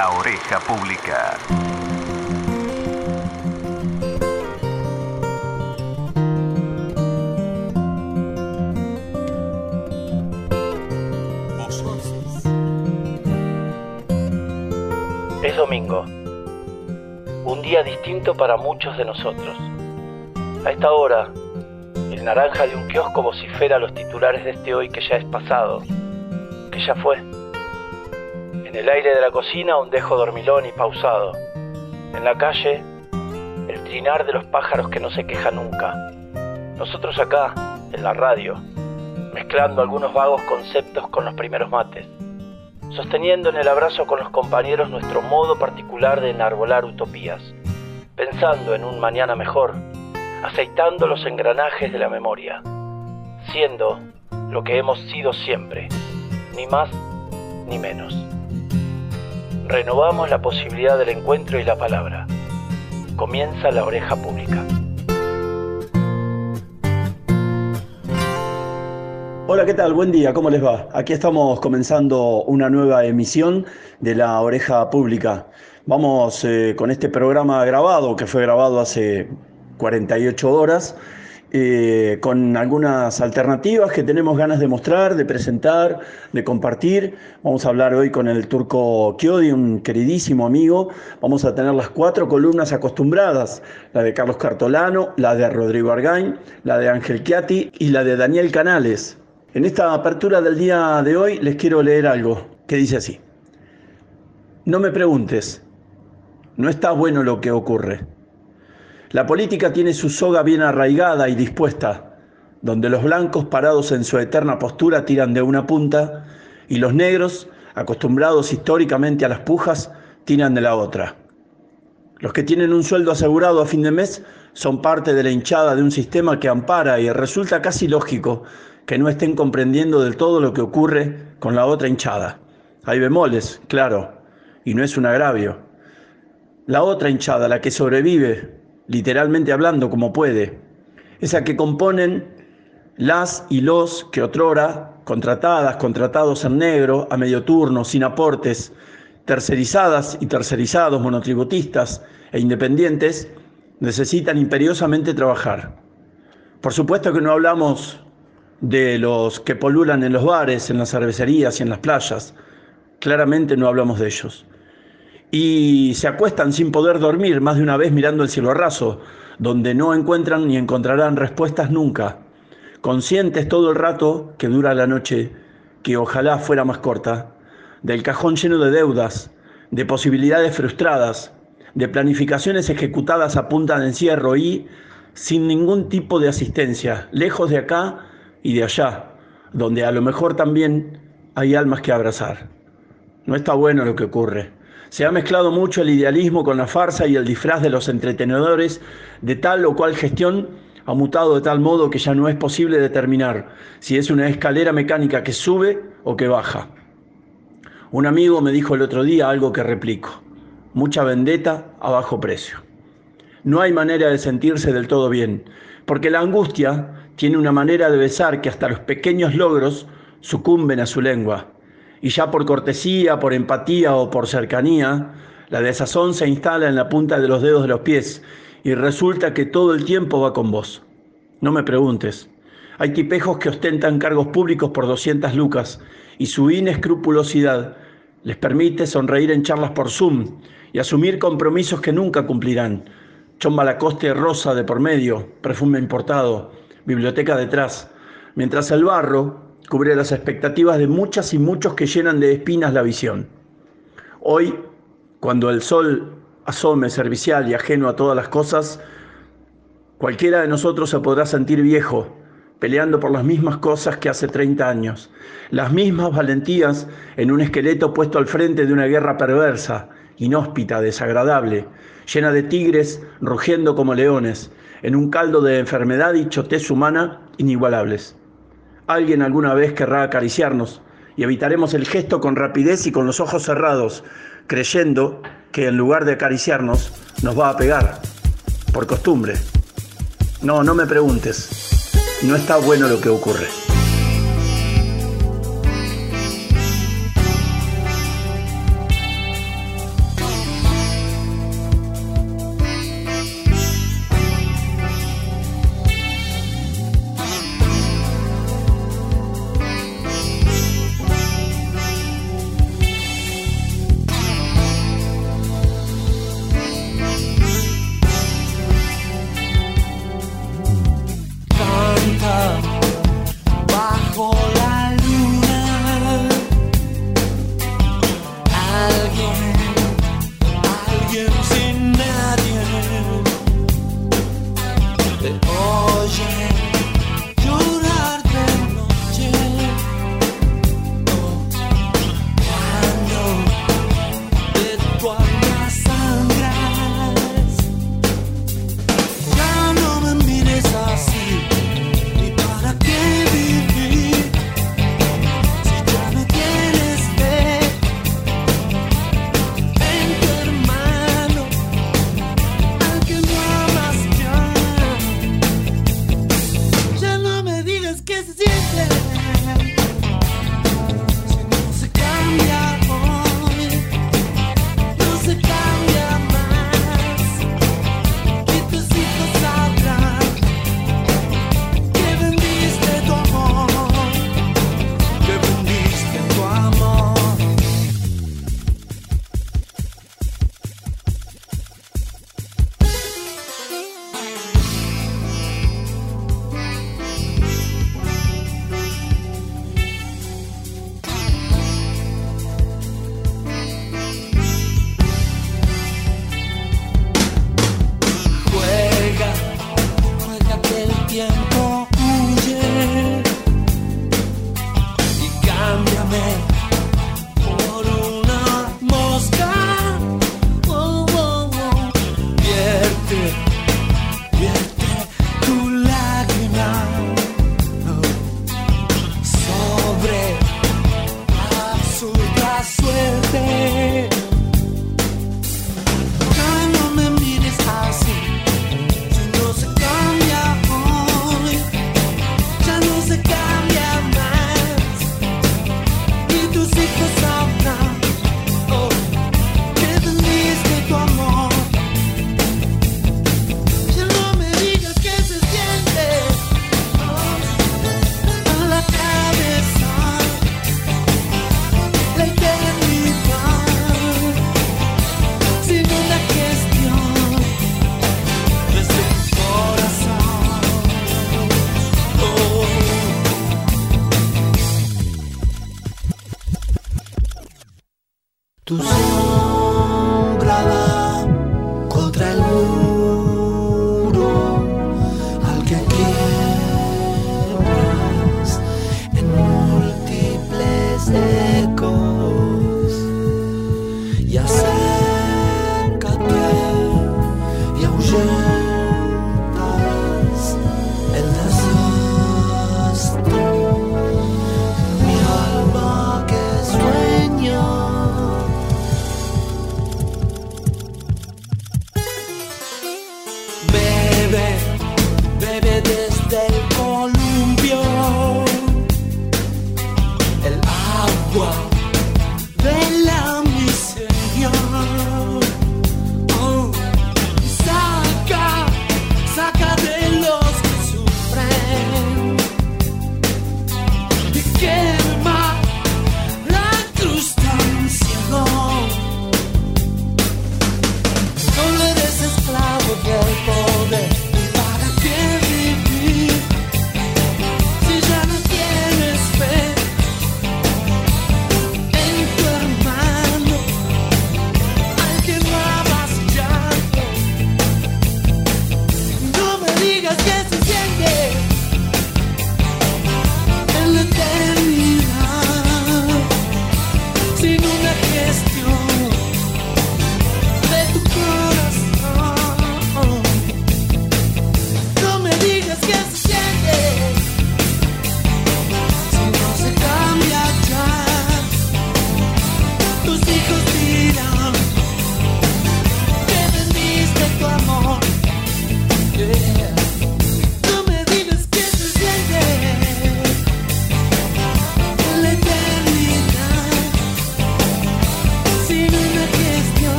La Oreja Pública. Es domingo, un día distinto para muchos de nosotros. A esta hora, el naranja de un kiosco vocifera los titulares de este hoy que ya es pasado, que ya fue. En el aire de la cocina un dejo dormilón y pausado. En la calle, el trinar de los pájaros que no se queja nunca. Nosotros acá, en la radio, mezclando algunos vagos conceptos con los primeros mates sosteniendo en el abrazo con los compañeros nuestro modo particular de enarbolar utopías, pensando en un mañana mejor, aceitando los engranajes de la memoria, siendo lo que hemos sido siempre, ni más ni menos. Renovamos la posibilidad del encuentro y la palabra. Comienza la oreja pública. Hola, ¿qué tal? Buen día, ¿cómo les va? Aquí estamos comenzando una nueva emisión de La Oreja Pública. Vamos eh, con este programa grabado, que fue grabado hace 48 horas, eh, con algunas alternativas que tenemos ganas de mostrar, de presentar, de compartir. Vamos a hablar hoy con el turco Kiodi, un queridísimo amigo. Vamos a tener las cuatro columnas acostumbradas, la de Carlos Cartolano, la de Rodrigo Argain, la de Ángel Chiati y la de Daniel Canales. En esta apertura del día de hoy les quiero leer algo que dice así. No me preguntes, no está bueno lo que ocurre. La política tiene su soga bien arraigada y dispuesta, donde los blancos parados en su eterna postura tiran de una punta y los negros, acostumbrados históricamente a las pujas, tiran de la otra. Los que tienen un sueldo asegurado a fin de mes son parte de la hinchada de un sistema que ampara y resulta casi lógico que no estén comprendiendo del todo lo que ocurre con la otra hinchada. Hay bemoles, claro, y no es un agravio. La otra hinchada, la que sobrevive, literalmente hablando como puede, esa que componen las y los que otrora, contratadas, contratados en negro, a medio turno, sin aportes, tercerizadas y tercerizados, monotributistas e independientes, necesitan imperiosamente trabajar. Por supuesto que no hablamos de los que polulan en los bares, en las cervecerías y en las playas. Claramente no hablamos de ellos. Y se acuestan sin poder dormir más de una vez mirando el cielo raso, donde no encuentran ni encontrarán respuestas nunca, conscientes todo el rato que dura la noche, que ojalá fuera más corta, del cajón lleno de deudas, de posibilidades frustradas, de planificaciones ejecutadas a punta de encierro y sin ningún tipo de asistencia, lejos de acá y de allá, donde a lo mejor también hay almas que abrazar. No está bueno lo que ocurre. Se ha mezclado mucho el idealismo con la farsa y el disfraz de los entretenedores de tal o cual gestión ha mutado de tal modo que ya no es posible determinar si es una escalera mecánica que sube o que baja. Un amigo me dijo el otro día algo que replico. Mucha vendetta a bajo precio. No hay manera de sentirse del todo bien, porque la angustia tiene una manera de besar que hasta los pequeños logros sucumben a su lengua. Y ya por cortesía, por empatía o por cercanía, la desazón se instala en la punta de los dedos de los pies y resulta que todo el tiempo va con vos. No me preguntes. Hay tipejos que ostentan cargos públicos por 200 lucas y su inescrupulosidad les permite sonreír en charlas por Zoom y asumir compromisos que nunca cumplirán. Chomba la coste rosa de por medio, perfume importado, biblioteca detrás, mientras el barro cubre las expectativas de muchas y muchos que llenan de espinas la visión. Hoy, cuando el sol asome servicial y ajeno a todas las cosas, cualquiera de nosotros se podrá sentir viejo, peleando por las mismas cosas que hace 30 años, las mismas valentías en un esqueleto puesto al frente de una guerra perversa, inhóspita, desagradable, llena de tigres rugiendo como leones, en un caldo de enfermedad y chotez humana inigualables. Alguien alguna vez querrá acariciarnos y evitaremos el gesto con rapidez y con los ojos cerrados, creyendo que en lugar de acariciarnos nos va a pegar, por costumbre. No, no me preguntes. No está bueno lo que ocurre.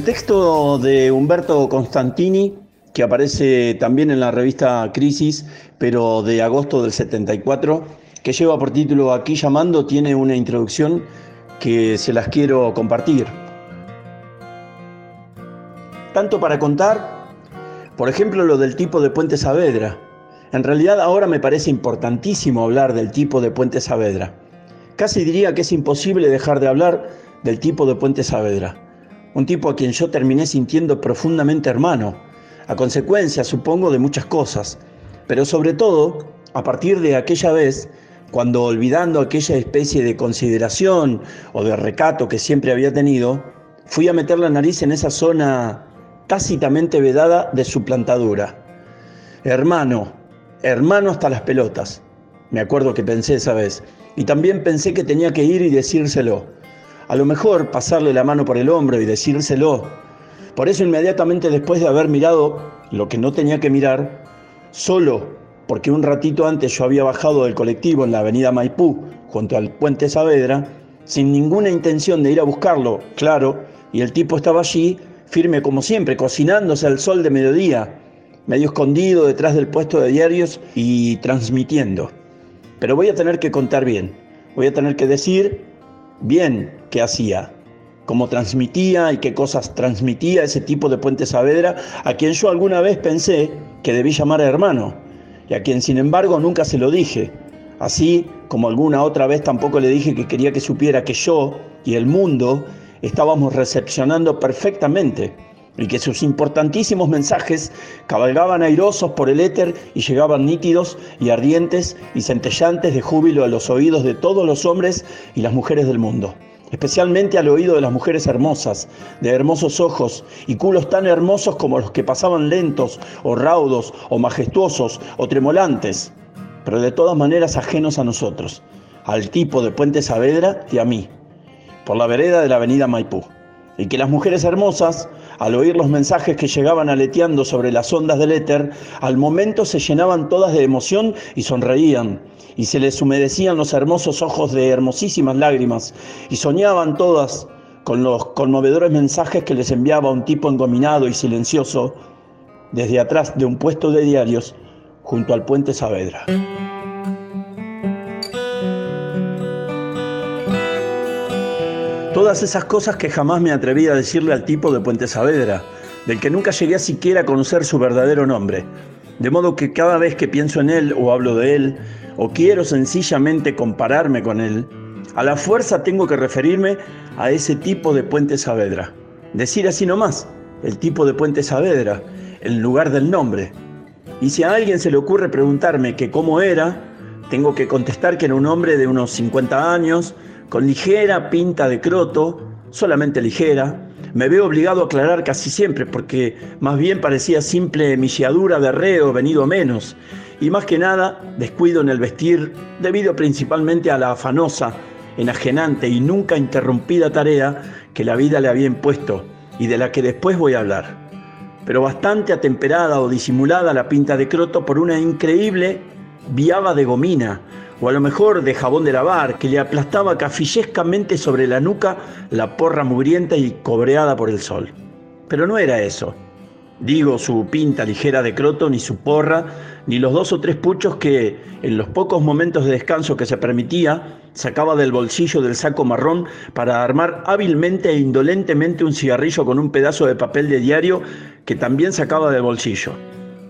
El texto de Humberto Constantini, que aparece también en la revista Crisis, pero de agosto del 74, que lleva por título Aquí llamando, tiene una introducción que se las quiero compartir. Tanto para contar, por ejemplo, lo del tipo de Puente Saavedra. En realidad ahora me parece importantísimo hablar del tipo de Puente Saavedra. Casi diría que es imposible dejar de hablar del tipo de Puente Saavedra un tipo a quien yo terminé sintiendo profundamente hermano, a consecuencia, supongo, de muchas cosas, pero sobre todo a partir de aquella vez, cuando olvidando aquella especie de consideración o de recato que siempre había tenido, fui a meter la nariz en esa zona tácitamente vedada de su plantadura. Hermano, hermano hasta las pelotas. Me acuerdo que pensé esa vez. Y también pensé que tenía que ir y decírselo a lo mejor pasarle la mano por el hombro y decírselo. Por eso inmediatamente después de haber mirado lo que no tenía que mirar, solo porque un ratito antes yo había bajado del colectivo en la avenida Maipú, junto al puente Saavedra, sin ninguna intención de ir a buscarlo, claro, y el tipo estaba allí, firme como siempre, cocinándose al sol de mediodía, medio escondido detrás del puesto de diarios y transmitiendo. Pero voy a tener que contar bien, voy a tener que decir bien qué hacía, cómo transmitía y qué cosas transmitía ese tipo de Puente Saavedra, a quien yo alguna vez pensé que debí llamar hermano, y a quien sin embargo nunca se lo dije, así como alguna otra vez tampoco le dije que quería que supiera que yo y el mundo estábamos recepcionando perfectamente y que sus importantísimos mensajes cabalgaban airosos por el éter y llegaban nítidos y ardientes y centellantes de júbilo a los oídos de todos los hombres y las mujeres del mundo, especialmente al oído de las mujeres hermosas, de hermosos ojos y culos tan hermosos como los que pasaban lentos o raudos o majestuosos o tremolantes, pero de todas maneras ajenos a nosotros, al tipo de Puente Saavedra y a mí, por la vereda de la avenida Maipú y que las mujeres hermosas, al oír los mensajes que llegaban aleteando sobre las ondas del éter, al momento se llenaban todas de emoción y sonreían, y se les humedecían los hermosos ojos de hermosísimas lágrimas, y soñaban todas con los conmovedores mensajes que les enviaba un tipo engominado y silencioso desde atrás de un puesto de diarios junto al puente Saavedra. Todas esas cosas que jamás me atreví a decirle al tipo de Puente Saavedra, del que nunca llegué a siquiera a conocer su verdadero nombre. De modo que cada vez que pienso en él o hablo de él, o quiero sencillamente compararme con él, a la fuerza tengo que referirme a ese tipo de Puente Saavedra. Decir así nomás, el tipo de Puente Saavedra, en lugar del nombre. Y si a alguien se le ocurre preguntarme que cómo era, tengo que contestar que era un hombre de unos 50 años, con ligera pinta de croto, solamente ligera. Me veo obligado a aclarar casi siempre, porque más bien parecía simple milladura de reo venido menos, y más que nada descuido en el vestir, debido principalmente a la afanosa, enajenante y nunca interrumpida tarea que la vida le había impuesto y de la que después voy a hablar. Pero bastante atemperada o disimulada la pinta de Croto por una increíble viaba de gomina, o a lo mejor de jabón de lavar, que le aplastaba cafillescamente sobre la nuca la porra mugrienta y cobreada por el sol. Pero no era eso. Digo su pinta ligera de croto, ni su porra, ni los dos o tres puchos que, en los pocos momentos de descanso que se permitía, sacaba del bolsillo del saco marrón para armar hábilmente e indolentemente un cigarrillo con un pedazo de papel de diario que también sacaba del bolsillo.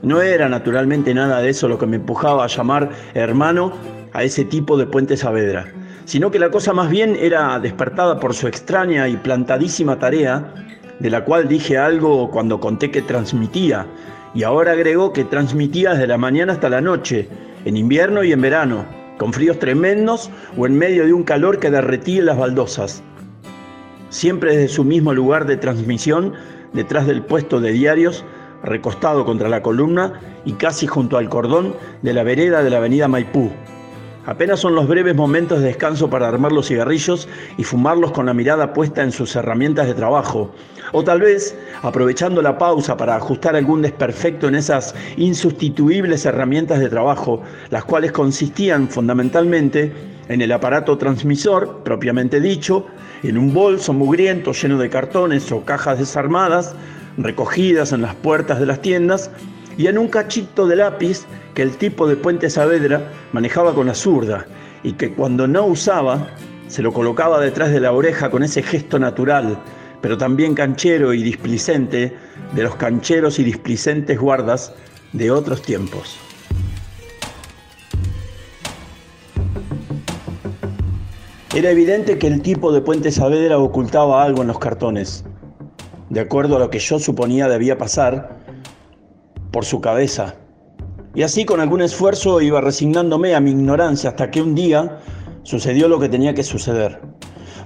No era naturalmente nada de eso lo que me empujaba a llamar hermano a ese tipo de Puente Saavedra, sino que la cosa más bien era despertada por su extraña y plantadísima tarea de la cual dije algo cuando conté que transmitía, y ahora agregó que transmitía desde la mañana hasta la noche, en invierno y en verano, con fríos tremendos o en medio de un calor que derretía las baldosas. Siempre desde su mismo lugar de transmisión, detrás del puesto de diarios, recostado contra la columna y casi junto al cordón de la vereda de la avenida Maipú, Apenas son los breves momentos de descanso para armar los cigarrillos y fumarlos con la mirada puesta en sus herramientas de trabajo. O tal vez aprovechando la pausa para ajustar algún desperfecto en esas insustituibles herramientas de trabajo, las cuales consistían fundamentalmente en el aparato transmisor, propiamente dicho, en un bolso mugriento lleno de cartones o cajas desarmadas, recogidas en las puertas de las tiendas, y en un cachito de lápiz que el tipo de Puente Saavedra manejaba con la zurda y que cuando no usaba se lo colocaba detrás de la oreja con ese gesto natural, pero también canchero y displicente de los cancheros y displicentes guardas de otros tiempos. Era evidente que el tipo de Puente Saavedra ocultaba algo en los cartones. De acuerdo a lo que yo suponía debía pasar, por su cabeza. Y así con algún esfuerzo iba resignándome a mi ignorancia hasta que un día sucedió lo que tenía que suceder.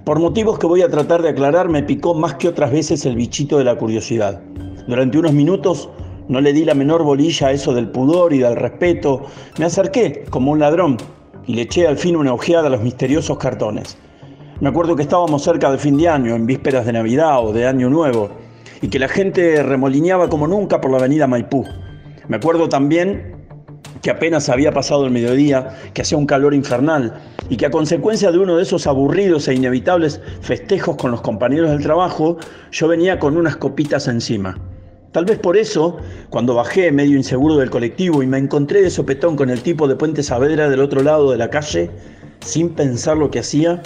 Por motivos que voy a tratar de aclarar, me picó más que otras veces el bichito de la curiosidad. Durante unos minutos no le di la menor bolilla a eso del pudor y del respeto. Me acerqué como un ladrón y le eché al fin una ojeada a los misteriosos cartones. Me acuerdo que estábamos cerca de fin de año, en vísperas de Navidad o de Año Nuevo, y que la gente remolineaba como nunca por la avenida Maipú. Me acuerdo también que apenas había pasado el mediodía, que hacía un calor infernal y que a consecuencia de uno de esos aburridos e inevitables festejos con los compañeros del trabajo, yo venía con unas copitas encima. Tal vez por eso, cuando bajé medio inseguro del colectivo y me encontré de sopetón con el tipo de Puente Saavedra del otro lado de la calle, sin pensar lo que hacía,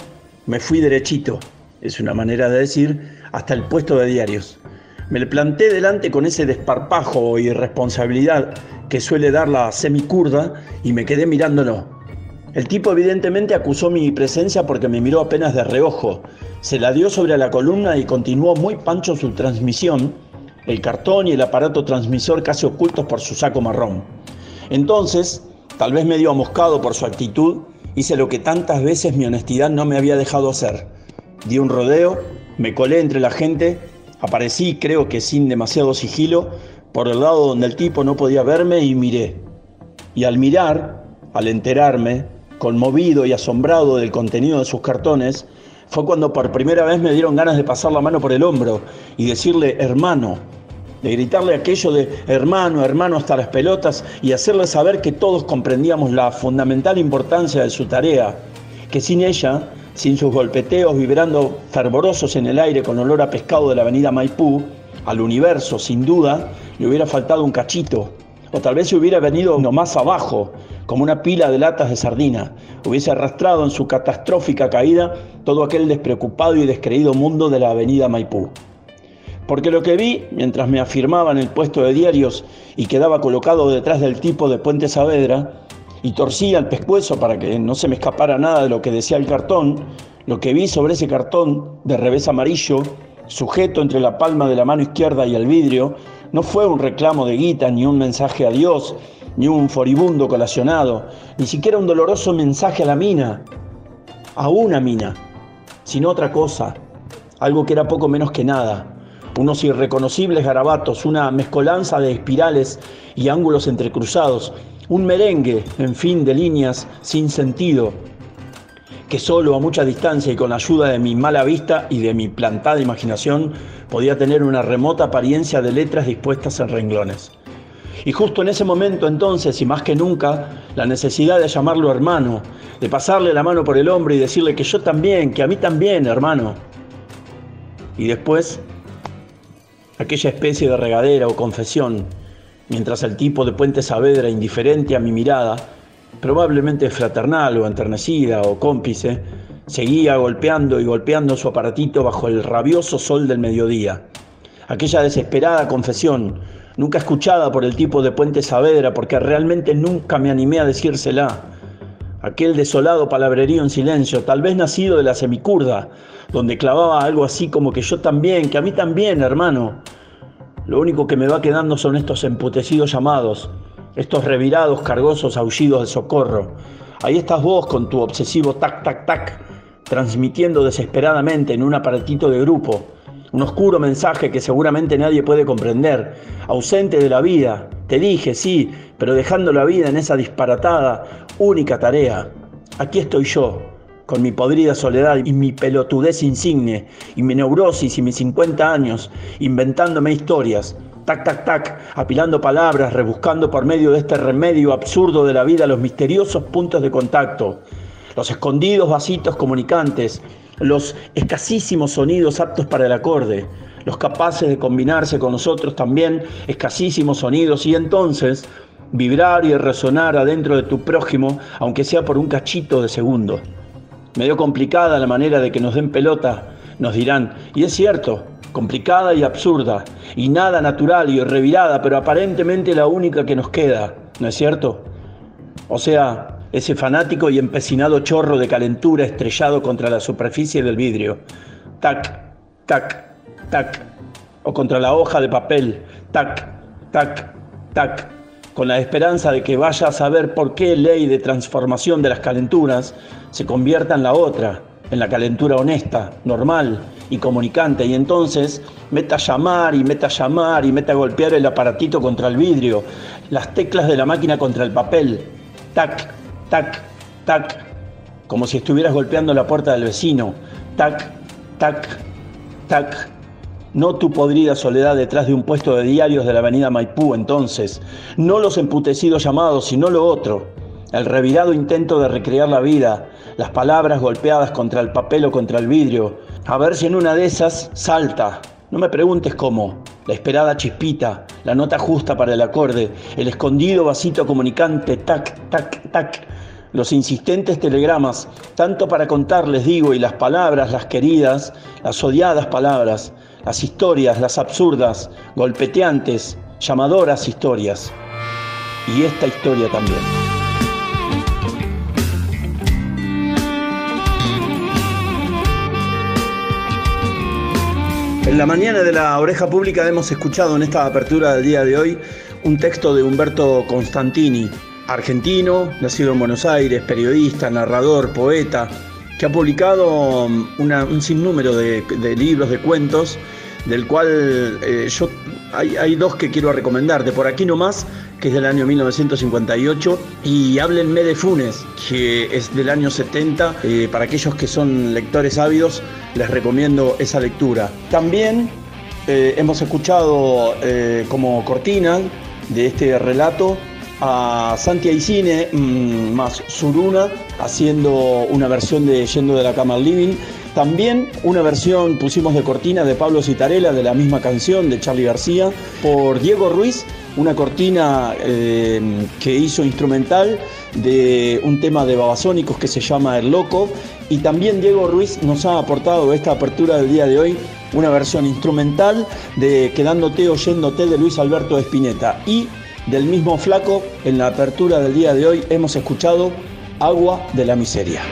me fui derechito, es una manera de decir, hasta el puesto de diarios. Me le planté delante con ese desparpajo o irresponsabilidad que suele dar la semicurda y me quedé mirándolo. El tipo evidentemente acusó mi presencia porque me miró apenas de reojo. Se la dio sobre la columna y continuó muy pancho su transmisión, el cartón y el aparato transmisor casi ocultos por su saco marrón. Entonces, tal vez medio amoscado por su actitud, hice lo que tantas veces mi honestidad no me había dejado hacer. Di un rodeo, me colé entre la gente Aparecí, creo que sin demasiado sigilo, por el lado donde el tipo no podía verme y miré. Y al mirar, al enterarme, conmovido y asombrado del contenido de sus cartones, Fue cuando por primera vez me dieron ganas de pasar la mano por el hombro y decirle hermano, de gritarle aquello de hermano, hermano hasta las pelotas y hacerle saber que todos comprendíamos la fundamental importancia de su tarea, que sin ella, sin sus golpeteos vibrando fervorosos en el aire con olor a pescado de la avenida Maipú, al universo sin duda le hubiera faltado un cachito, o tal vez se hubiera venido más abajo, como una pila de latas de sardina, hubiese arrastrado en su catastrófica caída todo aquel despreocupado y descreído mundo de la avenida Maipú. Porque lo que vi, mientras me afirmaba en el puesto de diarios y quedaba colocado detrás del tipo de Puente Saavedra, y torcía el pescuezo para que no se me escapara nada de lo que decía el cartón, lo que vi sobre ese cartón de revés amarillo, sujeto entre la palma de la mano izquierda y el vidrio, no fue un reclamo de guita, ni un mensaje a Dios, ni un foribundo colacionado, ni siquiera un doloroso mensaje a la mina, a una mina, sino otra cosa, algo que era poco menos que nada, unos irreconocibles garabatos, una mezcolanza de espirales y ángulos entrecruzados, un merengue, en fin, de líneas sin sentido, que solo a mucha distancia y con ayuda de mi mala vista y de mi plantada imaginación podía tener una remota apariencia de letras dispuestas en renglones. Y justo en ese momento entonces, y más que nunca, la necesidad de llamarlo hermano, de pasarle la mano por el hombro y decirle que yo también, que a mí también, hermano. Y después, aquella especie de regadera o confesión mientras el tipo de Puente Saavedra, indiferente a mi mirada, probablemente fraternal o enternecida o cómplice, seguía golpeando y golpeando su aparatito bajo el rabioso sol del mediodía. Aquella desesperada confesión, nunca escuchada por el tipo de Puente Saavedra, porque realmente nunca me animé a decírsela. Aquel desolado palabrerío en silencio, tal vez nacido de la semicurda, donde clavaba algo así como que yo también, que a mí también, hermano, lo único que me va quedando son estos emputecidos llamados, estos revirados cargosos aullidos de socorro. Ahí estás vos con tu obsesivo tac, tac, tac, transmitiendo desesperadamente en un aparatito de grupo, un oscuro mensaje que seguramente nadie puede comprender, ausente de la vida. Te dije, sí, pero dejando la vida en esa disparatada, única tarea. Aquí estoy yo, con mi podrida soledad y mi pelotudez insigne, y mi neurosis y mis 50 años, inventándome historias, tac, tac, tac, apilando palabras, rebuscando por medio de este remedio absurdo de la vida los misteriosos puntos de contacto, los escondidos vasitos comunicantes, los escasísimos sonidos aptos para el acorde, los capaces de combinarse con nosotros también escasísimos sonidos y entonces vibrar y resonar adentro de tu prójimo, aunque sea por un cachito de segundo medio complicada la manera de que nos den pelota, nos dirán, y es cierto, complicada y absurda, y nada natural y revirada, pero aparentemente la única que nos queda, ¿no es cierto? O sea, ese fanático y empecinado chorro de calentura estrellado contra la superficie del vidrio. Tac, tac, tac. O contra la hoja de papel. Tac, tac, tac con la esperanza de que vaya a saber por qué ley de transformación de las calenturas se convierta en la otra, en la calentura honesta, normal y comunicante, y entonces meta a llamar y meta a llamar y meta a golpear el aparatito contra el vidrio, las teclas de la máquina contra el papel, tac, tac, tac, como si estuvieras golpeando la puerta del vecino, tac, tac, tac. No tu podrida soledad detrás de un puesto de diarios de la avenida Maipú entonces, no los emputecidos llamados, sino lo otro, el revirado intento de recrear la vida, las palabras golpeadas contra el papel o contra el vidrio, a ver si en una de esas salta. No me preguntes cómo, la esperada chispita, la nota justa para el acorde, el escondido vasito comunicante, tac, tac, tac, los insistentes telegramas, tanto para contarles digo, y las palabras, las queridas, las odiadas palabras, las historias, las absurdas, golpeteantes, llamadoras historias. Y esta historia también. En la mañana de la oreja pública hemos escuchado en esta apertura del día de hoy un texto de Humberto Constantini, argentino, nacido en Buenos Aires, periodista, narrador, poeta, que ha publicado um, un sinnúmero de, libros, de cuentos, del cual eh, yo hay, dos que quiero recomendar. De por aquí nomás, que es del año 1958, y Háblenme de Funes, que es del año 70. Eh, para aquellos que son lectores ávidos, les recomiendo esa lectura. También eh, hemos escuchado eh, como cortina de este relato a Santi Aicine mm, más Suruna haciendo una versión de Yendo de la cama al living también una versión pusimos de cortina de Pablo Citarella de la misma canción de Charlie García por Diego Ruiz, una cortina eh, que hizo instrumental de un tema de babasónicos que se llama El Loco. Y también Diego Ruiz nos ha aportado esta apertura del día de hoy una versión instrumental de Quedándote oyéndote de Luis Alberto Espineta. Y del mismo flaco, en la apertura del día de hoy hemos escuchado Agua de la Miseria.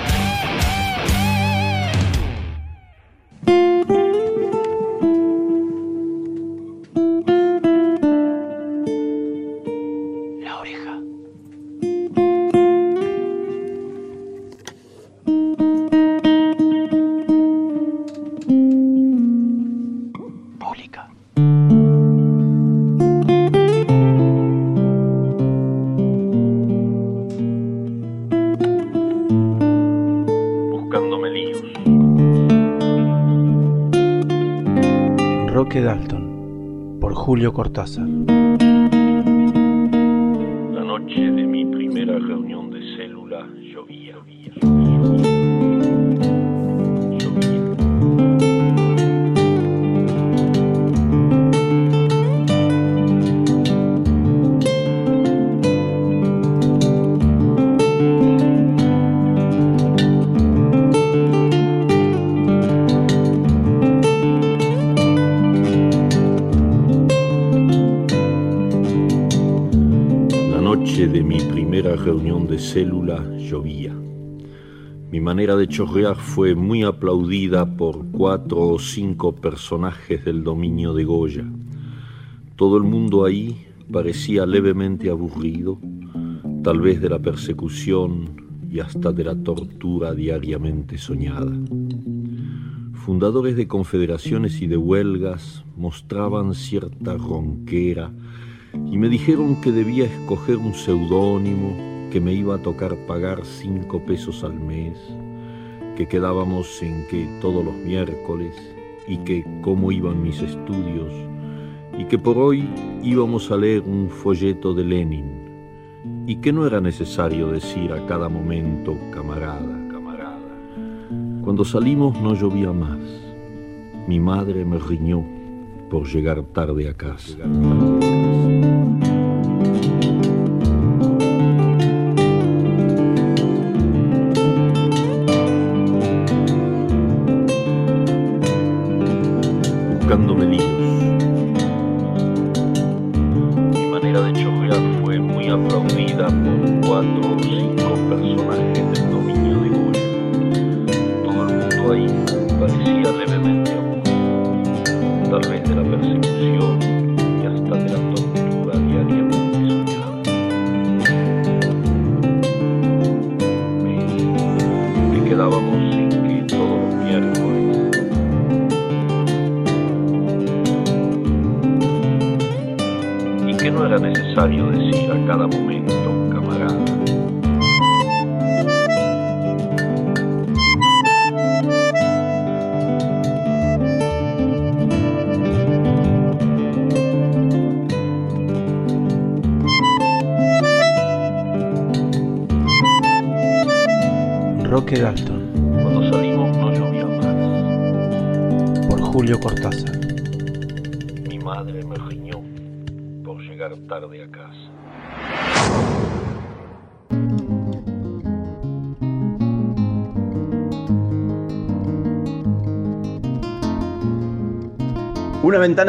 Julio Cortázar. Llovía. Mi manera de chorrear fue muy aplaudida por cuatro o cinco personajes del dominio de Goya. Todo el mundo ahí parecía levemente aburrido, tal vez de la persecución y hasta de la tortura diariamente soñada. Fundadores de confederaciones y de huelgas mostraban cierta ronquera y me dijeron que debía escoger un seudónimo que me iba a tocar pagar cinco pesos al mes, que quedábamos en que todos los miércoles y que cómo iban mis estudios y que por hoy íbamos a leer un folleto de Lenin y que no era necesario decir a cada momento camarada, camarada. Cuando salimos no llovía más. Mi madre me riñó por llegar tarde a casa.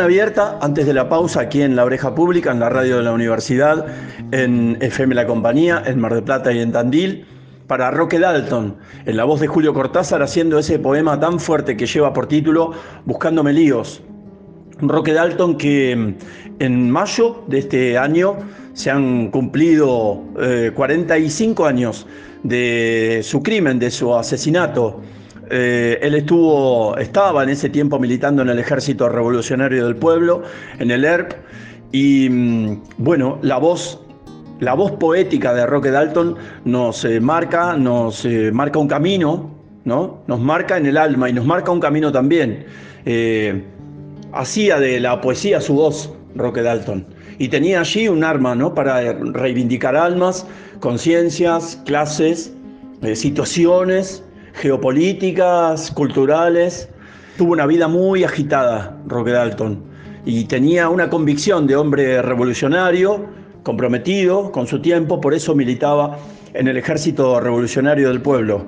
Abierta antes de la pausa aquí en La Oreja Pública, en la radio de la universidad, en FM La Compañía, en Mar de Plata y en Tandil, para Roque Dalton, en la voz de Julio Cortázar, haciendo ese poema tan fuerte que lleva por título Buscándome líos. Roque Dalton que mm, en mayo de este año se han cumplido 45 eh, años de su crimen, de su asesinato Eh, él estuvo, estaba en ese tiempo militando en el Ejército Revolucionario del Pueblo, en el ERP, y mm, bueno, la voz, la voz poética de Roque Dalton nos eh, marca, nos eh, marca un camino, ¿no? Nos marca en el alma y nos marca un camino también. hacía de la poesía su voz, Roque Dalton. Y tenía allí un arma, ¿no? Para reivindicar almas, conciencias, clases, situaciones geopolíticas, culturales. Tuvo una vida muy agitada, Roque Dalton, y tenía una convicción de hombre revolucionario, comprometido con su tiempo, por eso militaba en el Ejército Revolucionario del Pueblo.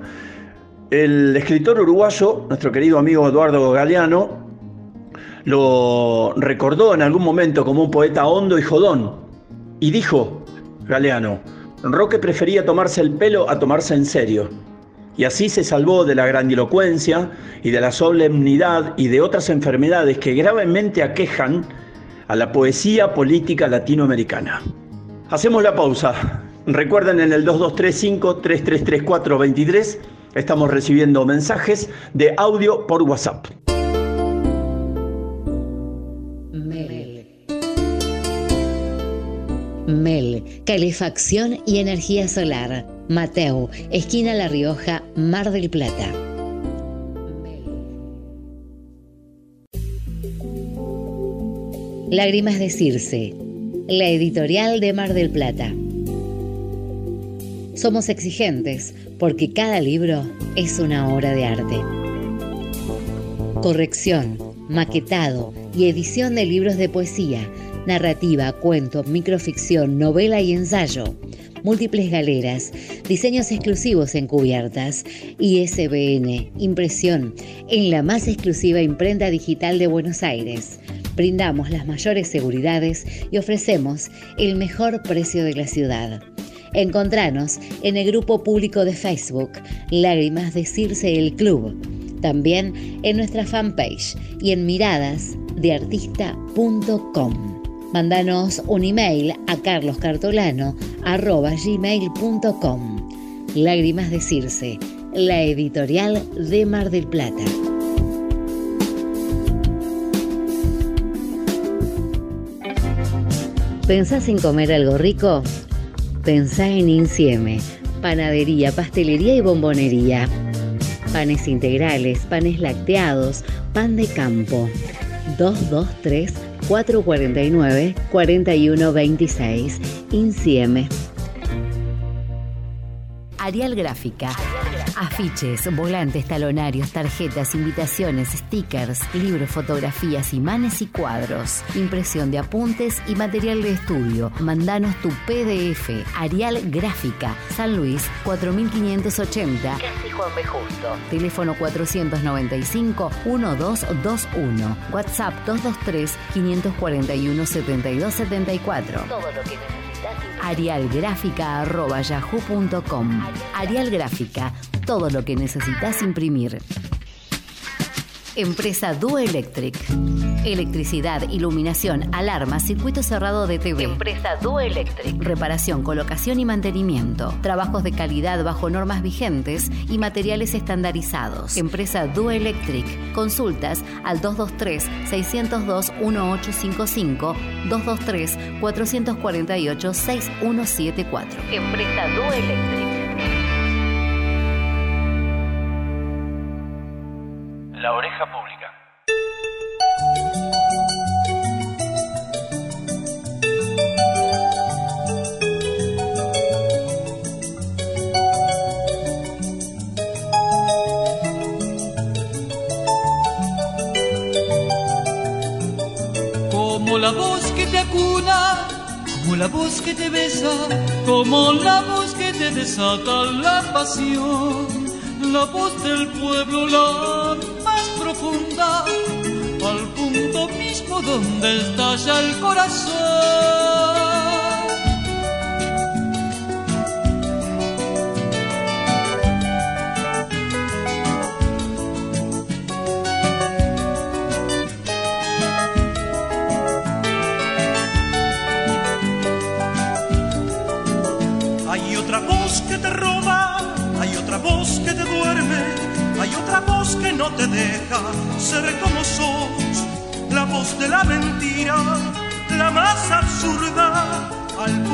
El escritor uruguayo, nuestro querido amigo Eduardo Galeano, lo recordó en algún momento como un poeta hondo y jodón, y dijo, Galeano, Roque prefería tomarse el pelo a tomarse en serio y así se salvó de la grandilocuencia y de la solemnidad y de otras enfermedades que gravemente aquejan a la poesía política latinoamericana. Hacemos la pausa. Recuerden en el 2235-333423 estamos recibiendo mensajes de audio por WhatsApp. Mel. Mel, calefacción y energía solar Mateo, esquina La Rioja, Mar del Plata. Lágrimas de Circe, la editorial de Mar del Plata. Somos exigentes porque cada libro es una obra de arte. Corrección, maquetado y edición de libros de poesía, narrativa, cuento, microficción, novela y ensayo múltiples galeras, diseños exclusivos en cubiertas, ISBN, impresión en la más exclusiva imprenta digital de Buenos Aires. Brindamos las mayores seguridades y ofrecemos el mejor precio de la ciudad. Encontranos en el grupo público de Facebook Lágrimas de Circe el Club. También en nuestra fanpage y en miradasdeartista.com. Mándanos un email a carloscartolano.gmail.com Lágrimas de Circe, la editorial de Mar del Plata. ¿Pensás en comer algo rico? Pensá en Incieme, panadería, pastelería y bombonería. Panes integrales, panes lacteados, pan de campo. 223 449 4126. Incieme. Arial Gráfica. Afiches, volantes, talonarios, tarjetas, invitaciones, stickers, libros, fotografías, imanes y cuadros. Impresión de apuntes y material de estudio. Mandanos tu PDF. Arial Gráfica. San Luis 4580. Casi Juan B. Justo. Teléfono 495 1221. WhatsApp 223 541 7274. Todo lo que necesitas arialgráfica.yahoo.com. Arial Gráfica, todo lo que necesitas imprimir. Empresa Duo Electric. Electricidad, iluminación, alarma, circuito cerrado de TV. Empresa Duo Electric. Reparación, colocación y mantenimiento. Trabajos de calidad bajo normas vigentes y materiales estandarizados. Empresa Duo Electric. Consultas al 223-602-1855, 223-448-6174. Empresa Duo Electric. La oreja pública. La voz que te besa, como la voz que te desata la pasión, la voz del pueblo, la profunda, al punto mismo donde estalla el corazón. Hay otra voz que no te deja ser como sos, la voz de la mentira, la más absurda, al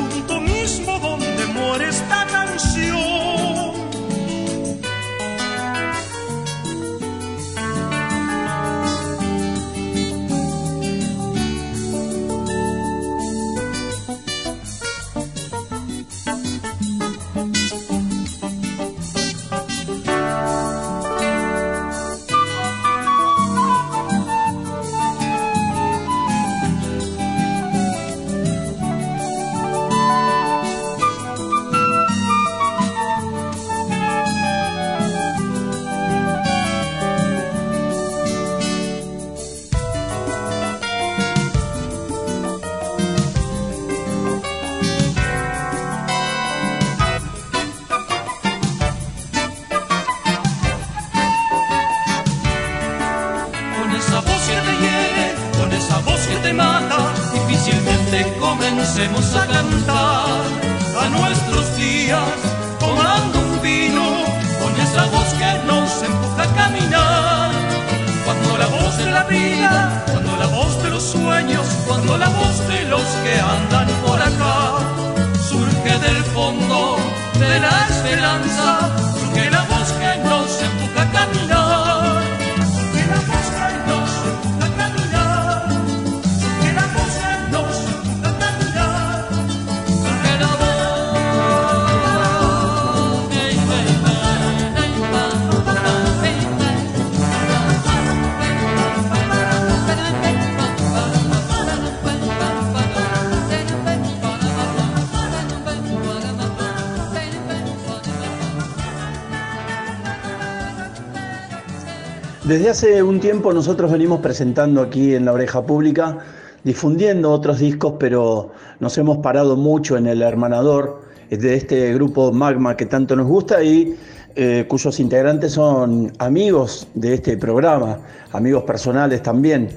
Desde hace un tiempo nosotros venimos presentando aquí en la oreja pública, difundiendo otros discos, pero nos hemos parado mucho en el hermanador de este grupo Magma que tanto nos gusta y eh, cuyos integrantes son amigos de este programa, amigos personales también.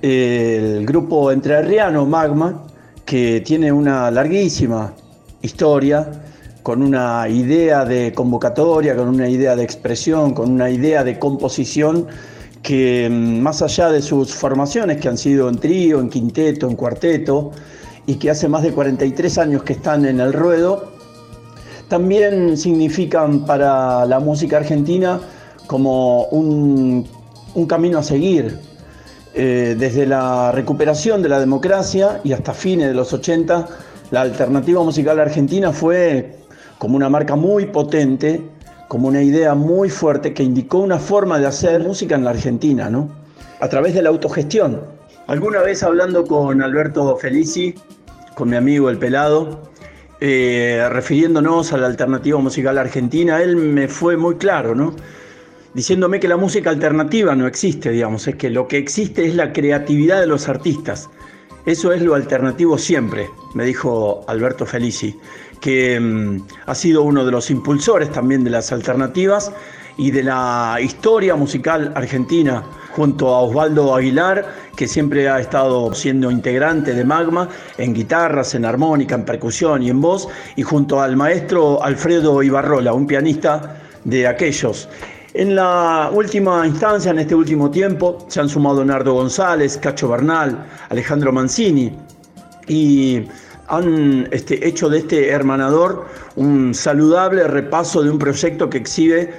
El grupo entrerriano Magma, que tiene una larguísima historia, con una idea de convocatoria, con una idea de expresión, con una idea de composición que mm, más allá de sus formaciones que han sido en trío, en quinteto, en cuarteto, y que hace más de 43 años que están en el ruedo, también significan para la música argentina como un, camino a seguir. Eh, desde la recuperación de la democracia y hasta fines de los 80, la alternativa musical argentina fue como una marca muy potente, como una idea muy fuerte que indicó una forma de hacer música en la Argentina, ¿no? A través de la autogestión. Alguna vez hablando con Alberto Felici, con mi amigo El Pelado, eh, refiriéndonos a la alternativa musical argentina, él me fue muy claro, ¿no? Diciéndome que la música alternativa no existe, digamos, es que lo que existe es la creatividad de los artistas. Eso es lo alternativo siempre, me dijo Alberto Felici que mm, ha sido uno de los impulsores también de las alternativas y de la historia musical argentina, junto a Osvaldo Aguilar, que siempre ha estado siendo integrante de Magma en guitarras, en armónica, en percusión y en voz, y junto al maestro Alfredo Ibarrola, un pianista de aquellos. En la última instancia, en este último tiempo, se han sumado Nardo González, Cacho Bernal, Alejandro Mancini y han este, hecho de este hermanador un saludable repaso de un proyecto que exhibe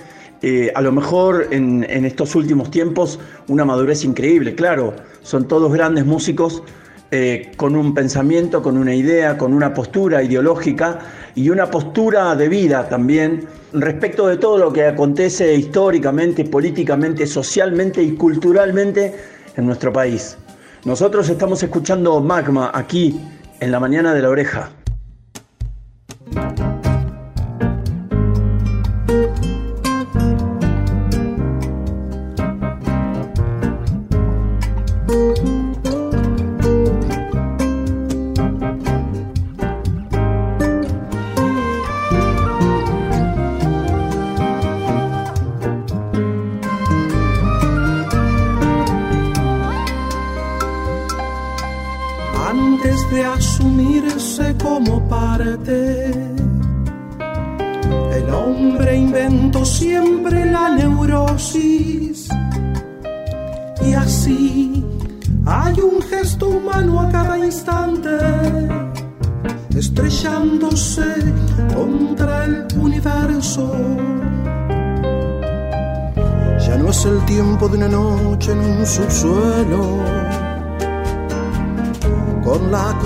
eh, a lo mejor en, estos últimos tiempos una madurez increíble. Claro, son todos grandes músicos eh, con un pensamiento, con una idea, con una postura ideológica y una postura de vida también respecto de todo lo que acontece históricamente, políticamente, socialmente y culturalmente en nuestro país. Nosotros estamos escuchando Magma aquí en la mañana de la oreja.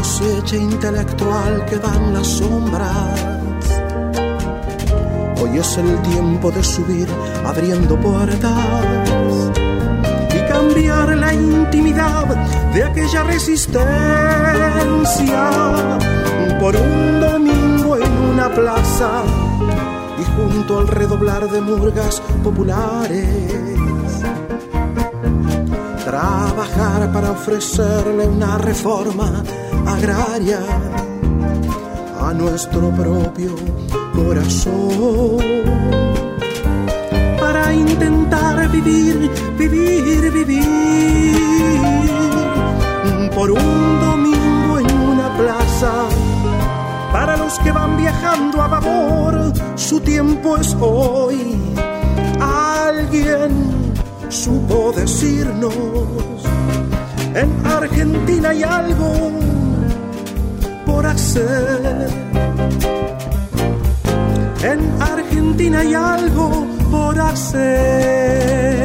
Cosecha intelectual que dan las sombras. Hoy es el tiempo de subir abriendo puertas cambiar la intimidad de aquella resistencia por un domingo en una plaza y junto al redoblar de murgas populares. Trabajar para ofrecerle una reforma agraria a nuestro propio corazón intentar vivir, vivir, vivir. Por un domingo en una plaza, para los que van viajando a vapor, su tiempo es hoy. Alguien supo decirnos, en Argentina hay algo hacer. En Argentina hay algo por hacer.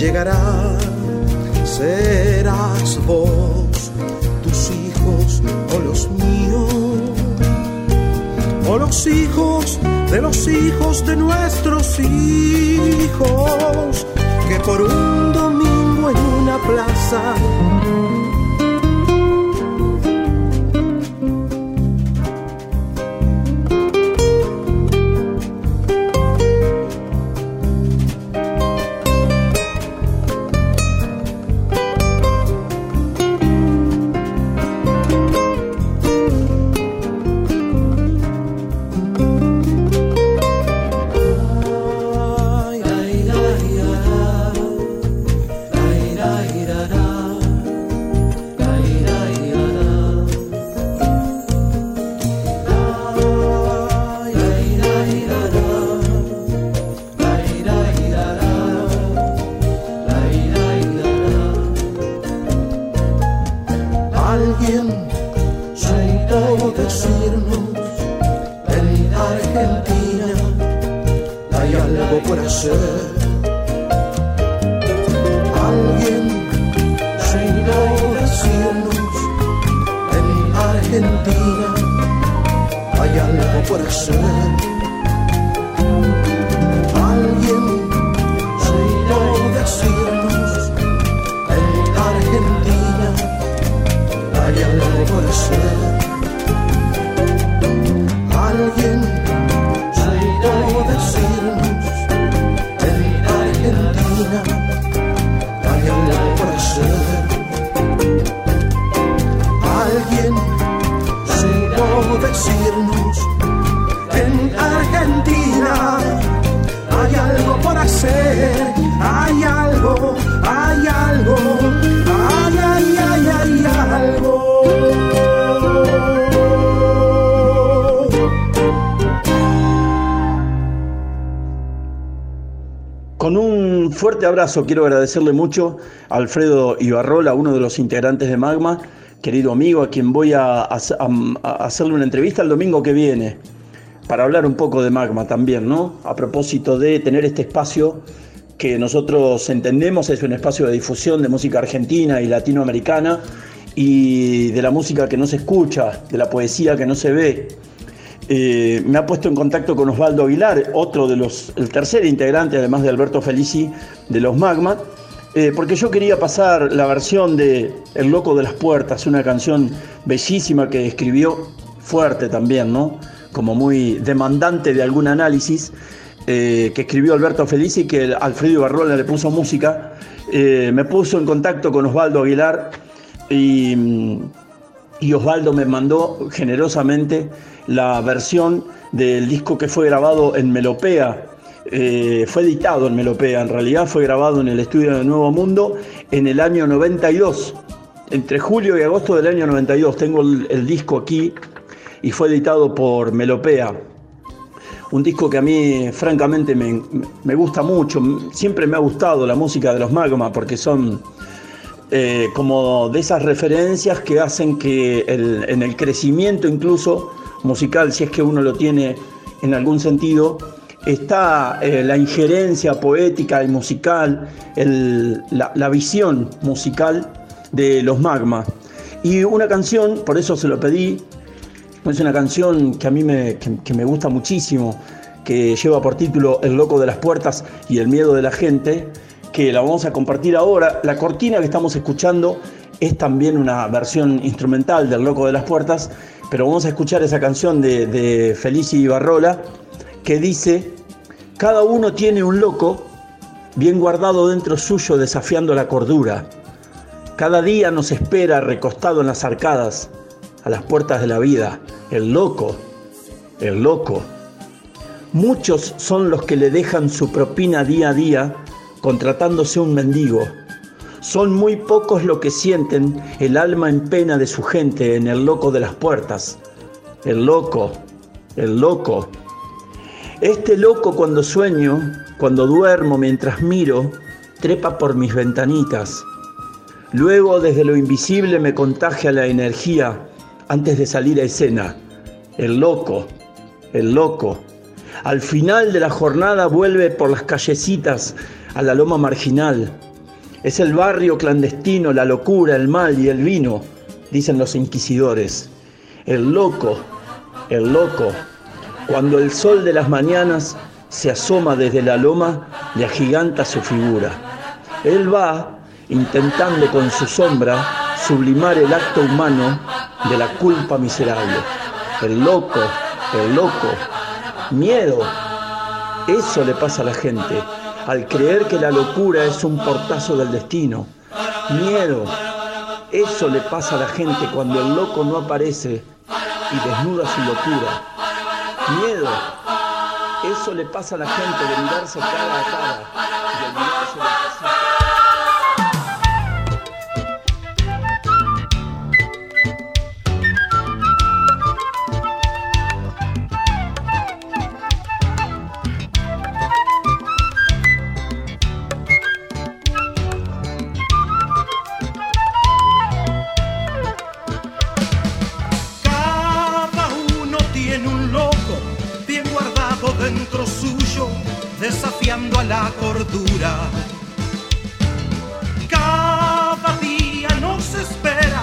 Llegará, serás vos, tus hijos o los míos, o los hijos de los hijos de nuestros hijos, que por un domingo en una plaza abrazo, quiero agradecerle mucho a Alfredo Ibarrola, uno de los integrantes de Magma, querido amigo, a quien voy a, hacerle una entrevista el domingo que viene, para hablar un poco de Magma también, ¿no? A propósito de tener este espacio que nosotros entendemos es un espacio de difusión de música argentina y latinoamericana y de la música que no se escucha, de la poesía que no se ve, eh, me ha puesto en contacto con Osvaldo Aguilar, otro de los, el tercer integrante, además de Alberto Felici, de los Magma, eh, porque yo quería pasar la versión de El Loco de las Puertas, una canción bellísima que escribió fuerte también, ¿no? como muy demandante de algún análisis, eh, que escribió Alberto Felici que Alfredo Barrola le puso música, me puso en contacto con Osvaldo Aguilar y, y Osvaldo me mandó generosamente la versión del disco que fue grabado en Melopea, eh, fue editado en Melopea, en realidad fue grabado en el estudio de Nuevo Mundo en el año 92, entre julio y agosto del año 92. Tengo el, disco aquí y fue editado por Melopea. Un disco que a mí francamente me, gusta mucho, siempre me ha gustado la música de los Magma porque son eh, como de esas referencias que hacen que en el crecimiento incluso musical, si es que uno lo tiene en algún sentido, está eh, la injerencia poética y musical, la, visión musical de los magma. Y una canción, por eso se lo pedí, es una canción que a mí me, que me gusta muchísimo, que lleva por título El loco de las puertas y el miedo de la gente, que la vamos a compartir ahora. La cortina que estamos escuchando es también una versión instrumental del Loco de las Puertas, pero vamos a escuchar esa canción de, de Felici Barrola que dice, cada uno tiene un loco bien guardado dentro suyo desafiando la cordura. Cada día nos espera recostado en las arcadas, a las puertas de la vida, el loco, el loco. Muchos son los que le dejan su propina día a día contratándose un mendigo. Son muy pocos los que sienten el alma en pena de su gente en el loco de las puertas. El loco, el loco. Este loco cuando sueño, cuando duermo mientras miro, trepa por mis ventanitas. Luego desde lo invisible me contagia la energía antes de salir a escena. El loco, el loco. Al final de la jornada vuelve por las callecitas a la loma marginal. Es el barrio clandestino, la locura, el mal y el vino, dicen los inquisidores. El loco, el loco, cuando el sol de las mañanas se asoma desde la loma, le agiganta su figura. Él va intentando con su sombra sublimar el acto humano de la culpa miserable. El loco, el loco, miedo, eso le pasa a la gente al creer que la locura es un portazo del destino. Miedo. Eso le pasa a la gente cuando el loco no aparece y desnuda su locura. Miedo. Eso le pasa a la gente de mirarse cara a cara a la cordura. Cada día nos espera,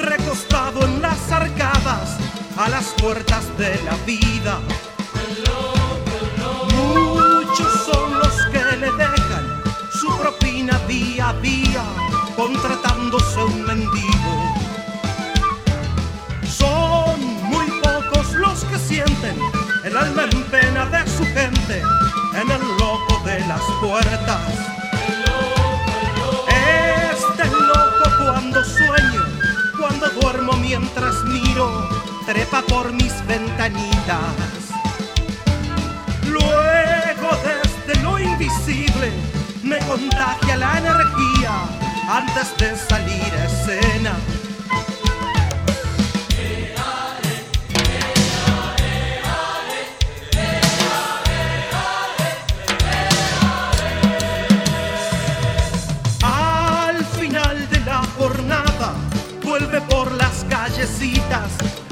recostado en las arcadas, a las puertas de la vida. Muchos son los que le dejan su propina día a día, contratándose un mendigo. Son muy pocos los que sienten el alma en pena de su gente en el loco de las puertas. Este loco cuando sueño, cuando duermo mientras miro, trepa por mis ventanitas. Luego desde lo invisible me contagia la energía antes de salir a escena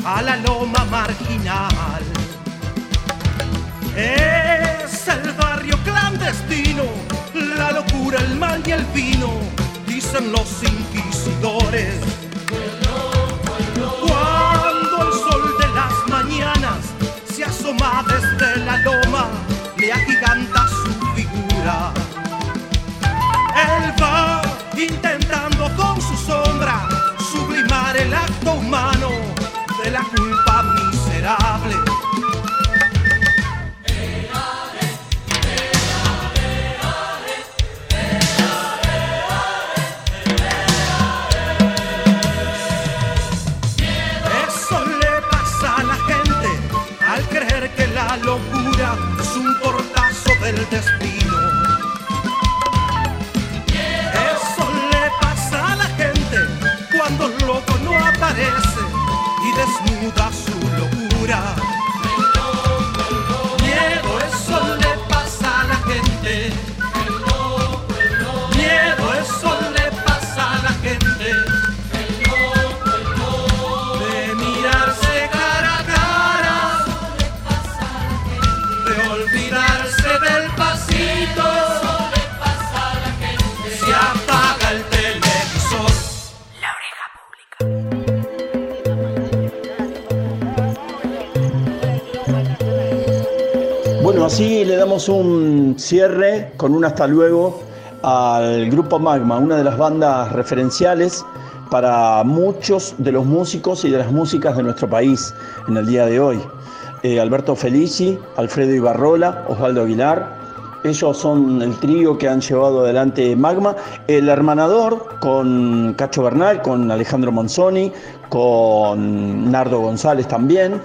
a la loma marginal. Es el barrio clandestino, la locura, el mal y el vino, dicen los inquisidores. Cuando el sol de las mañanas se asoma desde la loma, le agiganta sublimar un cierre con un hasta luego al grupo Magma, una de las bandas referenciales para muchos de los músicos y de las músicas de nuestro país en el día de hoy. Eh, Alberto Felici, Alfredo Ibarrola, Osvaldo Aguilar, ellos son el trío que han llevado adelante Magma. El hermanador con Cacho Bernal, con Alejandro Monzoni, con Nardo González también.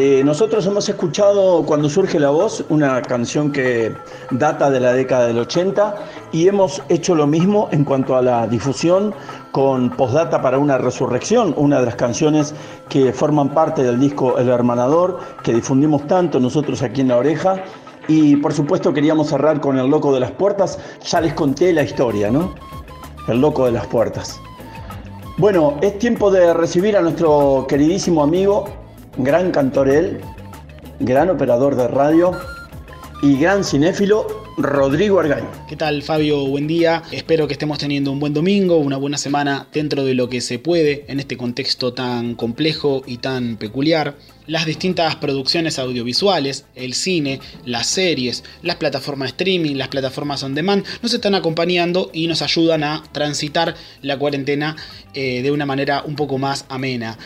Eh, nosotros hemos escuchado Cuando surge la voz, una canción que data de la década del 80 y hemos hecho lo mismo en cuanto a la difusión con Postdata para una resurrección, una de las canciones que forman parte del disco El Hermanador, que difundimos tanto nosotros aquí en La Oreja. Y por supuesto queríamos cerrar con El Loco de las Puertas, ya les conté la historia, ¿no? El Loco de las Puertas. Bueno, es tiempo de recibir a nuestro queridísimo amigo gran cantor él, gran operador de radio y gran cinéfilo, Rodrigo Argaño. ¿Qué tal Fabio? Buen día. Espero que estemos teniendo un buen domingo, una buena semana dentro de lo que se puede en este contexto tan complejo y tan peculiar. Las distintas producciones audiovisuales, el cine, las series, las plataformas de streaming, las plataformas on demand, nos están acompañando y nos ayudan a transitar la cuarentena eh, de una manera un poco más amena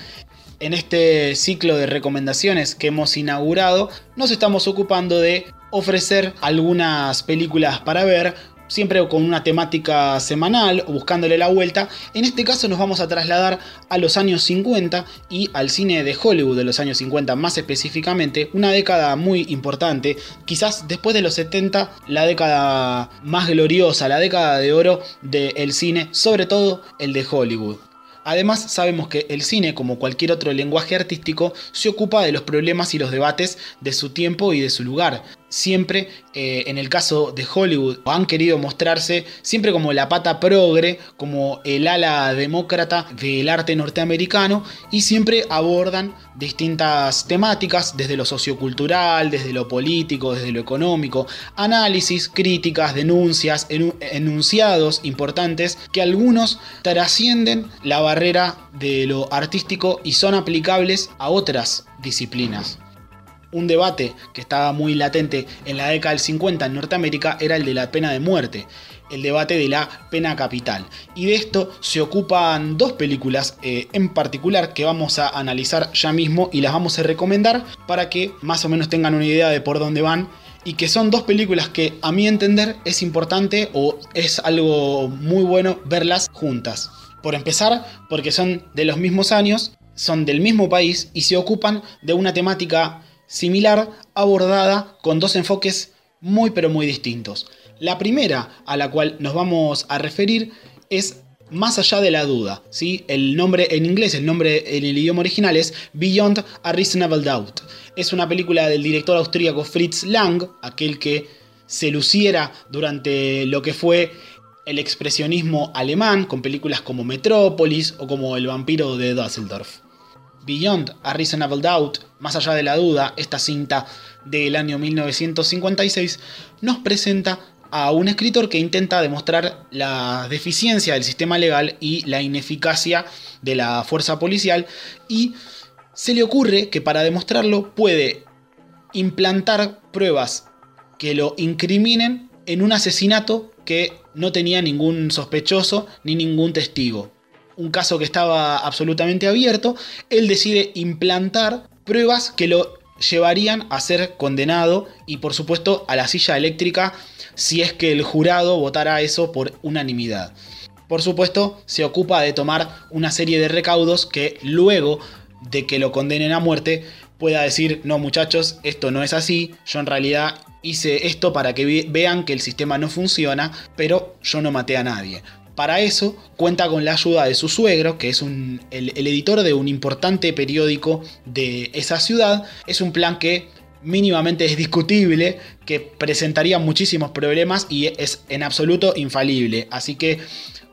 en este ciclo de recomendaciones que hemos inaugurado, nos estamos ocupando de ofrecer algunas películas para ver, siempre con una temática semanal o buscándole la vuelta. En este caso nos vamos a trasladar a los años 50 y al cine de Hollywood de los años 50 más específicamente, una década muy importante, quizás después de los 70 la década más gloriosa, la década de oro del cine, sobre todo el de Hollywood. Además, sabemos que el cine, como cualquier otro lenguaje artístico, se ocupa de los problemas y los debates de su tiempo y de su lugar. Siempre, eh, en el caso de Hollywood, han querido mostrarse siempre como la pata progre, como el ala demócrata del arte norteamericano, y siempre abordan distintas temáticas, desde lo sociocultural, desde lo político, desde lo económico, análisis, críticas, denuncias, enunciados importantes que algunos trascienden la barrera de lo artístico y son aplicables a otras disciplinas. Un debate que estaba muy latente en la década del 50 en Norteamérica era el de la pena de muerte, el debate de la pena capital. Y de esto se ocupan dos películas eh, en particular que vamos a analizar ya mismo y las vamos a recomendar para que más o menos tengan una idea de por dónde van y que son dos películas que a mi entender es importante o es algo muy bueno verlas juntas. Por empezar, porque son de los mismos años, son del mismo país y se ocupan de una temática similar abordada con dos enfoques muy pero muy distintos. La primera a la cual nos vamos a referir es Más allá de la duda, ¿sí? El nombre en inglés, el nombre en el idioma original es Beyond a Reasonable Doubt. Es una película del director austríaco Fritz Lang, aquel que se luciera durante lo que fue el expresionismo alemán, con películas como Metrópolis o como El vampiro de Düsseldorf. Beyond a Reasonable Doubt, más allá de la duda, esta cinta del año 1956 nos presenta a un escritor que intenta demostrar la deficiencia del sistema legal y la ineficacia de la fuerza policial y se le ocurre que para demostrarlo puede implantar pruebas que lo incriminen en un asesinato que no tenía ningún sospechoso ni ningún testigo un caso que estaba absolutamente abierto, él decide implantar pruebas que lo llevarían a ser condenado y por supuesto a la silla eléctrica si es que el jurado votara eso por unanimidad. Por supuesto, se ocupa de tomar una serie de recaudos que luego de que lo condenen a muerte pueda decir, no muchachos, esto no es así, yo en realidad hice esto para que vean que el sistema no funciona, pero yo no maté a nadie. Para eso cuenta con la ayuda de su suegro, que es el, editor de un importante periódico de esa ciudad. Es un plan que mínimamente es discutible, que presentaría muchísimos problemas y es en absoluto infalible. Así que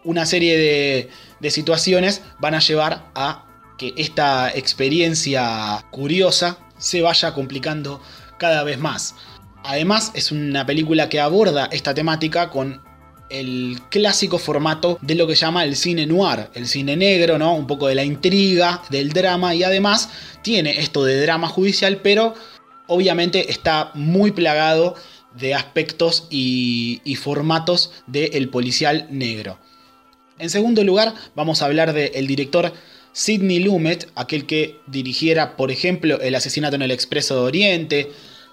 una serie de situaciones van a llevar a que esta experiencia curiosa se vaya complicando cada vez más. Además, es una película que aborda esta temática con el clásico formato de lo que llama el cine noir, el cine negro, ¿no? Un poco de la intriga, del drama y además tiene esto de drama judicial, pero obviamente está muy plagado de aspectos y, formatos del policial negro. En segundo lugar, vamos a hablar del director Sidney Lumet, aquel que dirigiera, por ejemplo, El asesinato en el Expreso de Oriente,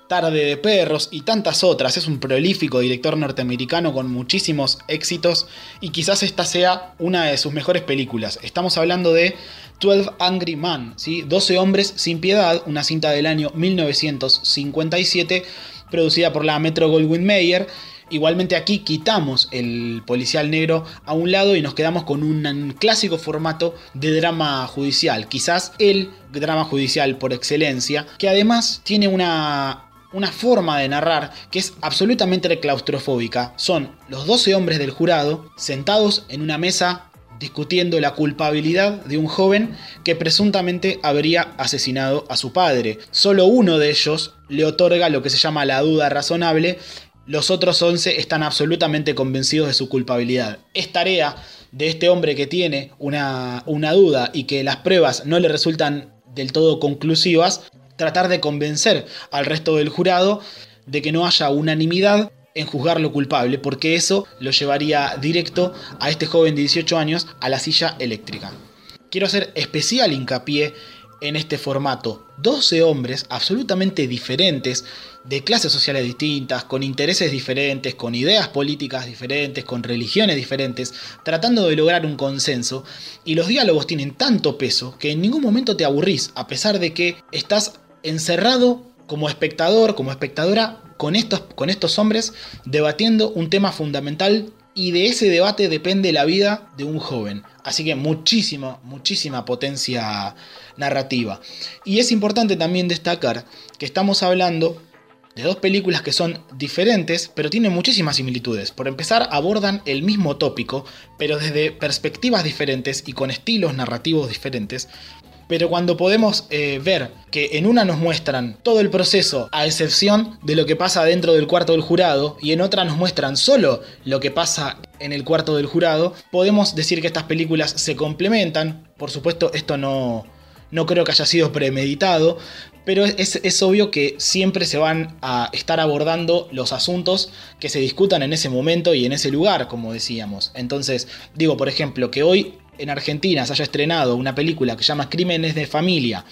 Tarde de Perros y tantas otras. Es un prolífico director norteamericano con muchísimos éxitos y quizás esta sea una de sus mejores películas. Estamos hablando de 12 Angry Men, ¿sí? 12 hombres sin piedad, una cinta del año 1957 producida por la Metro Goldwyn Mayer. Igualmente aquí quitamos el policial negro a un lado y nos quedamos con un clásico formato de drama judicial, quizás el drama judicial por excelencia, que además tiene una una forma de narrar que es absolutamente claustrofóbica. Son los 12 hombres del jurado sentados en una mesa discutiendo la culpabilidad de un joven que presuntamente habría asesinado a su padre. Solo uno de ellos le otorga lo que se llama la duda razonable, los otros 11 están absolutamente convencidos de su culpabilidad. Es tarea de este hombre que tiene una, una duda y que las pruebas no le resultan del todo conclusivas, tratar de convencer al resto del jurado de que no haya unanimidad en juzgarlo culpable, porque eso lo llevaría directo a este joven de 18 años a la silla eléctrica. Quiero hacer especial hincapié en este formato. 12 hombres absolutamente diferentes, de clases sociales distintas, con intereses diferentes, con ideas políticas diferentes, con religiones diferentes, tratando de lograr un consenso. Y los diálogos tienen tanto peso que en ningún momento te aburrís, a pesar de que estás encerrado como espectador, como espectadora, con estos, con estos hombres debatiendo un tema fundamental y de ese debate depende la vida de un joven. Así que muchísima, muchísima potencia narrativa. Y es importante también destacar que estamos hablando de dos películas que son diferentes, pero tienen muchísimas similitudes. Por empezar, abordan el mismo tópico, pero desde perspectivas diferentes y con estilos narrativos diferentes pero cuando podemos eh, ver que en una nos muestran todo el proceso a excepción de lo que pasa dentro del cuarto del jurado y en otra nos muestran solo lo que pasa en el cuarto del jurado, podemos decir que estas películas se complementan. Por supuesto, esto no, no creo que haya sido premeditado, pero es, es, obvio que siempre se van a estar abordando los asuntos que se discutan en ese momento y en ese lugar, como decíamos. Entonces, digo, por ejemplo, que hoy en Argentina se haya estrenado una película que se llama Crímenes de Familia,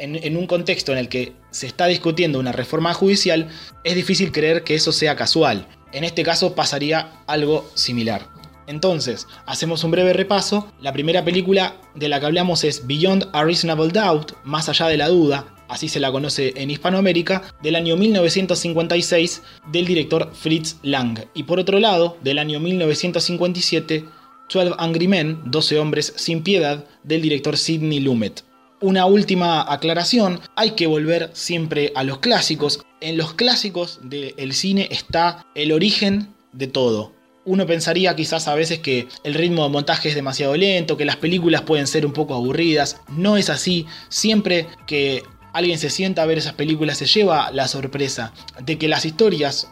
en, un contexto en el que se está discutiendo una reforma judicial, es difícil creer que eso sea casual. En este caso pasaría algo similar. Entonces, hacemos un breve repaso. La primera película de la que hablamos es Beyond a Reasonable Doubt, Más allá de la duda, así se la conoce en Hispanoamérica, del año 1956 del director Fritz Lang. Y por otro lado, del año 1957, 12 Angry Men, 12 hombres sin piedad, del director Sidney Lumet. Una última aclaración, hay que volver siempre a los clásicos. En los clásicos del cine está el origen de todo. Uno pensaría quizás a veces que el ritmo de montaje es demasiado lento, que las películas pueden ser un poco aburridas. No es así. Siempre que alguien se sienta a ver esas películas se lleva la sorpresa de que las historias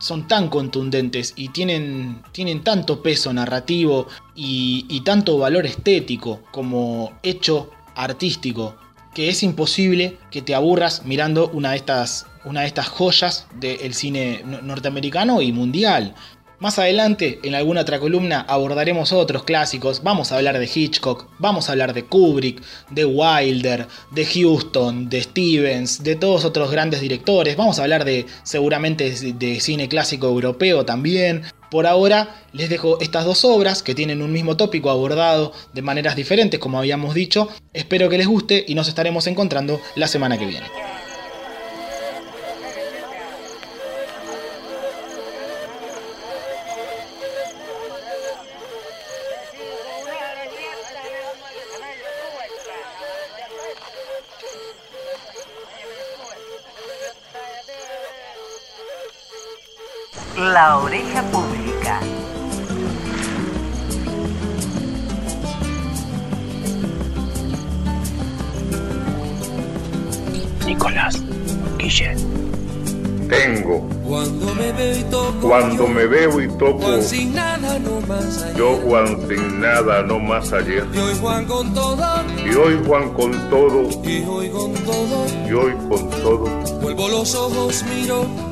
son tan contundentes y tienen, tienen tanto peso narrativo y, tanto valor estético como hecho artístico que es imposible que te aburras mirando una de estas, una de estas joyas del cine norteamericano y mundial. Más adelante, en alguna otra columna, abordaremos otros clásicos. Vamos a hablar de Hitchcock, vamos a hablar de Kubrick, de Wilder, de Houston, de Stevens, de todos otros grandes directores. Vamos a hablar de seguramente de cine clásico europeo también. Por ahora les dejo estas dos obras que tienen un mismo tópico abordado de maneras diferentes, como habíamos dicho. Espero que les guste y nos estaremos encontrando la semana que viene. La Oreja Pública. Nicolás Guillén. Tengo. Cuando me veo y toco. Cuando me veo y toco. Juan sin nada, no más ayer. Yo Juan sin nada, no más ayer. Y hoy Juan con todo. Y hoy Juan con todo. Y hoy con todo. Y hoy con todo. Vuelvo los ojos, miro.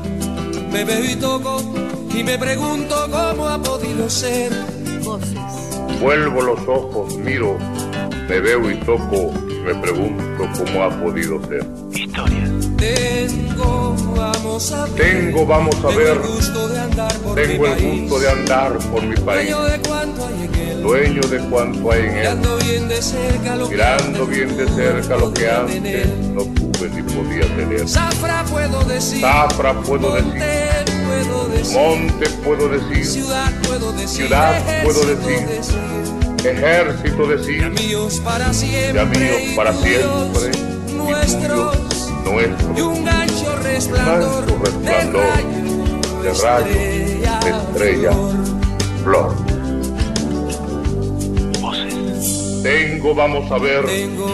Me veo y toco. Y me pregunto cómo ha podido ser. Voces. Vuelvo los ojos, miro. Me veo y toco. Me pregunto cómo ha podido ser. Historia. Tengo, vamos a ver. Tengo, vamos a Tengo ver. el gusto de andar por Tengo mi el país. gusto de andar por mi país. Dueño de cuánto hay en él. Dueño de cuanto hay en él. Mirando bien de cerca lo que Mirando antes bien de no cerca lo que antes no tuve ni podía tener. Zafra puedo decir. Zafra puedo decir. Monte puedo decir. Monte puedo decir. Ciudad puedo decir. Ciudad puedo ejército decir. Y amigos para siempre. Y amigos para siempre. tuyos, Y Nuestros. Y un gancho resplandor. De rayo, de estrella, flor. Tengo, vamos a ver. Tengo,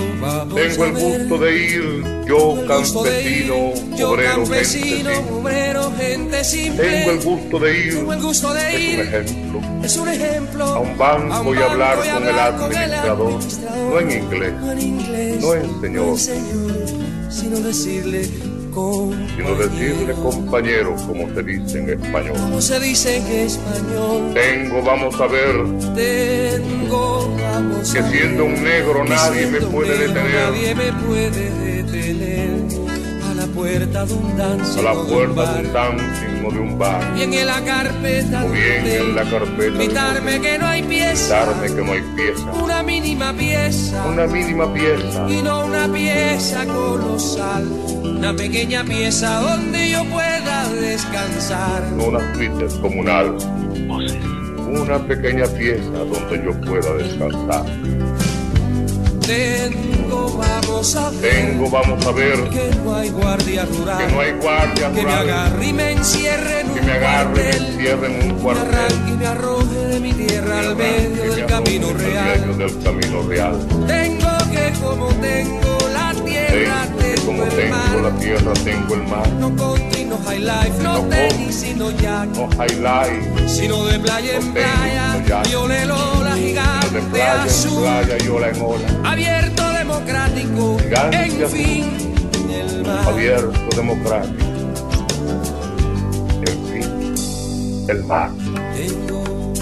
el ver. gusto de ir. Yo campesino, ir, yo obrero, gente simple. Tengo el gusto de ir. Es un ejemplo. Es un ejemplo. A un banco y hablar con el administrador. No en inglés. No en señor. Sino decirle con. Sino decirle compañero, como se dice en español. Como se dice en español. Tengo, vamos a ver, Tengo, vamos que a ver, siendo un negro que nadie me puede negro detener. Nadie me puede detener. A la puerta de un dancing A la o de un puerta de un dancing o de un bar. Bien en la carpeta O bien en la carpeta que no hay pieza. darme que no hay pieza. Una mínima pieza. Una mínima pieza. Y no una pieza colosal. Una pequeña pieza donde yo pueda descansar. No una suite. Voces. Una pequeña pieza donde yo pueda descansar. Ver. Tengo, vamos a ver, Que no hay guardia rural. que no hay guardia Que me rural. agarre y me encierre en Que un me agarre y me cuartel. encierre en un Me cuartel. arranque y me arroje de mi tierra al medio Que me del camino real. Al medio del camino real. Tengo que como tengo la tierra, Tengo que tengo como el tengo mar. la tierra, tengo el mar. No country, no high life, no, No tenis, sino jack. No highlight, Sino de playa en No tenis, playa, sino jack. violelo la no gigante de playa en azul. playa y ola en ola. Abierto, democrático, en fin, el mar. Abierto, democrático. En fin, el mar. Tengo,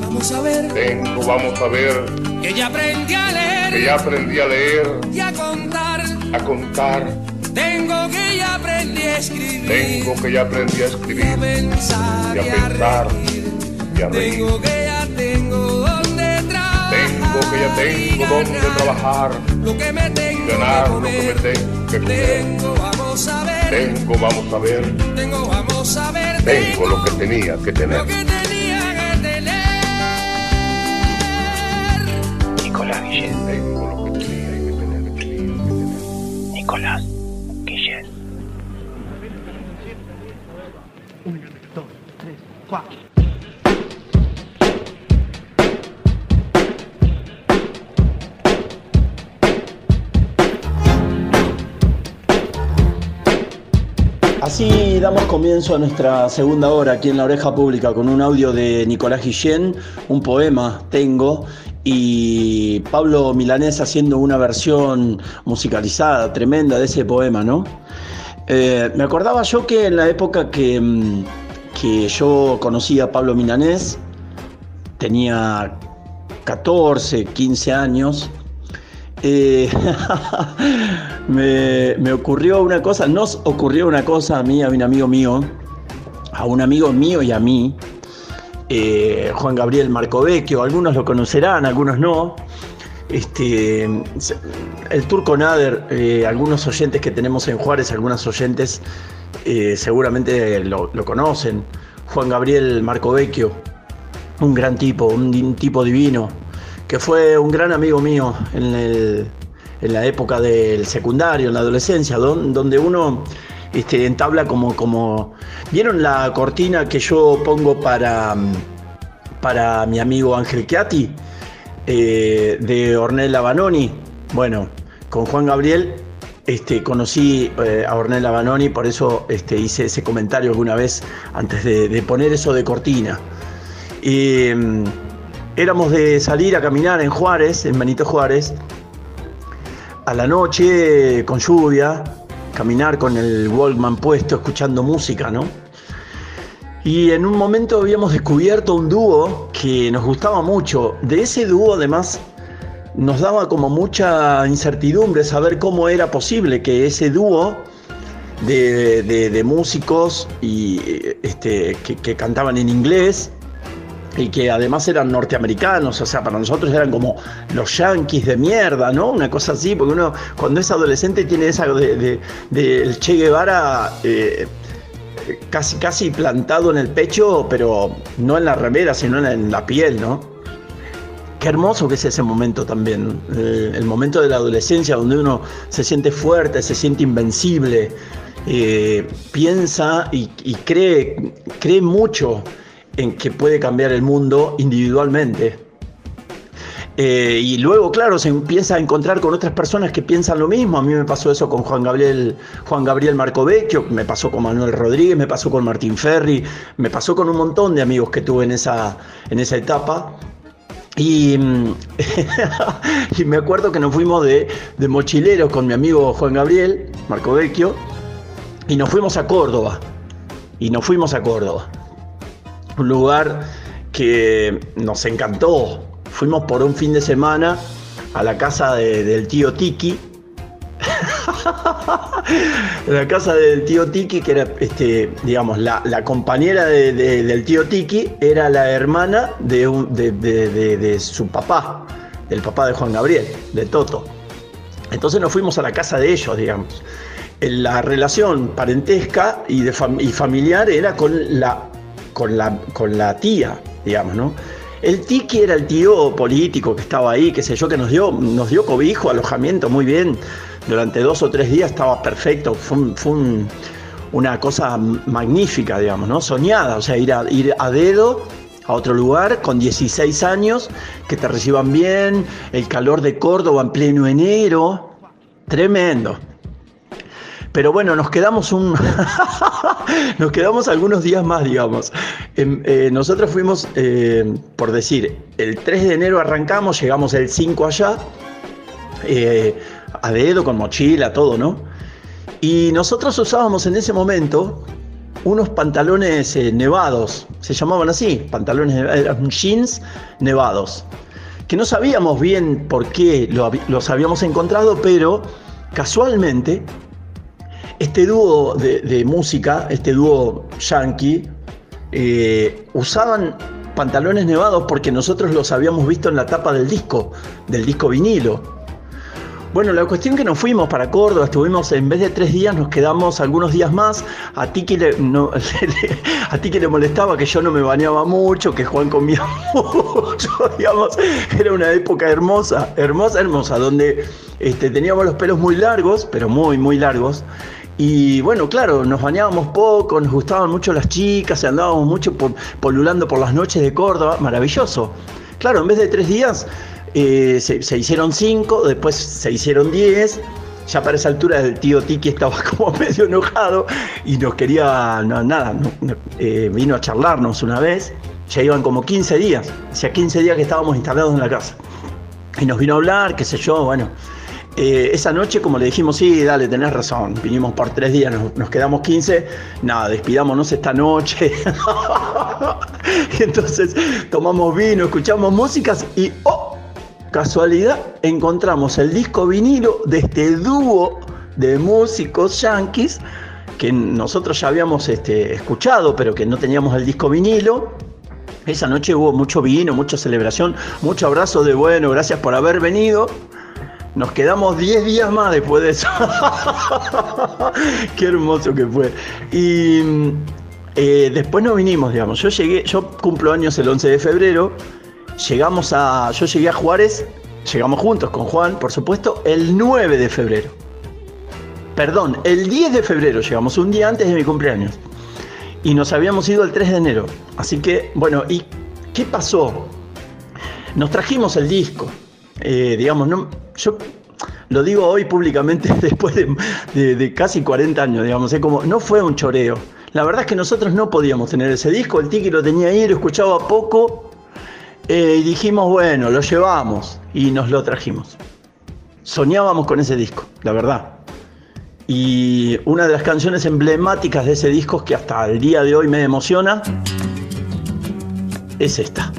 vamos a ver, Tengo, vamos a ver, que ya aprendí a leer que ya aprendí a leer, y a contar. a contar. Tengo que ya aprendí a escribir. Tengo que ya aprendí a y a escribir pensar y a pensar y a reír. Tengo que que ya tengo donde trabajar, Lo que me tengo ganar lo que me tengo que comer. Tengo, vamos a ver. Tengo, vamos a ver, Tengo, vamos a ver. tengo lo que tenía que lo tener. que tenía que tener. Nicolás Guillén. Tengo lo que tenía que tener, que tenía que tener. Nicolás Así damos comienzo a nuestra segunda hora aquí en la oreja pública con un audio de Nicolás Guillén, un poema tengo y Pablo Milanés haciendo una versión musicalizada tremenda de ese poema, ¿no? Eh, me acordaba yo que en la época que, mm, que yo conocí a Pablo Milanés, tenía 14, 15 años, me, ocurrió una cosa, nos ocurrió una cosa a mí, a un amigo mío, a un amigo mío y a mí, eh, Juan Gabriel Marcovecchio, algunos lo conocerán, algunos no. Este, el turco Nader, eh, algunos oyentes que tenemos en Juárez, algunos oyentes eh, seguramente lo, conocen. Juan Gabriel Marcovecchio, un gran tipo, un tipo divino, que fue un gran amigo mío en, el- en la época del secundario, en la adolescencia, don- donde uno este, entabla como, como. ¿Vieron la cortina que yo pongo para, para mi amigo Ángel Chiati? Eh, de Ornella Banoni. Bueno, con Juan Gabriel este, conocí eh, a Ornella Banoni, por eso este, hice ese comentario alguna vez antes de, poner eso de cortina. Mm, éramos de salir a caminar en Juárez, en Benito Juárez, a la noche con lluvia, caminar con el Walkman puesto, escuchando música, ¿no? Y en un momento habíamos descubierto un dúo que nos gustaba mucho. De ese dúo además nos daba como mucha incertidumbre saber cómo era posible que ese dúo de, músicos y, este, que, cantaban en inglés y que además eran norteamericanos, o sea, para nosotros eran como los yanquis de mierda, ¿no? Una cosa así, porque uno cuando es adolescente tiene esa de, de, Che Guevara eh, casi, casi plantado en el pecho, pero no en la remera, sino en la piel, ¿no? Qué hermoso que es ese momento también, eh, el, momento de la adolescencia donde uno se siente fuerte, se siente invencible, eh, piensa y, y cree, cree mucho en que puede cambiar el mundo individualmente. Eh, y luego, claro, se empieza a encontrar con otras personas que piensan lo mismo. A mí me pasó eso con Juan Gabriel, Juan Gabriel Marcovecchio, me pasó con Manuel Rodríguez, me pasó con Martín Ferri, me pasó con un montón de amigos que tuve en esa, en esa etapa. Y, y me acuerdo que nos fuimos de, de mochileros con mi amigo Juan Gabriel Marcovecchio y nos fuimos a Córdoba. Y nos fuimos a Córdoba un lugar que nos encantó. Fuimos por un fin de semana a la casa del tío Tiki. la casa del tío Tiki, que era, este, digamos, la, compañera del tío Tiki, era la hermana de, de, su papá, del papá de Juan Gabriel, de Toto. Entonces nos fuimos a la casa de ellos, digamos. La relación parentesca y, de y familiar era con la con la, con la tía, digamos, ¿no? El tiki era el tío político que estaba ahí, qué sé yo, que nos dio, nos dio cobijo, alojamiento, muy bien. Durante dos o tres días estaba perfecto. Fue, una cosa magnífica, digamos, ¿no? Soñada, o sea, ir a, ir a dedo a otro lugar con 16 años, que te reciban bien, el calor de Córdoba en pleno enero. Tremendo. Pero bueno, nos quedamos un. nos quedamos algunos días más, digamos. Em, eh, nosotros fuimos, eh, por decir, el 3 de enero arrancamos, llegamos el 5 allá, eh, a dedo, con mochila, todo, ¿no? Y nosotros usábamos en ese momento unos pantalones nevados, se llamaban así, pantalones, eran jeans nevados, que no sabíamos bien por qué los habíamos encontrado, pero casualmente este dúo de, música, este dúo yankee, eh, usaban pantalones nevados porque nosotros los habíamos visto en la tapa del disco, del disco vinilo. Bueno, la cuestión que nos fuimos para Córdoba, estuvimos en vez de tres días, nos quedamos algunos días más. A Tiki le, a Tiki le molestaba que yo no me bañaba mucho, que Juan comía mucho, digamos. Era una época hermosa, hermosa, hermosa, donde este, teníamos los pelos muy largos, pero muy, muy largos. Y bueno, claro, nos bañábamos poco, nos gustaban mucho las chicas, andábamos mucho polulando por las noches de Córdoba, maravilloso. Claro, en vez de tres días eh, se, hicieron cinco, después se hicieron diez. Ya para esa altura el tío Tiki estaba como medio enojado y nos quería, nada, eh, vino a charlarnos una vez. Ya iban como 15 días, hacía 15 días que estábamos instalados en la casa. Y nos vino a hablar, qué sé yo, bueno. Eh, esa noche, como le dijimos, sí, dale, tenés razón, vinimos por tres días, nos, quedamos 15, nada, despidámonos esta noche. entonces tomamos vino, escuchamos músicas y, oh, casualidad, encontramos el disco vinilo de este dúo de músicos yankees que nosotros ya habíamos este, escuchado, pero que no teníamos el disco vinilo. Esa noche hubo mucho vino, mucha celebración, mucho abrazo de bueno, gracias por haber venido. Nos quedamos 10 días más después de eso. Qué hermoso que fue. Y eh, después nos vinimos, digamos. Yo llegué, yo cumplo años el 11 de febrero. Llegamos a. Yo llegué a Juárez, llegamos juntos con Juan, por supuesto, el 9 de febrero. perdón, el 10 de febrero llegamos, un día antes de mi cumpleaños. Y nos habíamos ido el 3 de enero. Así que, bueno, ¿y qué pasó? Nos trajimos el disco. Eh, digamos, no, yo lo digo hoy públicamente después de, casi 40 años, digamos, es como, no fue un choreo. La verdad es que nosotros no podíamos tener ese disco, el Tiki lo tenía ahí, lo escuchaba poco, eh, y dijimos, bueno, lo llevamos y nos lo trajimos. Soñábamos con ese disco, la verdad. Y una de las canciones emblemáticas de ese disco que hasta el día de hoy me emociona es esta.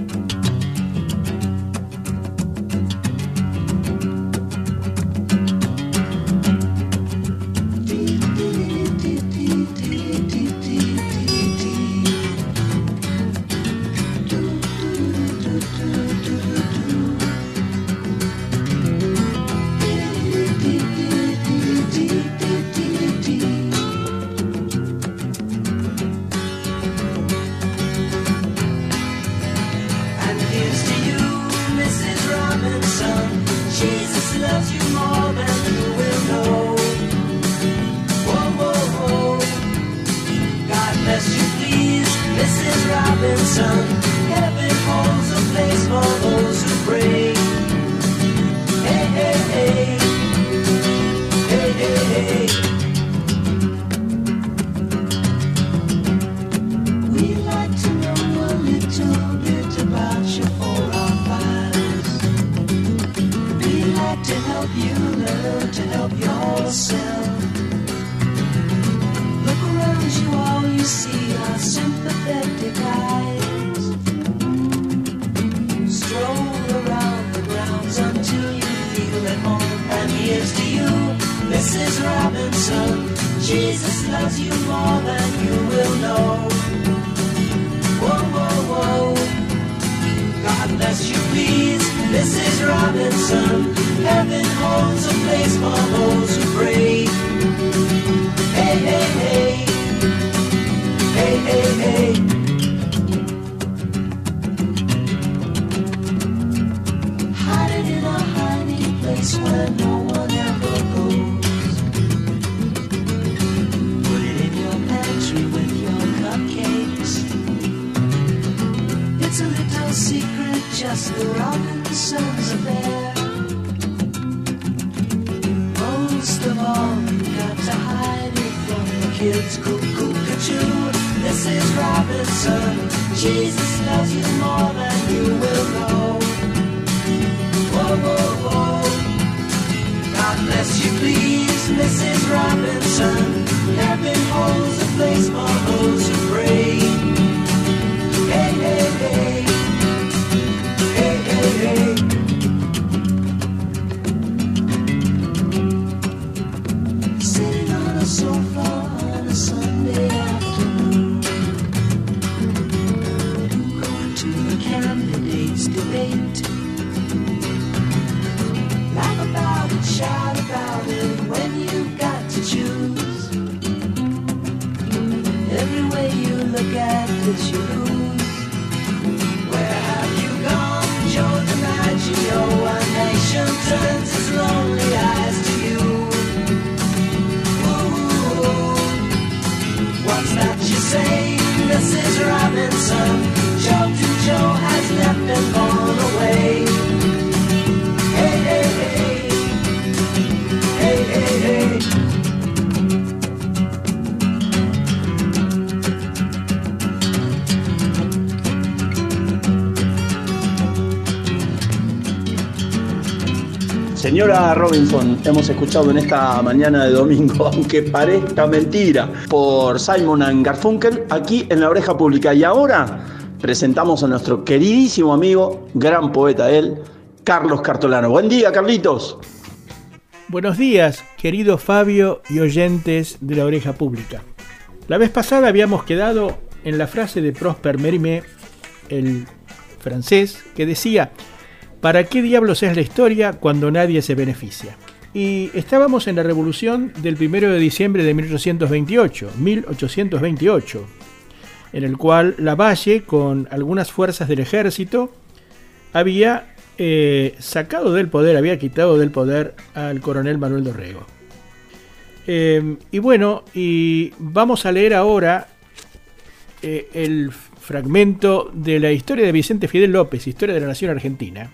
Señora Robinson, hemos escuchado en esta mañana de domingo, aunque parezca mentira, por Simon and Garfunkel, aquí en la oreja pública. Y ahora presentamos a nuestro queridísimo amigo, gran poeta él, Carlos Cartolano. Buen día, Carlitos. Buenos días, querido Fabio y oyentes de la oreja pública. La vez pasada habíamos quedado en la frase de Prosper Mérimée, el francés, que decía, ¿Para qué diablos es la historia cuando nadie se beneficia? Y estábamos en la revolución del 1 de diciembre de 1828, 1828, en el cual Lavalle, con algunas fuerzas del ejército, había eh, sacado del poder, había quitado del poder al coronel Manuel Dorrego. Eh, y bueno, y vamos a leer ahora eh, el fragmento de la historia de Vicente Fidel López, Historia de la Nación Argentina,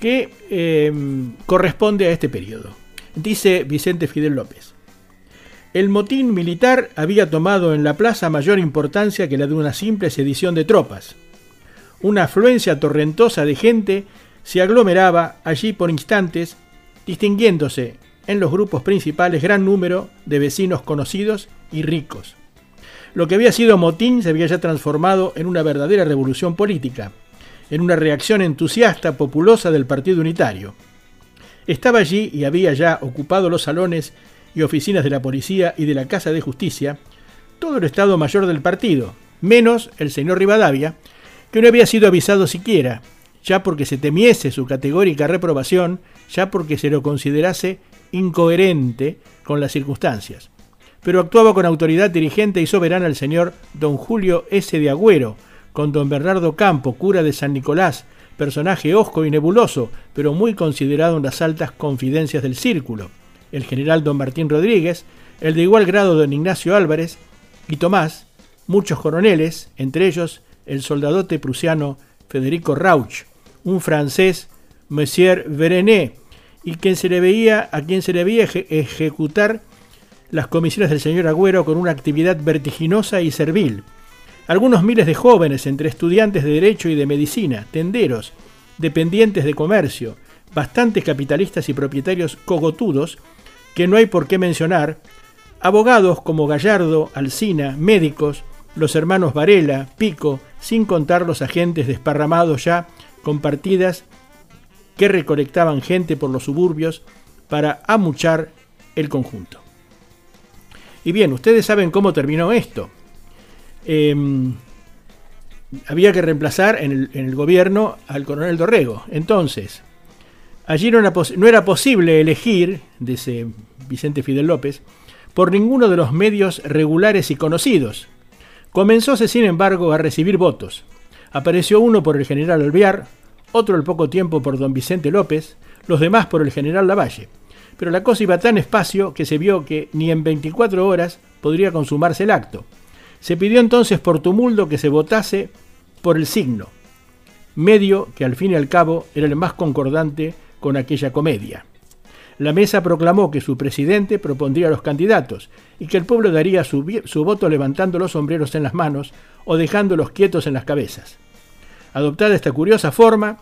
que eh, corresponde a este periodo. Dice Vicente Fidel López. El motín militar había tomado en la plaza mayor importancia que la de una simple sedición de tropas. Una afluencia torrentosa de gente se aglomeraba allí por instantes, distinguiéndose en los grupos principales gran número de vecinos conocidos y ricos. Lo que había sido motín se había ya transformado en una verdadera revolución política, en una reacción entusiasta, populosa del Partido Unitario. Estaba allí y había ya ocupado los salones y oficinas de la policía y de la Casa de Justicia todo el Estado Mayor del partido, menos el señor Rivadavia, que no había sido avisado siquiera, ya porque se temiese su categórica reprobación, ya porque se lo considerase incoherente con las circunstancias. Pero actuaba con autoridad dirigente y soberana el señor don Julio S. de Agüero, con don Bernardo Campo, cura de San Nicolás, personaje hosco y nebuloso, pero muy considerado en las altas confidencias del círculo, el general don Martín Rodríguez, el de igual grado don Ignacio Álvarez y Tomás, muchos coroneles, entre ellos el soldadote prusiano Federico Rauch, un francés, Monsieur Verené, y quien se le veía, a quien se le veía ejecutar las comisiones del señor Agüero con una actividad vertiginosa y servil. Algunos miles de jóvenes, entre estudiantes de Derecho y de Medicina, tenderos, dependientes de comercio, bastantes capitalistas y propietarios cogotudos, que no hay por qué mencionar, abogados como Gallardo, Alsina, médicos, los hermanos Varela, Pico, sin contar los agentes desparramados ya con partidas que recolectaban gente por los suburbios para amuchar el conjunto. Y bien, ustedes saben cómo terminó esto. Em, había que reemplazar en el, en el, gobierno al coronel Dorrego. Entonces, allí no era, posible elegir, dice Vicente Fidel López, por ninguno de los medios regulares y conocidos. Comenzóse, sin embargo, a recibir votos. Apareció uno por el general Alvear, otro al poco tiempo por don Vicente López, los demás por el general Lavalle. Pero la cosa iba tan espacio que se vio que ni en 24 horas podría consumarse el acto. Se pidió entonces por tumulto que se votase por el signo, medio que al fin y al cabo era el más concordante con aquella comedia. La mesa proclamó que su presidente propondría los candidatos y que el pueblo daría su, su voto levantando los sombreros en las manos o dejándolos quietos en las cabezas. Adoptada esta curiosa forma,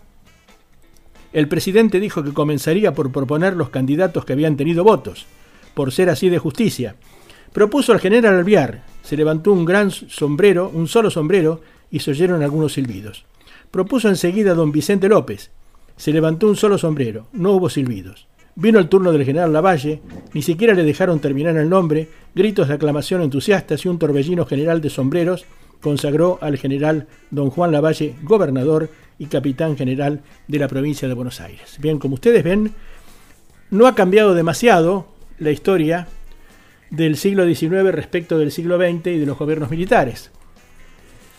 el presidente dijo que comenzaría por proponer los candidatos que habían tenido votos, por ser así de justicia. Propuso al general Alviar, se levantó un gran sombrero, un solo sombrero, y se oyeron algunos silbidos. Propuso enseguida a don Vicente López, se levantó un solo sombrero, no hubo silbidos. Vino el turno del general Lavalle, ni siquiera le dejaron terminar el nombre, gritos de aclamación entusiastas y un torbellino general de sombreros consagró al general don Juan Lavalle gobernador y capitán general de la provincia de Buenos Aires. Bien, como ustedes ven, no ha cambiado demasiado la historia del siglo XIX respecto del siglo XX y de los gobiernos militares.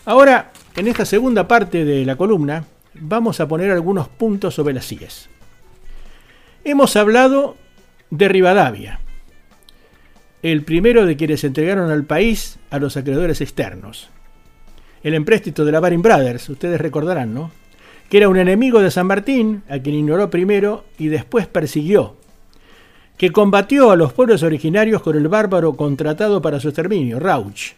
Ahora, en esta segunda parte de la columna, vamos a poner algunos puntos sobre las CIES. Hemos hablado de Rivadavia, el primero de quienes entregaron al país a los acreedores externos el empréstito de la Baring Brothers, ustedes recordarán, ¿no? Que era un enemigo de San Martín, a quien ignoró primero y después persiguió, que combatió a los pueblos originarios con el bárbaro contratado para su exterminio, Rauch.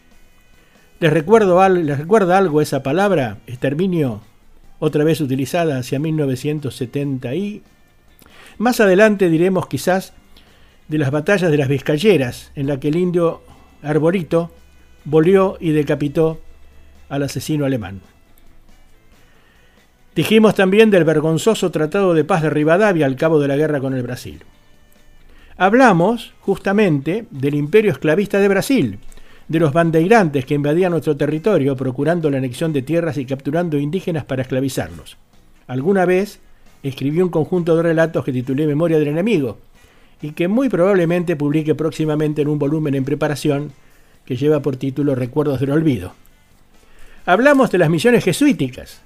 ¿Les, recuerdo, ¿Les recuerda algo esa palabra, exterminio, otra vez utilizada hacia 1970 y... Más adelante diremos quizás de las batallas de las Vizcayeras, en la que el indio Arborito volvió y decapitó al asesino alemán. Dijimos también del vergonzoso Tratado de Paz de Rivadavia al cabo de la guerra con el Brasil. Hablamos justamente del imperio esclavista de Brasil, de los bandeirantes que invadían nuestro territorio procurando la anexión de tierras y capturando indígenas para esclavizarlos. Alguna vez escribí un conjunto de relatos que titulé Memoria del enemigo y que muy probablemente publique próximamente en un volumen en preparación que lleva por título Recuerdos del Olvido. Hablamos de las misiones jesuíticas,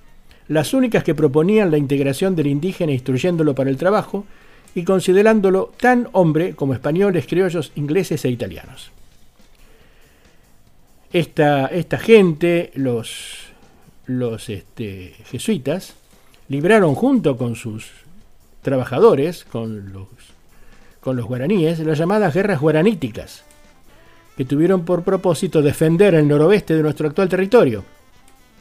las únicas que proponían la integración del indígena instruyéndolo para el trabajo y considerándolo tan hombre como españoles, criollos, ingleses e italianos. Esta, esta gente, los, los este, jesuitas, libraron junto con sus trabajadores, con los, con los guaraníes, las llamadas guerras guaraníticas, que tuvieron por propósito defender el noroeste de nuestro actual territorio.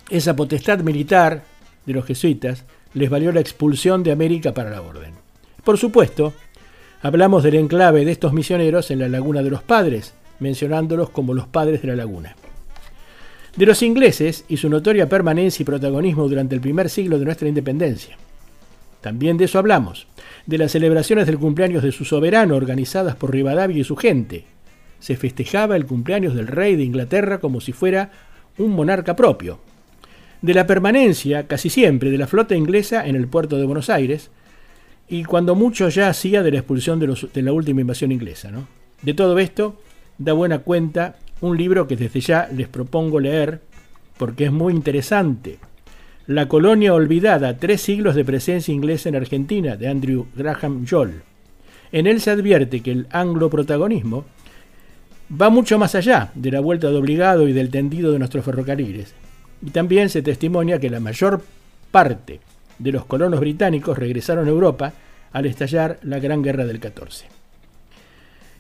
Esa potestad militar de los jesuitas les valió la expulsión de América para la orden. Por supuesto, hablamos del enclave de estos misioneros en la Laguna de los Padres, mencionándolos como los padres de la laguna. De los ingleses y su notoria permanencia y protagonismo durante el primer siglo de nuestra independencia. También de eso hablamos, de las celebraciones del cumpleaños de su soberano organizadas por Rivadavia y su gente. Se festejaba el cumpleaños del rey de Inglaterra como si fuera un monarca propio. De la permanencia, casi siempre, de la flota inglesa en el puerto de Buenos Aires, y cuando mucho ya hacía de la expulsión de, la última invasión inglesa. ¿no? De todo esto da buena cuenta un libro que desde ya les propongo leer porque es muy interesante. La colonia olvidada, tres siglos de presencia inglesa en Argentina, de Andrew Graham Joll. En él se advierte que el anglo-protagonismo va mucho más allá de la vuelta de obligado y del tendido de nuestros ferrocarriles. Y también se testimonia que la mayor parte de los colonos británicos regresaron a Europa al estallar la Gran Guerra del 14.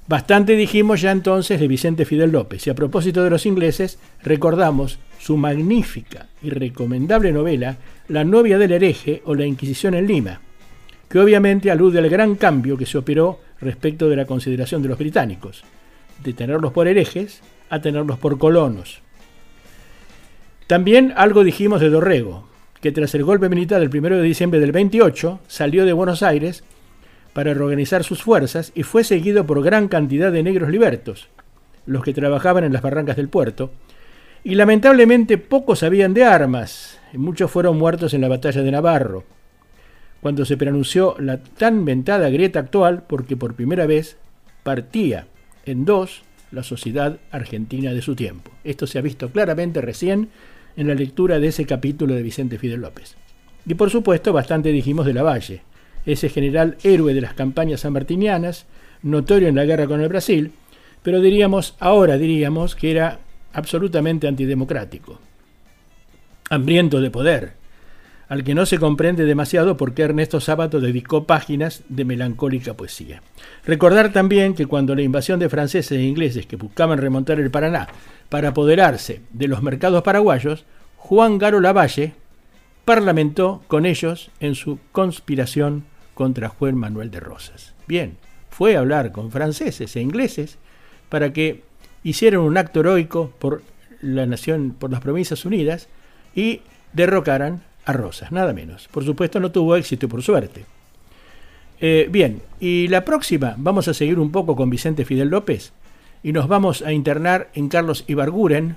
Bastante dijimos ya entonces de Vicente Fidel López y a propósito de los ingleses recordamos su magnífica y recomendable novela La novia del hereje o La Inquisición en Lima, que obviamente alude al gran cambio que se operó respecto de la consideración de los británicos, de tenerlos por herejes a tenerlos por colonos. También algo dijimos de Dorrego, que tras el golpe militar del 1 de diciembre del 28 salió de Buenos Aires para reorganizar sus fuerzas y fue seguido por gran cantidad de negros libertos, los que trabajaban en las barrancas del puerto, y lamentablemente pocos sabían de armas, y muchos fueron muertos en la batalla de Navarro, cuando se pronunció la tan ventada grieta actual porque por primera vez partía en dos la sociedad argentina de su tiempo. Esto se ha visto claramente recién en la lectura de ese capítulo de Vicente Fidel López. Y por supuesto bastante dijimos de la Valle, ese general héroe de las campañas sanmartinianas, notorio en la guerra con el Brasil, pero diríamos, ahora diríamos que era absolutamente antidemocrático, hambriento de poder, al que no se comprende demasiado por qué Ernesto Sábato dedicó páginas de melancólica poesía. Recordar también que cuando la invasión de franceses e ingleses que buscaban remontar el Paraná para apoderarse de los mercados paraguayos, Juan Garo Lavalle parlamentó con ellos en su conspiración contra Juan Manuel de Rosas. Bien, fue a hablar con franceses e ingleses para que hicieran un acto heroico por la nación, por las Provincias Unidas y derrocaran a Rosas, nada menos. Por supuesto no tuvo éxito por suerte. Eh, bien, y la próxima vamos a seguir un poco con Vicente Fidel López y nos vamos a internar en Carlos Ibarguren,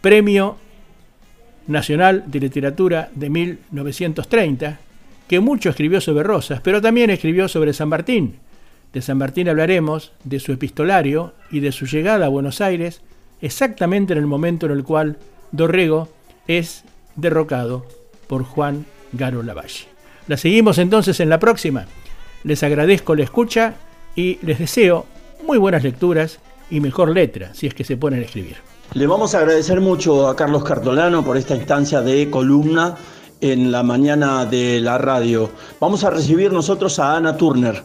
Premio Nacional de Literatura de 1930, que mucho escribió sobre Rosas, pero también escribió sobre San Martín. De San Martín hablaremos, de su epistolario y de su llegada a Buenos Aires, exactamente en el momento en el cual Dorrego es derrocado por Juan Garo Lavalle. La seguimos entonces en la próxima. Les agradezco la escucha y les deseo muy buenas lecturas y mejor letra, si es que se ponen a escribir. Le vamos a agradecer mucho a Carlos Cartolano por esta instancia de columna en la mañana de la radio. Vamos a recibir nosotros a Ana Turner,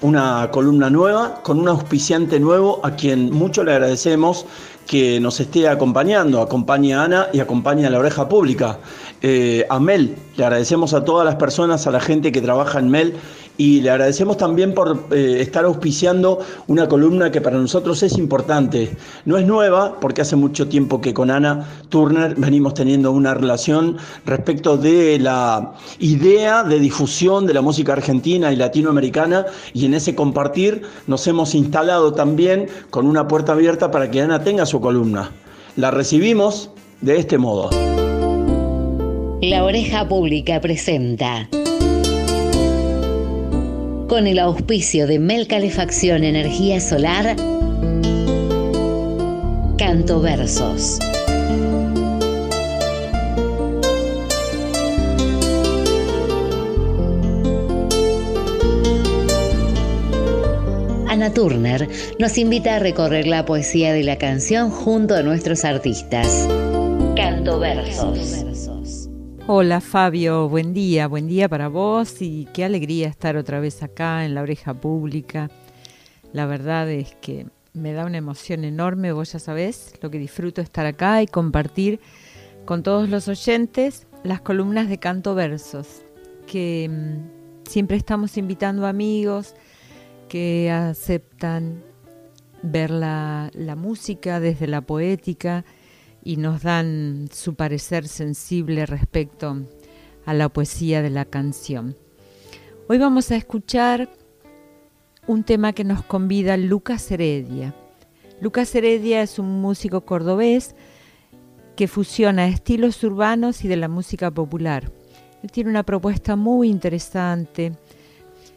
una columna nueva con un auspiciante nuevo a quien mucho le agradecemos que nos esté acompañando. Acompaña a Ana y acompaña a la oreja pública. Eh, a Mel, le agradecemos a todas las personas, a la gente que trabaja en Mel y le agradecemos también por eh, estar auspiciando una columna que para nosotros es importante. No es nueva, porque hace mucho tiempo que con Ana Turner venimos teniendo una relación respecto de la idea de difusión de la música argentina y latinoamericana y en ese compartir nos hemos instalado también con una puerta abierta para que Ana tenga su columna. La recibimos de este modo. La oreja pública presenta con el auspicio de Mel Calefacción Energía Solar, Canto Versos. Turner nos invita a recorrer la poesía de la canción junto a nuestros artistas. Canto versos. Hola Fabio, buen día, buen día para vos y qué alegría estar otra vez acá en la oreja pública. La verdad es que me da una emoción enorme, vos ya sabés lo que disfruto estar acá y compartir con todos los oyentes las columnas de canto versos, que mm, siempre estamos invitando amigos que aceptan ver la, la música desde la poética y nos dan su parecer sensible respecto a la poesía de la canción. Hoy vamos a escuchar un tema que nos convida Lucas Heredia. Lucas Heredia es un músico cordobés que fusiona estilos urbanos y de la música popular. Él tiene una propuesta muy interesante.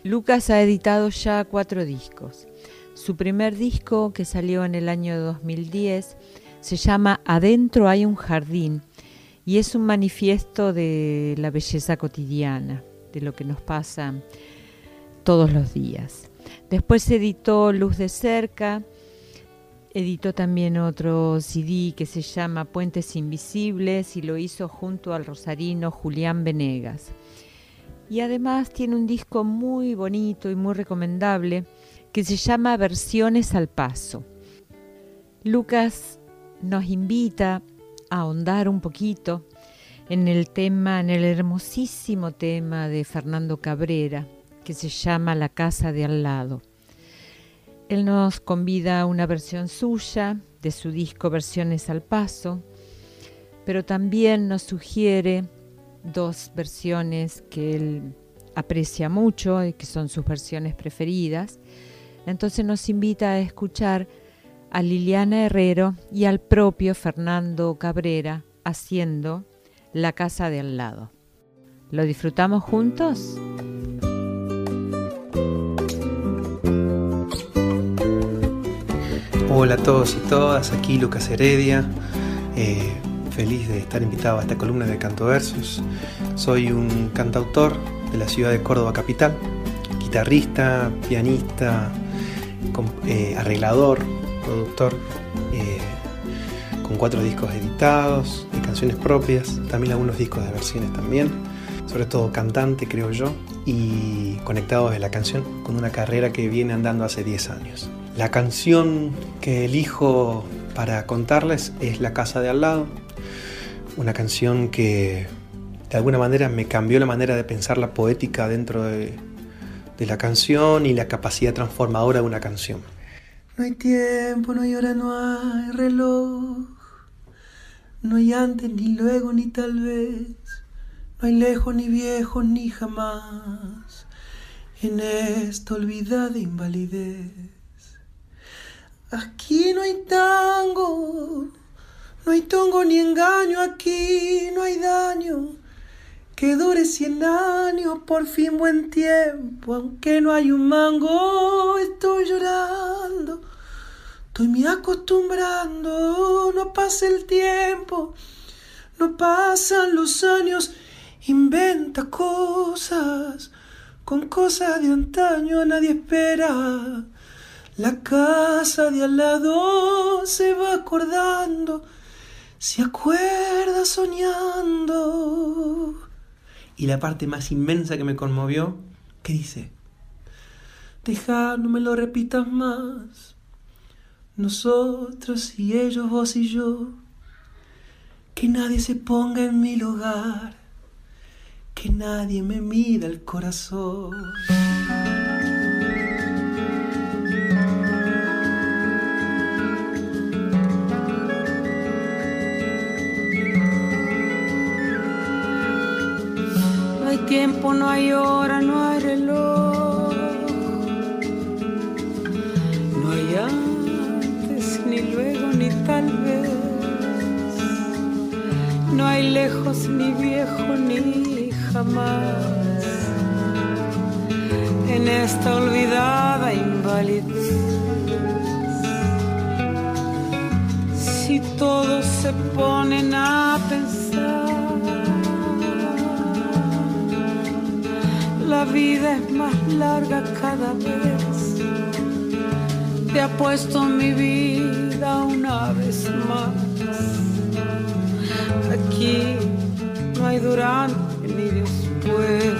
Lucas ha editado ya cuatro discos. Su primer disco, que salió en el año 2010, se llama Adentro hay un jardín y es un manifiesto de la belleza cotidiana, de lo que nos pasa todos los días. Después editó Luz de Cerca, Editó también otro CD que se llama Puentes Invisibles y lo hizo junto al rosarino Julián Venegas. Y además tiene un disco muy bonito y muy recomendable que se llama Versiones al Paso. Lucas nos invita a ahondar un poquito en el tema, en el hermosísimo tema de Fernando Cabrera, que se llama La casa de al lado. Él nos convida a una versión suya de su disco Versiones al Paso, pero también nos sugiere dos versiones que él aprecia mucho y que son sus versiones preferidas. Entonces nos invita a escuchar a Liliana Herrero y al propio Fernando Cabrera haciendo La casa de al lado. ¿Lo disfrutamos juntos? Hola a todos y todas, aquí Lucas Heredia, eh, feliz de estar invitado a esta columna de Canto Versus. Soy un cantautor de la ciudad de Córdoba capital, guitarrista, pianista, eh, arreglador, productor, eh, con cuatro discos editados, de canciones propias, también algunos discos de versiones también, sobre todo cantante creo yo, y conectado de la canción con una carrera que viene andando hace 10 años. La canción que elijo para contarles es La casa de al lado, una canción que de alguna manera me cambió la manera de pensar la poética dentro de, la canción y la capacidad transformadora de una canción. No hay tiempo, no hay hora, no hay reloj, no hay antes, ni luego, ni tal vez, no hay lejos, ni viejo, ni jamás, en esta olvidada invalidez. Aquí no hay tango, no hay tongo ni engaño, aquí no hay daño que dure cien años, por fin buen tiempo, aunque no hay un mango, estoy llorando, estoy me acostumbrando, no pasa el tiempo, no pasan los años, inventa cosas, con cosas de antaño nadie espera la casa de al lado se va acordando, se acuerda soñando. Y la parte más inmensa que me conmovió, ¿qué dice? Deja, no me lo repitas más. Nosotros y ellos, vos y yo. Que nadie se ponga en mi lugar. Que nadie me mida el corazón. No hay hora, no hay reloj. No hay antes, ni luego, ni tal vez. No hay lejos, ni viejo, ni jamás. En esta olvidada invalidez. Si todos se ponen a vida es más larga cada vez. te apuesto mi vida una vez más. Aquí no hay durante ni después.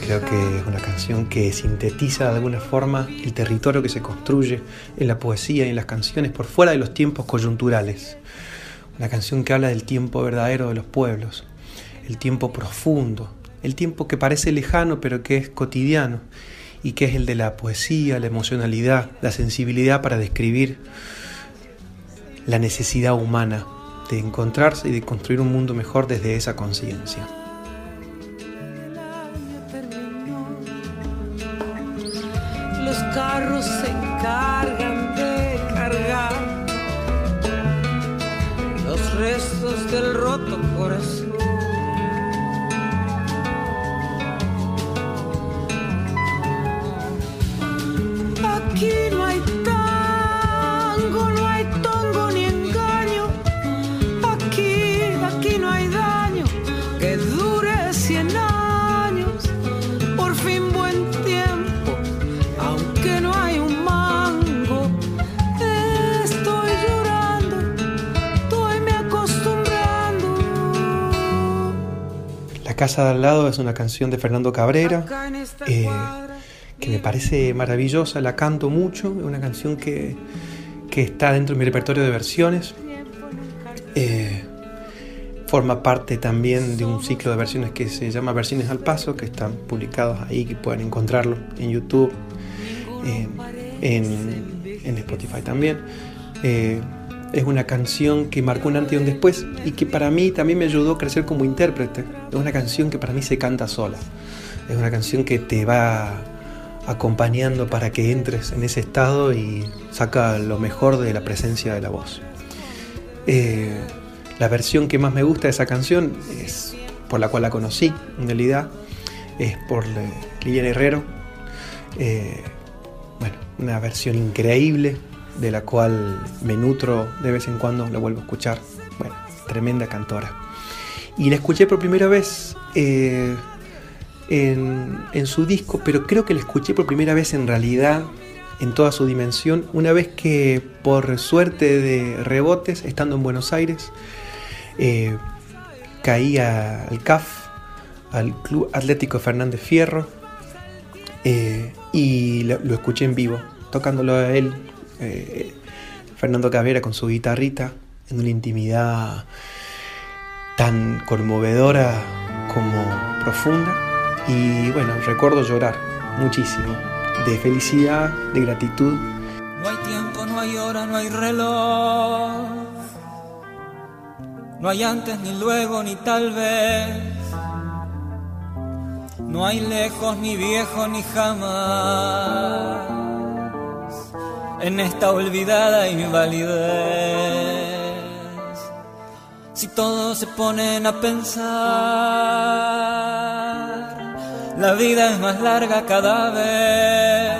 Creo que es una canción que sintetiza de alguna forma el territorio que se construye en la poesía y en las canciones por fuera de los tiempos coyunturales. Una canción que habla del tiempo verdadero de los pueblos, el tiempo profundo, el tiempo que parece lejano pero que es cotidiano y que es el de la poesía, la emocionalidad, la sensibilidad para describir la necesidad humana de encontrarse y de construir un mundo mejor desde esa conciencia. Casa de al lado es una canción de Fernando Cabrera. Eh, que me parece maravillosa, la canto mucho, es una canción que, que está dentro de mi repertorio de versiones. Eh, forma parte también de un ciclo de versiones que se llama Versiones al Paso, que están publicados ahí, que pueden encontrarlo en YouTube, eh, en, en Spotify también. Es una canción que marcó un antes y un después y que para mí también me ayudó a crecer como intérprete. Es una canción que para mí se canta sola. Es una canción que te va acompañando para que entres en ese estado y saca lo mejor de la presencia de la voz. Eh, la versión que más me gusta de esa canción es por la cual la conocí, en realidad, es por Lilian Herrero. Eh, bueno, una versión increíble de la cual me nutro de vez en cuando, la vuelvo a escuchar. Bueno, tremenda cantora. Y la escuché por primera vez eh, en, su disco, pero creo que la escuché por primera vez en realidad en toda su dimensión, una vez que por suerte de rebotes, estando en Buenos Aires, eh, caí al CAF, al Club Atlético Fernández Fierro, eh, y lo escuché en vivo, tocándolo a él, eh, Fernando Cabrera con su guitarrita, en una intimidad tan conmovedora como profunda. Y bueno, recuerdo llorar muchísimo, de felicidad, de gratitud. No hay tiempo, no hay hora, no hay reloj. No hay antes, ni luego, ni tal vez. No hay lejos, ni viejo, ni jamás. En esta olvidada invalidez. Si todos se ponen a pensar, la vida es más larga cada vez.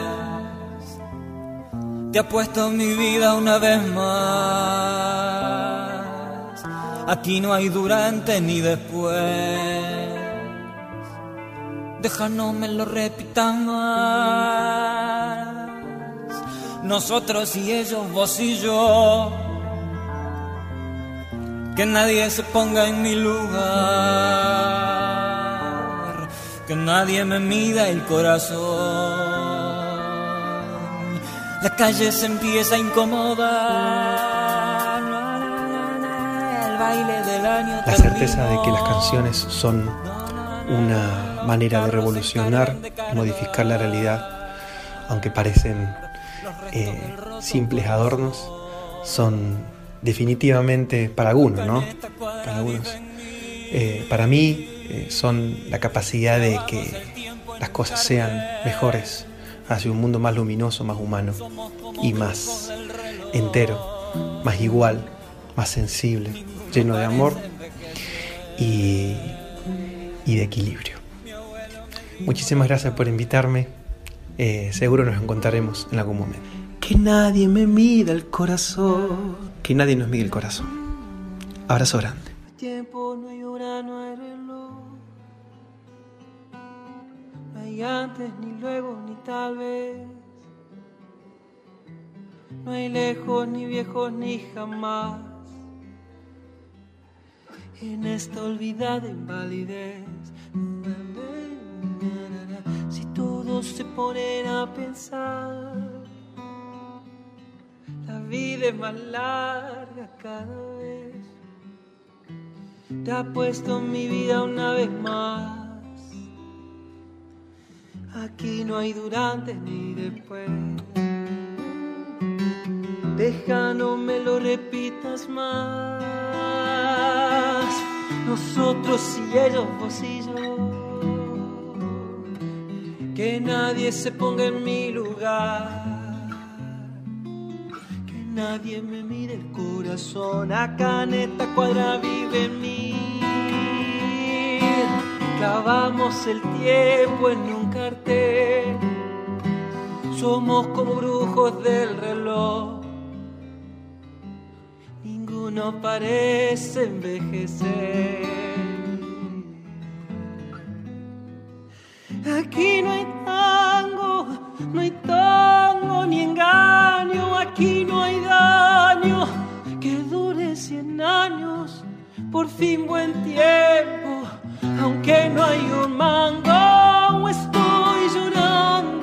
Te apuesto mi vida una vez más. Aquí no hay durante ni después. Deja no me lo repitan más. Nosotros y ellos, vos y yo. Que nadie se ponga en mi lugar. Que nadie me mida el corazón. La calle se empieza a incomodar. El baile del año La certeza de que las canciones son una manera de revolucionar, modificar la realidad, aunque parecen eh, simples adornos, son definitivamente para algunos, ¿no? Para algunos. Eh, para mí eh, son la capacidad de que las cosas sean mejores hacia un mundo más luminoso, más humano y más entero, más igual, más sensible, lleno de amor y, y de equilibrio. Muchísimas gracias por invitarme. Eh, seguro nos encontraremos en algún momento. Que nadie me mida el corazón. Que nadie nos mide el corazón. Abrazo grande. tiempo, no hay hora, no hay reloj. No hay antes, ni luego, ni tal vez. no hay lejos ni viejos ni jamás. En esta olvidada invalidez, todos se ponen a pensar, la vida es más larga cada vez. Te ha puesto en mi vida una vez más. Aquí no hay durante ni después. Deja, no me lo repitas más. Nosotros y ellos, vos y yo. Que nadie se ponga en mi lugar. Que nadie me mire el corazón. Acá en esta cuadra vive en mí. Clavamos el tiempo en un cartel. Somos como brujos del reloj. Ninguno parece envejecer. Aquí no hay tango, no hay tango ni engaño. Aquí no hay daño que dure cien años. Por fin buen tiempo aunque no hay un mango, estoy llorando,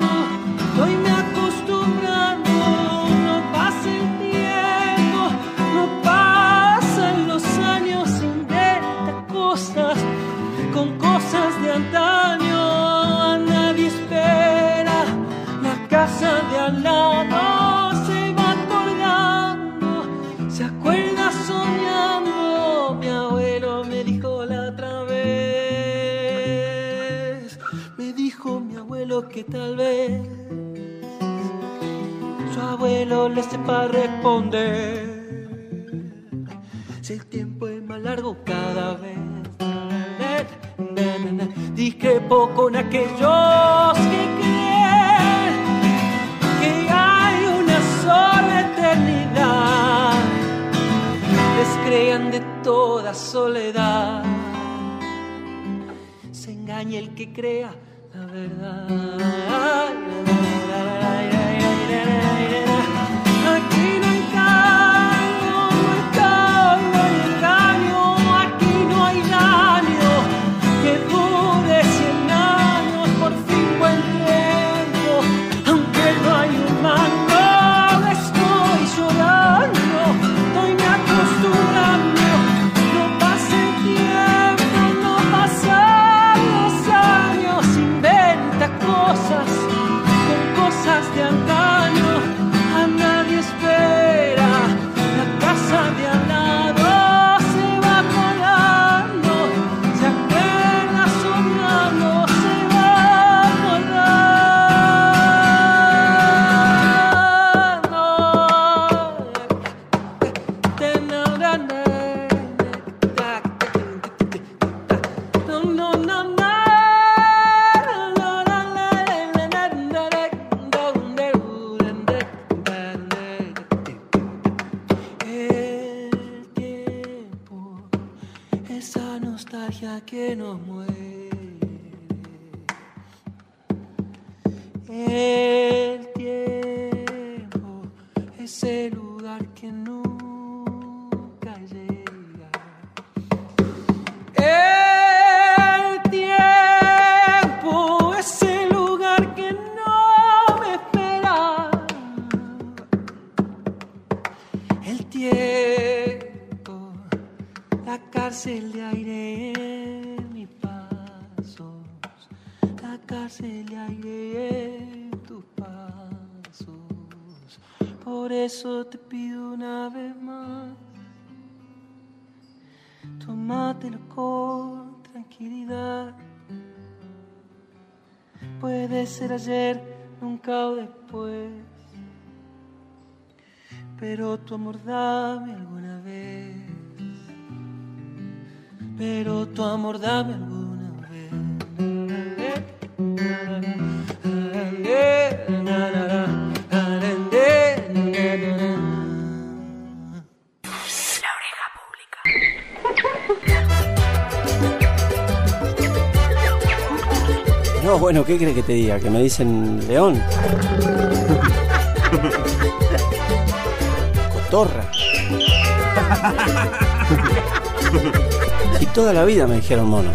que tal vez su abuelo le sepa responder. Si el tiempo es más largo cada vez. Discrepo con aquellos que creen que hay una sola eternidad. Descrean de toda soledad. Se engaña el que crea verdad. Que nos muere. Eso te pido una vez más. Tómatelo con tranquilidad. Puede ser ayer, nunca o después. Pero tu amor dame alguna vez. Pero tu amor dame alguna vez. La oreja pública. No, bueno, ¿qué crees que te diga? ¿Que me dicen león? cotorra. y toda la vida me dijeron mono.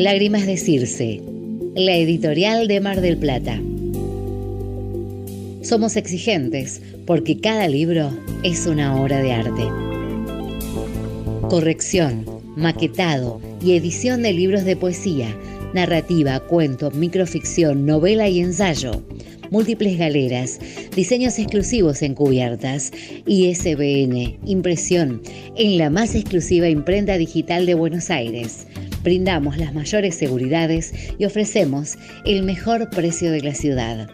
Lágrimas de Circe, la editorial de Mar del Plata. Somos exigentes porque cada libro es una obra de arte. Corrección, maquetado y edición de libros de poesía, narrativa, cuento, microficción, novela y ensayo. Múltiples galeras, diseños exclusivos en cubiertas, ISBN, impresión en la más exclusiva imprenta digital de Buenos Aires brindamos las mayores seguridades y ofrecemos el mejor precio de la ciudad.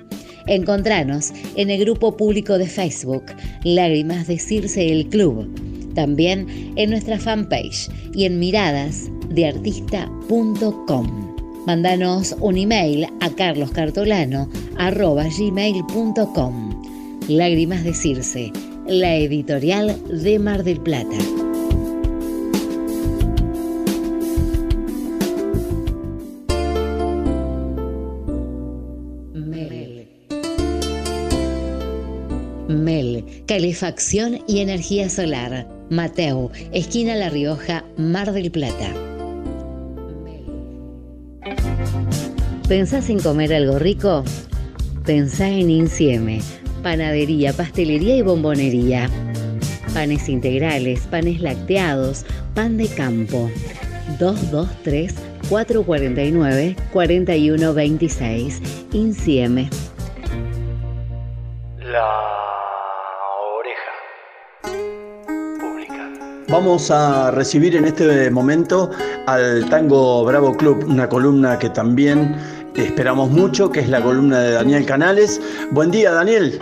Encontranos en el grupo público de Facebook Lágrimas de Circe el Club, también en nuestra fanpage y en miradasdeartista.com. Mándanos un email a carloscartolano.gmail.com Lágrimas de Circe, la editorial de Mar del Plata. Calefacción y energía solar. Mateo, esquina La Rioja, Mar del Plata. ¿Pensás en comer algo rico? Pensá en Incieme, panadería, pastelería y bombonería. Panes integrales, panes lacteados, pan de campo. 223 449 4126 Incieme. La Vamos a recibir en este momento al Tango Bravo Club, una columna que también esperamos mucho, que es la columna de Daniel Canales. Buen día, Daniel.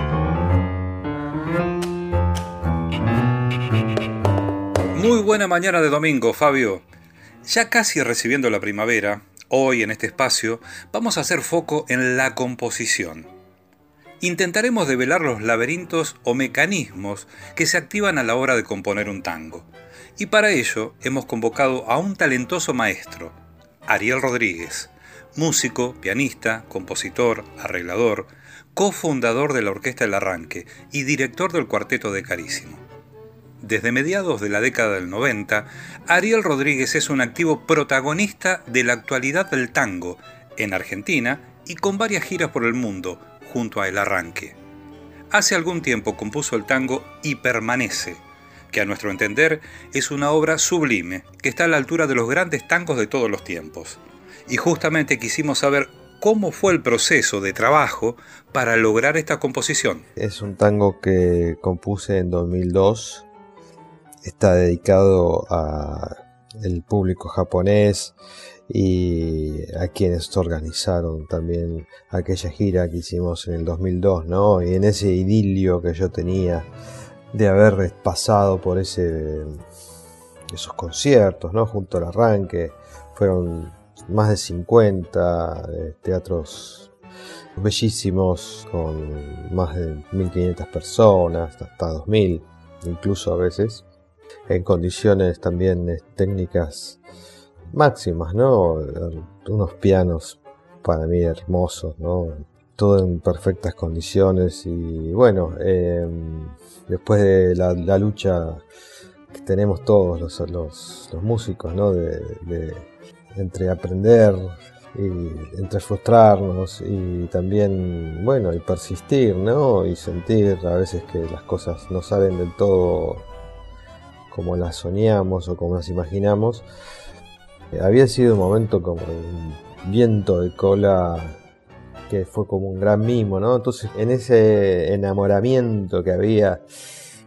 Muy buena mañana de domingo, Fabio. Ya casi recibiendo la primavera, hoy en este espacio vamos a hacer foco en la composición. Intentaremos develar los laberintos o mecanismos que se activan a la hora de componer un tango. Y para ello hemos convocado a un talentoso maestro, Ariel Rodríguez, músico, pianista, compositor, arreglador, cofundador de la Orquesta El Arranque y director del Cuarteto de Carísimo. Desde mediados de la década del 90, Ariel Rodríguez es un activo protagonista de la actualidad del tango en Argentina y con varias giras por el mundo junto a El Arranque. Hace algún tiempo compuso el tango Y Permanece, que a nuestro entender es una obra sublime, que está a la altura de los grandes tangos de todos los tiempos. Y justamente quisimos saber cómo fue el proceso de trabajo para lograr esta composición. Es un tango que compuse en 2002. Está dedicado a el público japonés y a quienes organizaron también aquella gira que hicimos en el 2002, ¿no? Y en ese idilio que yo tenía de haber pasado por ese esos conciertos, ¿no? Junto al arranque, fueron más de 50 eh, teatros bellísimos con más de 1500 personas, hasta 2000, incluso a veces, en condiciones también eh, técnicas máximas, ¿no? Unos pianos para mí hermosos, ¿no? Todo en perfectas condiciones y bueno, eh, después de la, lucha que tenemos todos los, los, músicos, ¿no? De, entre aprender y entre frustrarnos y también, bueno, y persistir, ¿no? Y sentir a veces que las cosas no salen del todo como las soñamos o como las imaginamos. Había sido un momento como un viento de cola que fue como un gran mimo, ¿no? Entonces, en ese enamoramiento que había,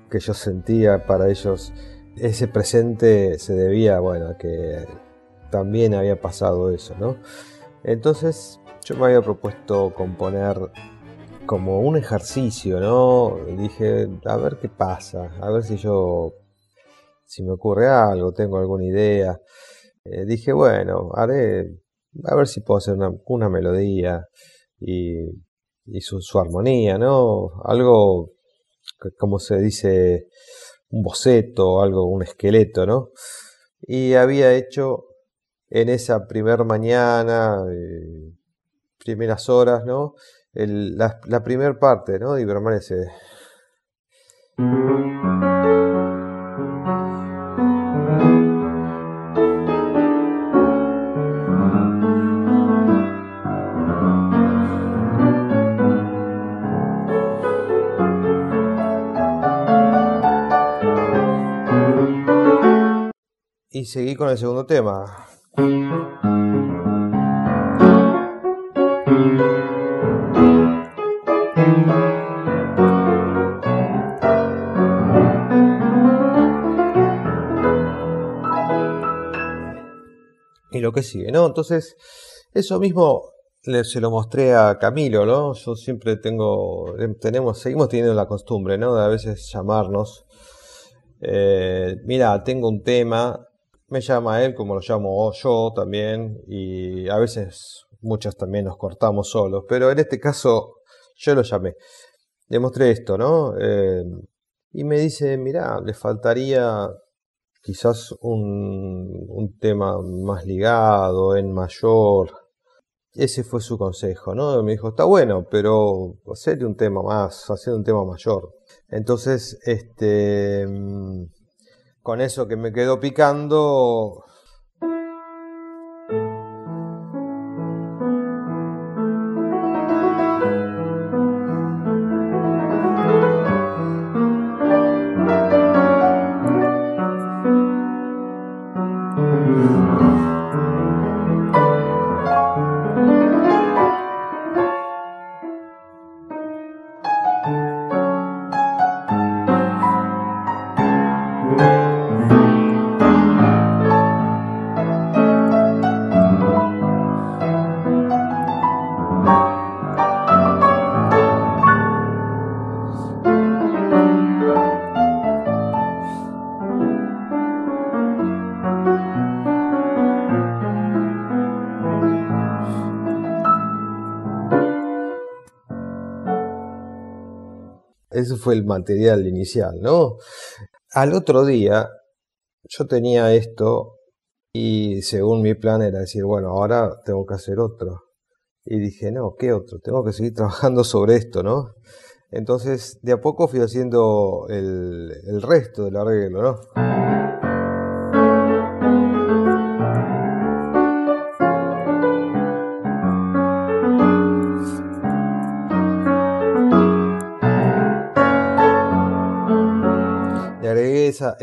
que yo sentía para ellos, ese presente se debía, bueno, a que también había pasado eso, ¿no? Entonces, yo me había propuesto componer como un ejercicio, ¿no? Dije, a ver qué pasa, a ver si yo, si me ocurre algo, tengo alguna idea. Eh, dije, bueno, haré, a ver si puedo hacer una, una melodía y, su, armonía, ¿no? Algo, como se dice un boceto, algo, un esqueleto, ¿no? Y había hecho en esa primera mañana, eh, primeras horas, ¿no? la, la primera parte, ¿no? De Ibermanece. Y seguí con el segundo tema. Y lo que sigue, ¿no? Entonces, eso mismo se lo mostré a Camilo, ¿no? Yo siempre tengo, em, tenemos, seguimos teniendo la costumbre, ¿no? De a veces llamarnos. Eh, mira, tengo un tema, me llama él como lo llamo yo también, y a veces muchos también nos cortamos solos, pero en este caso yo lo llamé. Le mostré esto, ¿no? Eh, y me dice, mira, le faltaría quizás un, un, tema más ligado, en mayor. Ese fue su consejo, ¿no? Me dijo, está bueno, pero hacerle un tema más, hacer un tema mayor. Entonces, este, mm, con eso que me quedó picando, fue el material inicial, ¿no? Al otro día yo tenía esto y según mi plan era decir, bueno, ahora tengo que hacer otro. Y dije, no, ¿qué otro? Tengo que seguir trabajando sobre esto, ¿no? Entonces, de a poco fui haciendo el, el resto del arreglo, ¿no?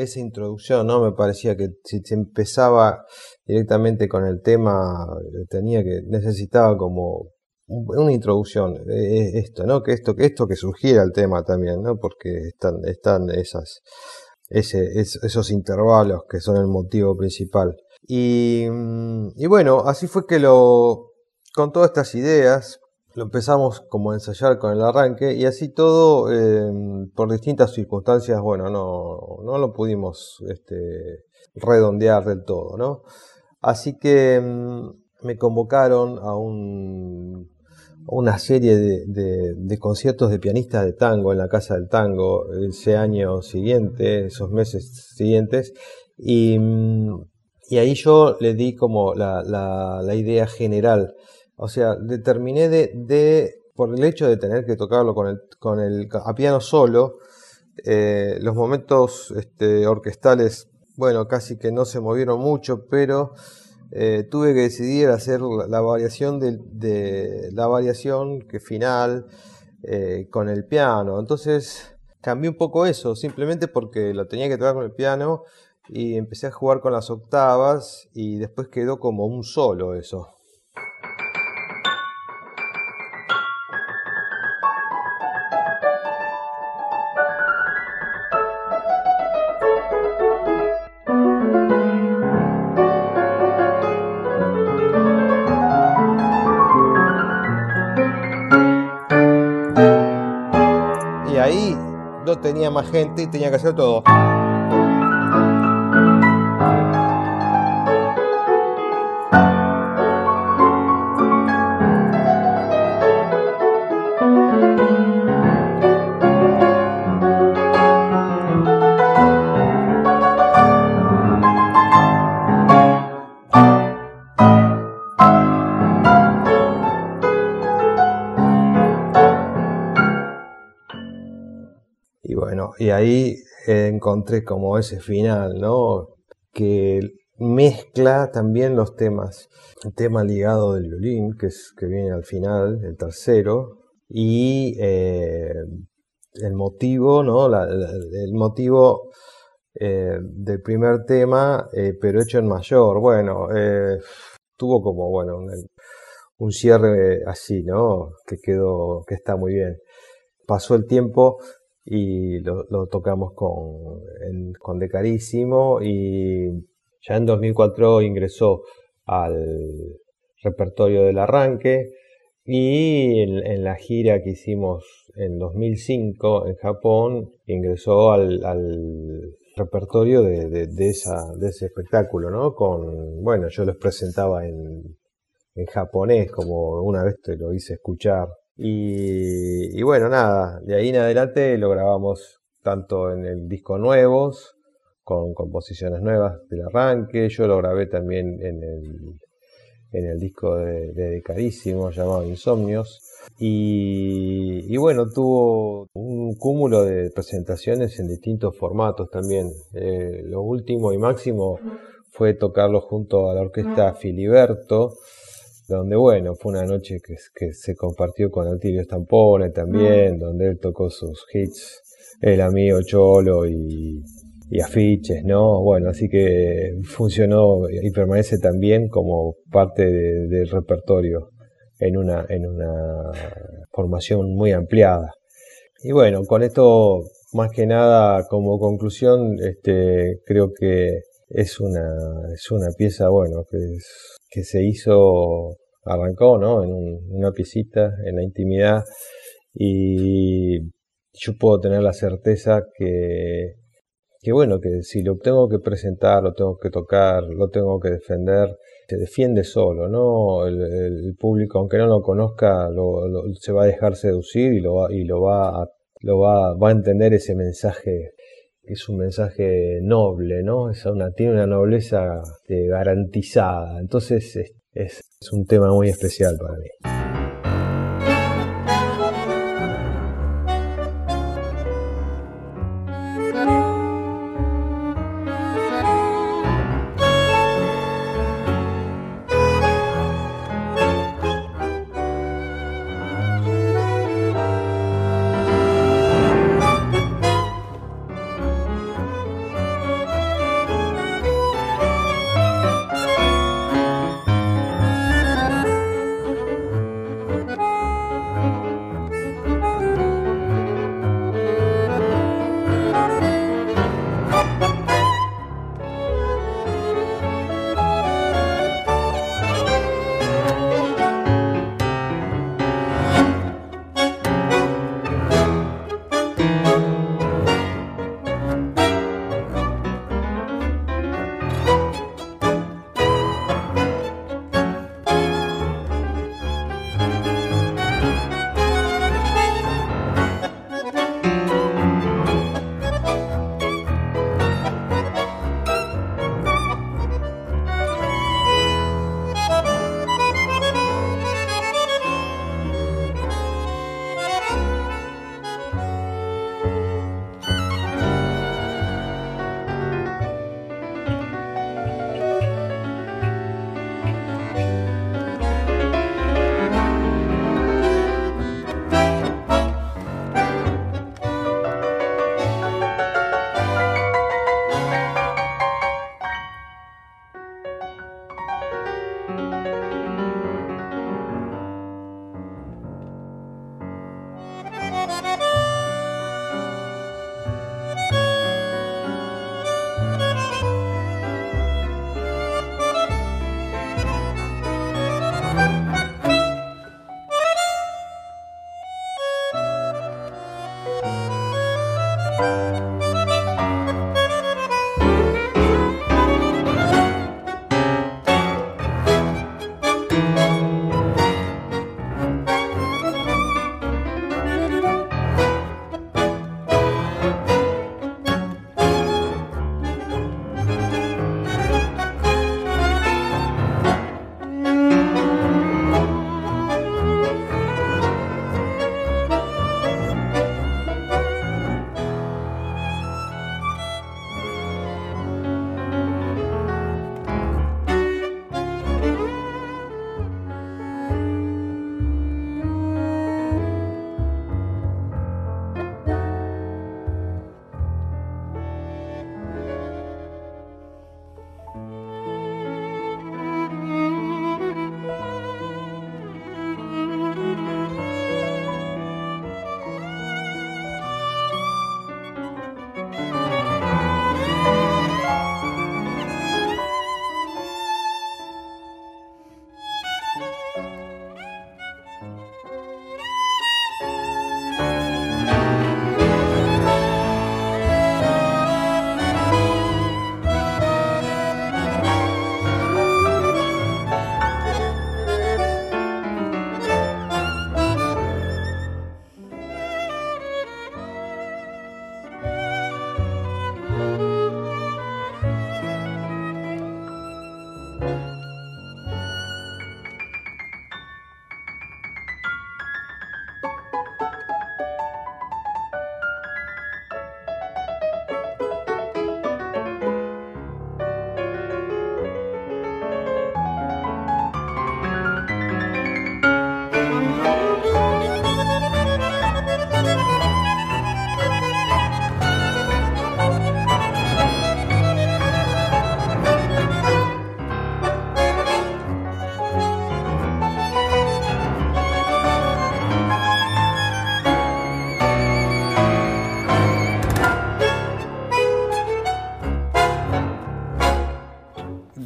Esa, introducción, ¿no? Me parecía que si se empezaba directamente con el tema, tenía que, necesitaba como una introducción, e, e, esto, ¿no? Que esto, que esto que surgiera el tema también, ¿no? Porque están, están esas, esos intervalos que son el motivo principal. Y, y bueno, así fue que lo, con todas estas ideas, lo empezamos como a ensayar con el arranque y así todo, em, por distintas circunstancias, bueno, no, no lo pudimos este, redondear del todo, ¿no? Así que em, me convocaron a un, una serie de, conciertos de pianistas de tango en la Casa del Tango ese año siguiente, esos meses siguientes, y, em, ahí yo le di como la idea general o sea, determiné de, por el hecho de tener que tocarlo con el, con el a piano solo, eh, los momentos este, orquestales, bueno, casi que no se movieron mucho, pero eh, tuve que decidir hacer la, variación de, la variación que final eh, con el piano. Entonces cambié un poco eso, simplemente porque lo tenía que tocar con el piano y empecé a jugar con las octavas y después quedó como un solo eso. Más gente y tenía que hacer todo. Ahí encontré como ese final, ¿no? Que mezcla también los temas. El tema ligado del violín, que, es, que viene al final, el tercero, y eh, el motivo, ¿no? el motivo eh, del primer tema, eh, pero hecho en mayor. Bueno, tuvo como, bueno, un, cierre así, ¿no? Que quedó, que está muy bien. Pasó el tiempo y lo, tocamos con, con De Carísimo y ya en 2004 ingresó al repertorio del arranque y en, la gira que hicimos en 2005 en Japón ingresó al, repertorio de, esa, de ese espectáculo, ¿no? Con, bueno, yo los presentaba en, en japonés, como una vez te lo hice escuchar. Y, y, bueno, nada, de ahí en adelante lo grabamos tanto en el disco Nuevos, con composiciones nuevas del arranque. Yo lo grabé también en el, en el disco de, de Carísimo llamado Insomnios. Y, y, bueno, tuvo un cúmulo de presentaciones en distintos formatos también. Eh, lo último y máximo fue tocarlo junto a la orquesta Filiberto, donde bueno, fue una noche que, que se compartió con Altilio Stampone también, donde él tocó sus hits, el amigo Cholo y, y afiches, ¿no? Bueno, así que funcionó y permanece también como parte del repertorio en una, en una formación muy ampliada. Y bueno, con esto, más que nada, como conclusión, este, creo que es una, es una pieza, bueno, que, se hizo, arrancó, ¿no? En una piecita, en la intimidad, y yo puedo tener la certeza que que bueno, que si lo tengo que presentar, lo tengo que tocar, lo tengo que defender, se defiende solo, ¿no? El, público, aunque no lo conozca, se va a dejar seducir y lo va, y lo va a, lo va, va a entender ese mensaje, es un mensaje noble, ¿no? Es una, tiene una nobleza este, garantizada. Entonces es, es un tema muy especial para mí.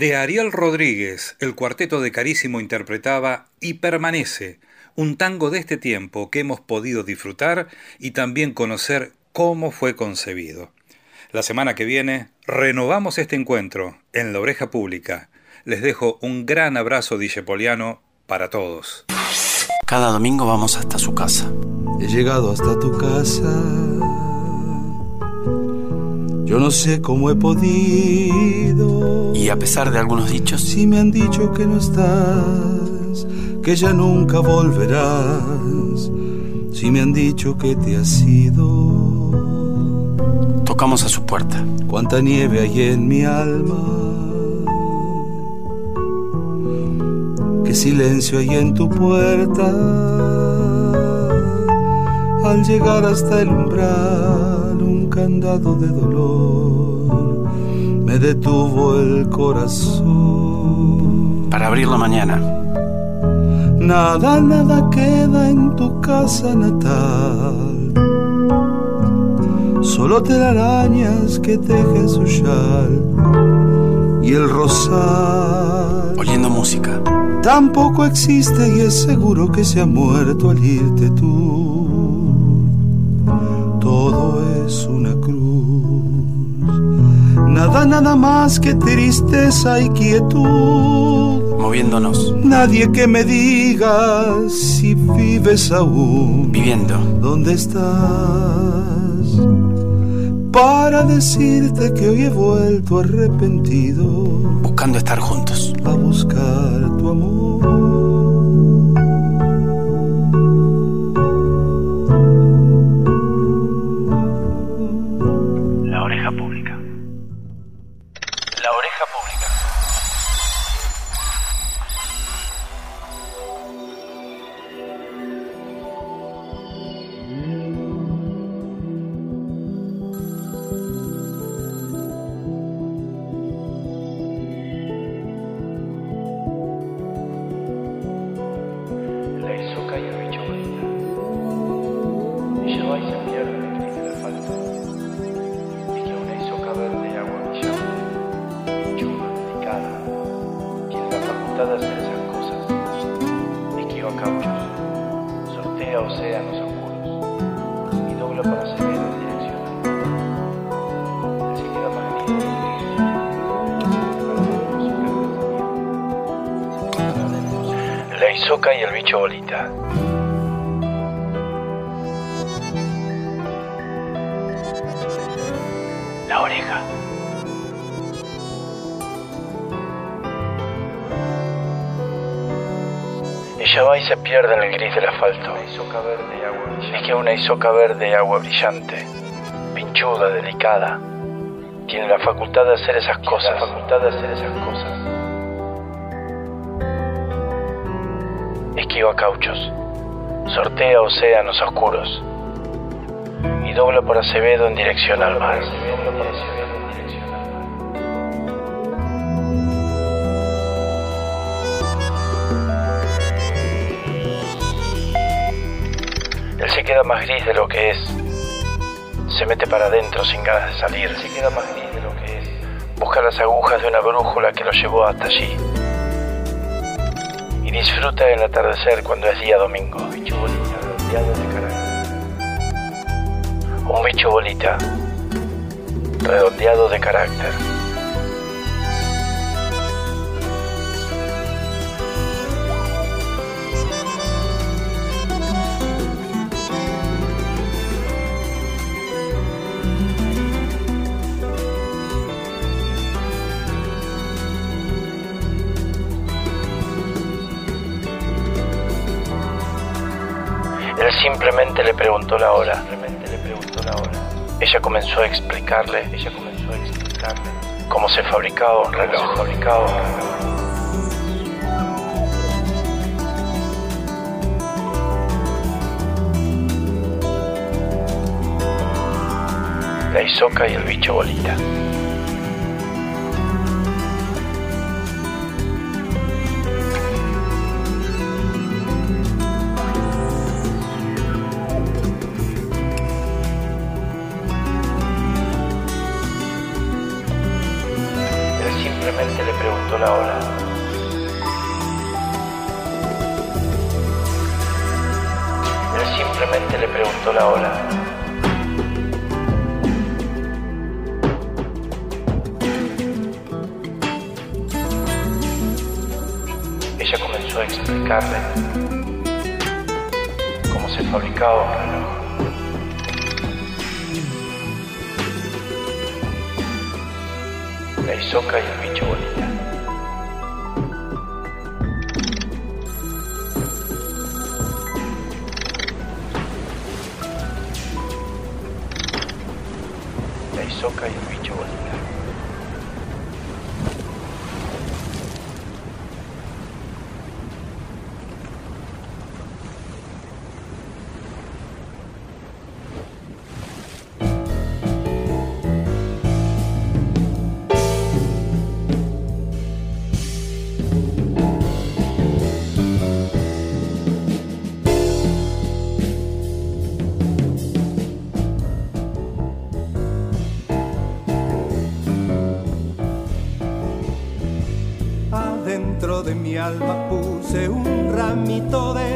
De Ariel Rodríguez, el cuarteto de Carísimo interpretaba Y permanece, un tango de este tiempo que hemos podido disfrutar y también conocer cómo fue concebido. La semana que viene renovamos este encuentro en la oreja pública. Les dejo un gran abrazo dijepoliano para todos. Cada domingo vamos hasta su casa. He llegado hasta tu casa. Yo no sé cómo he podido. Y a pesar de algunos dichos. Si me han dicho que no estás, que ya nunca volverás. Si me han dicho que te has ido. Tocamos a su puerta. Cuánta nieve hay en mi alma. Qué silencio hay en tu puerta. Al llegar hasta el umbral, un candado de dolor me detuvo el corazón. Para abrir la mañana. Nada, nada queda en tu casa natal. Solo telarañas que tejen su chal y el rosal. Oliendo música tampoco existe y es seguro que se ha muerto al irte tú. Nada, nada más que tristeza y quietud. Moviéndonos. Nadie que me diga si vives aún. Viviendo. ¿Dónde estás? Para decirte que hoy he vuelto arrepentido. Buscando estar juntos. A buscar tu amor. Isoca verde y agua brillante, pinchuda, delicada, tiene la facultad de hacer esas cosas. La facultad de hacer esas cosas. Esquiva cauchos, sortea océanos oscuros y dobla por Acevedo en dirección al mar. Queda más gris de lo que es. Se mete para adentro sin ganas de salir. Se queda más gris de lo que es. Busca las agujas de una brújula que lo llevó hasta allí. Y disfruta el atardecer cuando es día domingo. Bicho de carácter. Un bicho bolita, redondeado de carácter. Preguntó la hora. Le preguntó la hora. Ella comenzó a explicarle. Ella comenzó a explicarle cómo se fabricaba un reloj. La isoca y el bicho bolita. Ella comenzó a explicarle cómo se fabricaba un reloj. La isoca y el puse un ramito de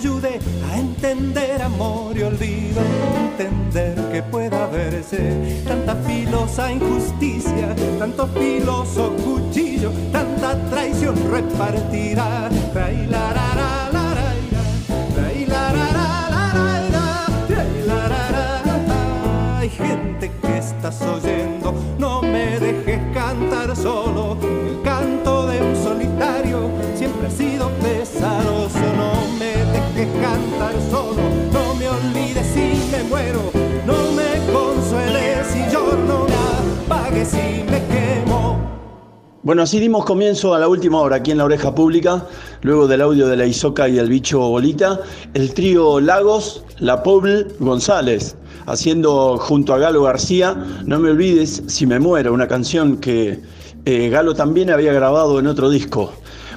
ayude a entender amor y olvido. Bueno, así dimos comienzo a la última hora aquí en la oreja pública, luego del audio de la Isoca y el bicho Bolita, el trío Lagos, La Pobl González, haciendo junto a Galo García, No me olvides si me muero, una canción que eh, Galo también había grabado en otro disco.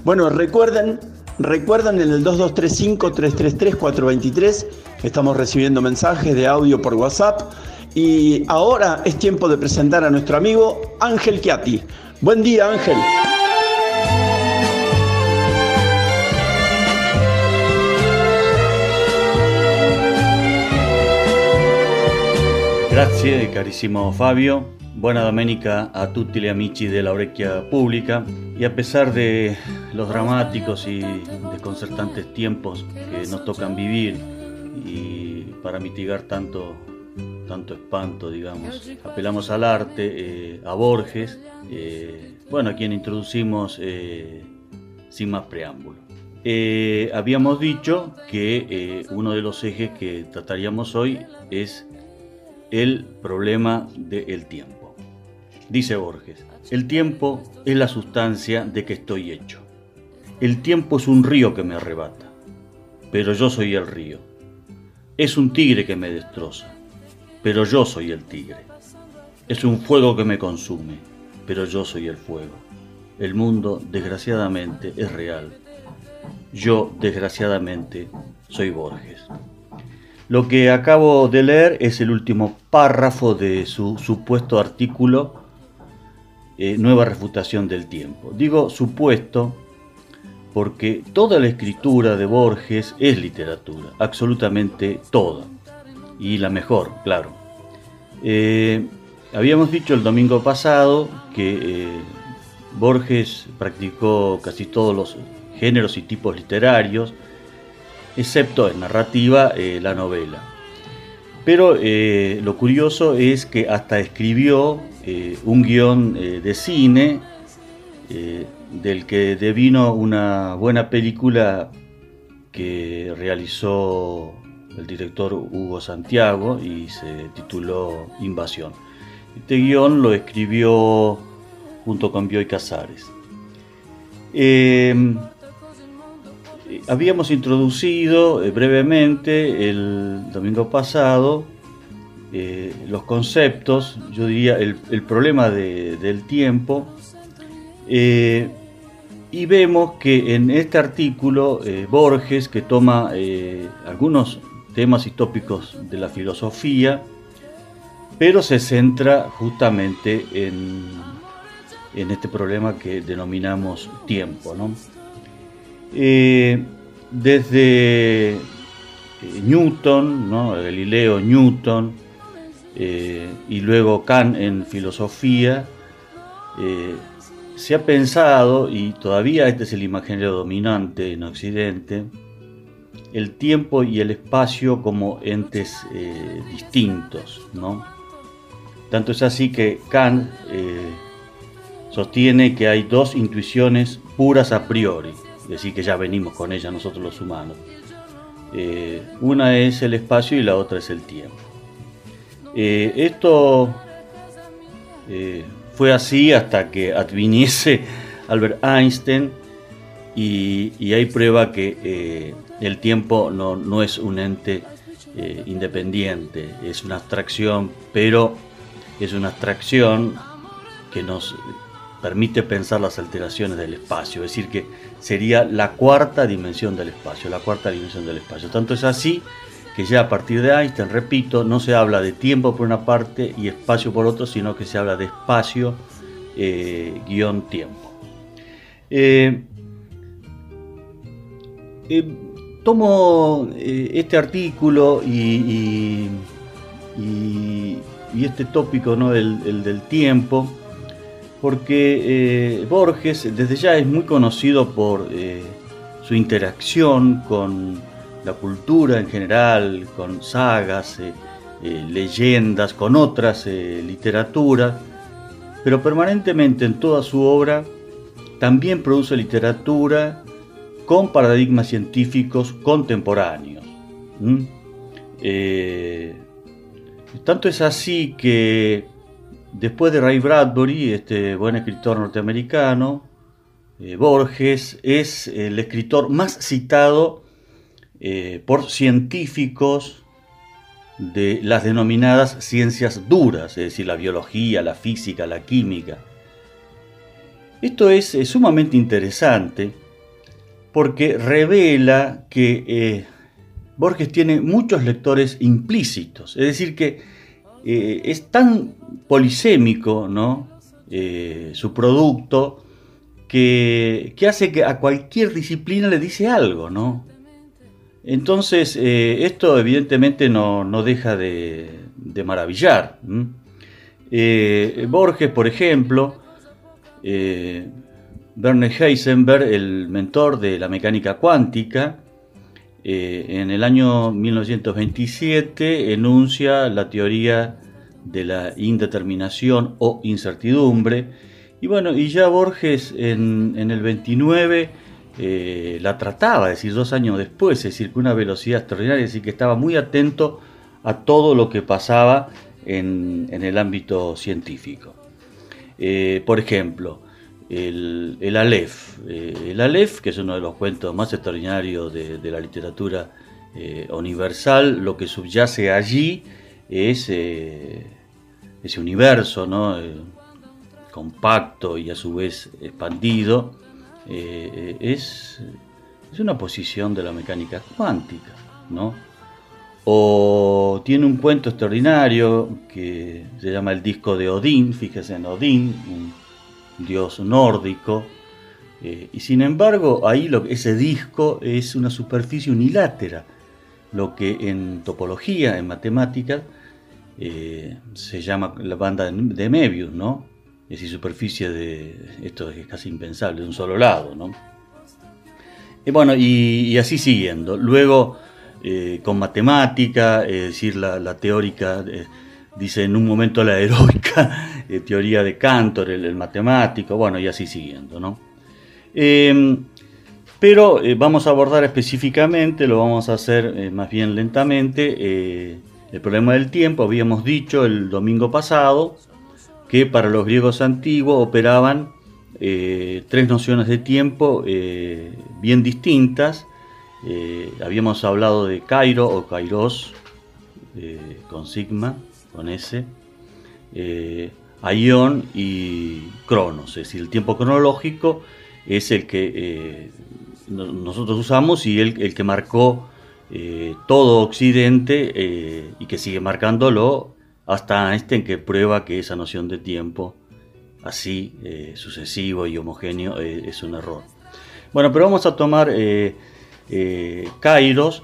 Bueno, recuerden, recuerden en el 2235-333-423, estamos recibiendo mensajes de audio por WhatsApp. Y ahora es tiempo de presentar a nuestro amigo Ángel Chiati. Buen día, Ángel. Grazie carissimo Fabio, buona domenica a tutti gli amici della Orecchia Pública y a pesar de los dramáticos y desconcertantes tiempos que nos tocan vivir y para mitigar tanto, tanto espanto, digamos, apelamos al arte, eh, a Borges, eh, bueno, a quien introducimos eh, sin más preámbulo. Habíamos dicho que uno de los ejes que trataríamos hoy es el problema del tiempo. Dice Borges, el tiempo es la sustancia de que estoy hecho. El tiempo es un río que me arrebata, pero yo soy el río. Es un tigre que me destroza, pero yo soy el tigre. Es un fuego que me consume, pero yo soy el fuego. El mundo, desgraciadamente, es real. Yo, desgraciadamente, soy Borges. Lo que acabo de leer es el último párrafo de su supuesto artículo eh, Nueva refutación del tiempo. Digo supuesto porque toda la escritura de Borges es literatura, absolutamente toda, y la mejor, claro. Eh, habíamos dicho el domingo pasado que eh, Borges practicó casi todos los géneros y tipos literarios, excepto en narrativa eh, la novela. Pero lo curioso es que hasta escribió un guion de cine del que devino una buena película que realizó el director Hugo Santiago y se tituló Invasión. Este guion lo escribió junto con Bioy Casares. Eh, habíamos introducido eh, brevemente el domingo pasado eh, los conceptos, yo diría el, problema de- del tiempo, y vemos que en este artículo Borges, que toma algunos temas y tópicos de la filosofía, pero se centra justamente en, en este problema que denominamos tiempo. ¿no? Eh, desde eh, Newton, ¿no? Galileo Newton, eh, y luego Kant en filosofía, se ha pensado, y todavía este es el imaginario dominante en Occidente, el tiempo y el espacio como entes eh, distintos. ¿no? Tanto es así que Kant eh, sostiene que hay dos intuiciones puras a priori, es decir, que ya venimos con ellas nosotros los humanos. Eh, una es el espacio y la otra es el tiempo. Esto fue así hasta que adviniese Albert Einstein y, hay prueba que el tiempo no, no es un ente eh, independiente, es una abstracción, pero es una abstracción que nos permite pensar las alteraciones del espacio, es decir, que sería la cuarta dimensión del espacio, la cuarta dimensión del espacio. Tanto es así que ya a partir de Einstein, repito, no se habla de tiempo por una parte y espacio por otro, sino que se habla de espacio eh, guion tiempo. Eh, eh, tomo eh, este artículo y, este tópico, ¿no? el, el del tiempo, porque eh, Borges desde ya es muy conocido por eh, su interacción con la cultura en general, con sagas, leyendas, con otras literaturas, pero permanentemente en toda su obra también produce literatura con paradigmas científicos contemporáneos. Eh, tanto es así que después de Ray Bradbury, este buen escritor norteamericano, eh, Borges es el escritor más citado eh, por científicos de las denominadas ciencias duras, es decir, la biología, la física, la química. Esto es, es sumamente interesante porque revela que eh, Borges tiene muchos lectores implícitos, es decir, que eh, es tan polisémico ¿no? Eh, su producto que, hace que a cualquier disciplina le dice algo, ¿no? Entonces, esto evidentemente no, deja de, maravillar. Borges, por ejemplo, Werner Heisenberg, el mentor de la mecánica cuántica, eh, en el año 1927 enuncia la teoría de la indeterminación o incertidumbre. Y bueno, y ya Borges en, el 29 eh, la trataba, es decir, dos años después, es decir, con una velocidad extraordinaria, es decir, que estaba muy atento a todo lo que pasaba en, el ámbito científico. Eh, por ejemplo, el, el Aleph. Eh, el Aleph, que es uno de los cuentos más extraordinarios de, la literatura eh, universal, lo que subyace allí es eh, ese universo ¿no? compacto y a su vez expandido, es, es, una posición de la mecánica cuántica. ¿no? O tiene un cuento extraordinario que se llama el disco de Odín, fíjese en Odín, dios nórdico. Eh, y sin embargo, ahí lo, ese disco es una superficie unilátera, lo que en topología, en matemáticas, eh, se llama la banda de Mebius, ¿no? Es decir, superficie de. Esto es casi impensable, de un solo lado, ¿no? Y bueno, y, así siguiendo. Luego, eh, con matemática, es decir, la, la teórica dice en un momento la heroica eh, teoría de Cantor, el, matemático, bueno, y así siguiendo, ¿no? Em, pero eh, vamos a abordar específicamente, lo vamos a hacer eh, más bien lentamente, el problema del tiempo. Habíamos dicho el domingo pasado que para los griegos antiguos operaban tres nociones de tiempo bien distintas. habíamos hablado de Cairo o Kairos con sigma, con ese, eh, y Cronos, es decir, el tiempo cronológico es el que eh, nosotros usamos y el, que marcó eh, todo Occidente eh, y que sigue marcándolo hasta Einstein que prueba que esa noción de tiempo así sucesivo y homogéneo es un error. Bueno, pero vamos a tomar Kairos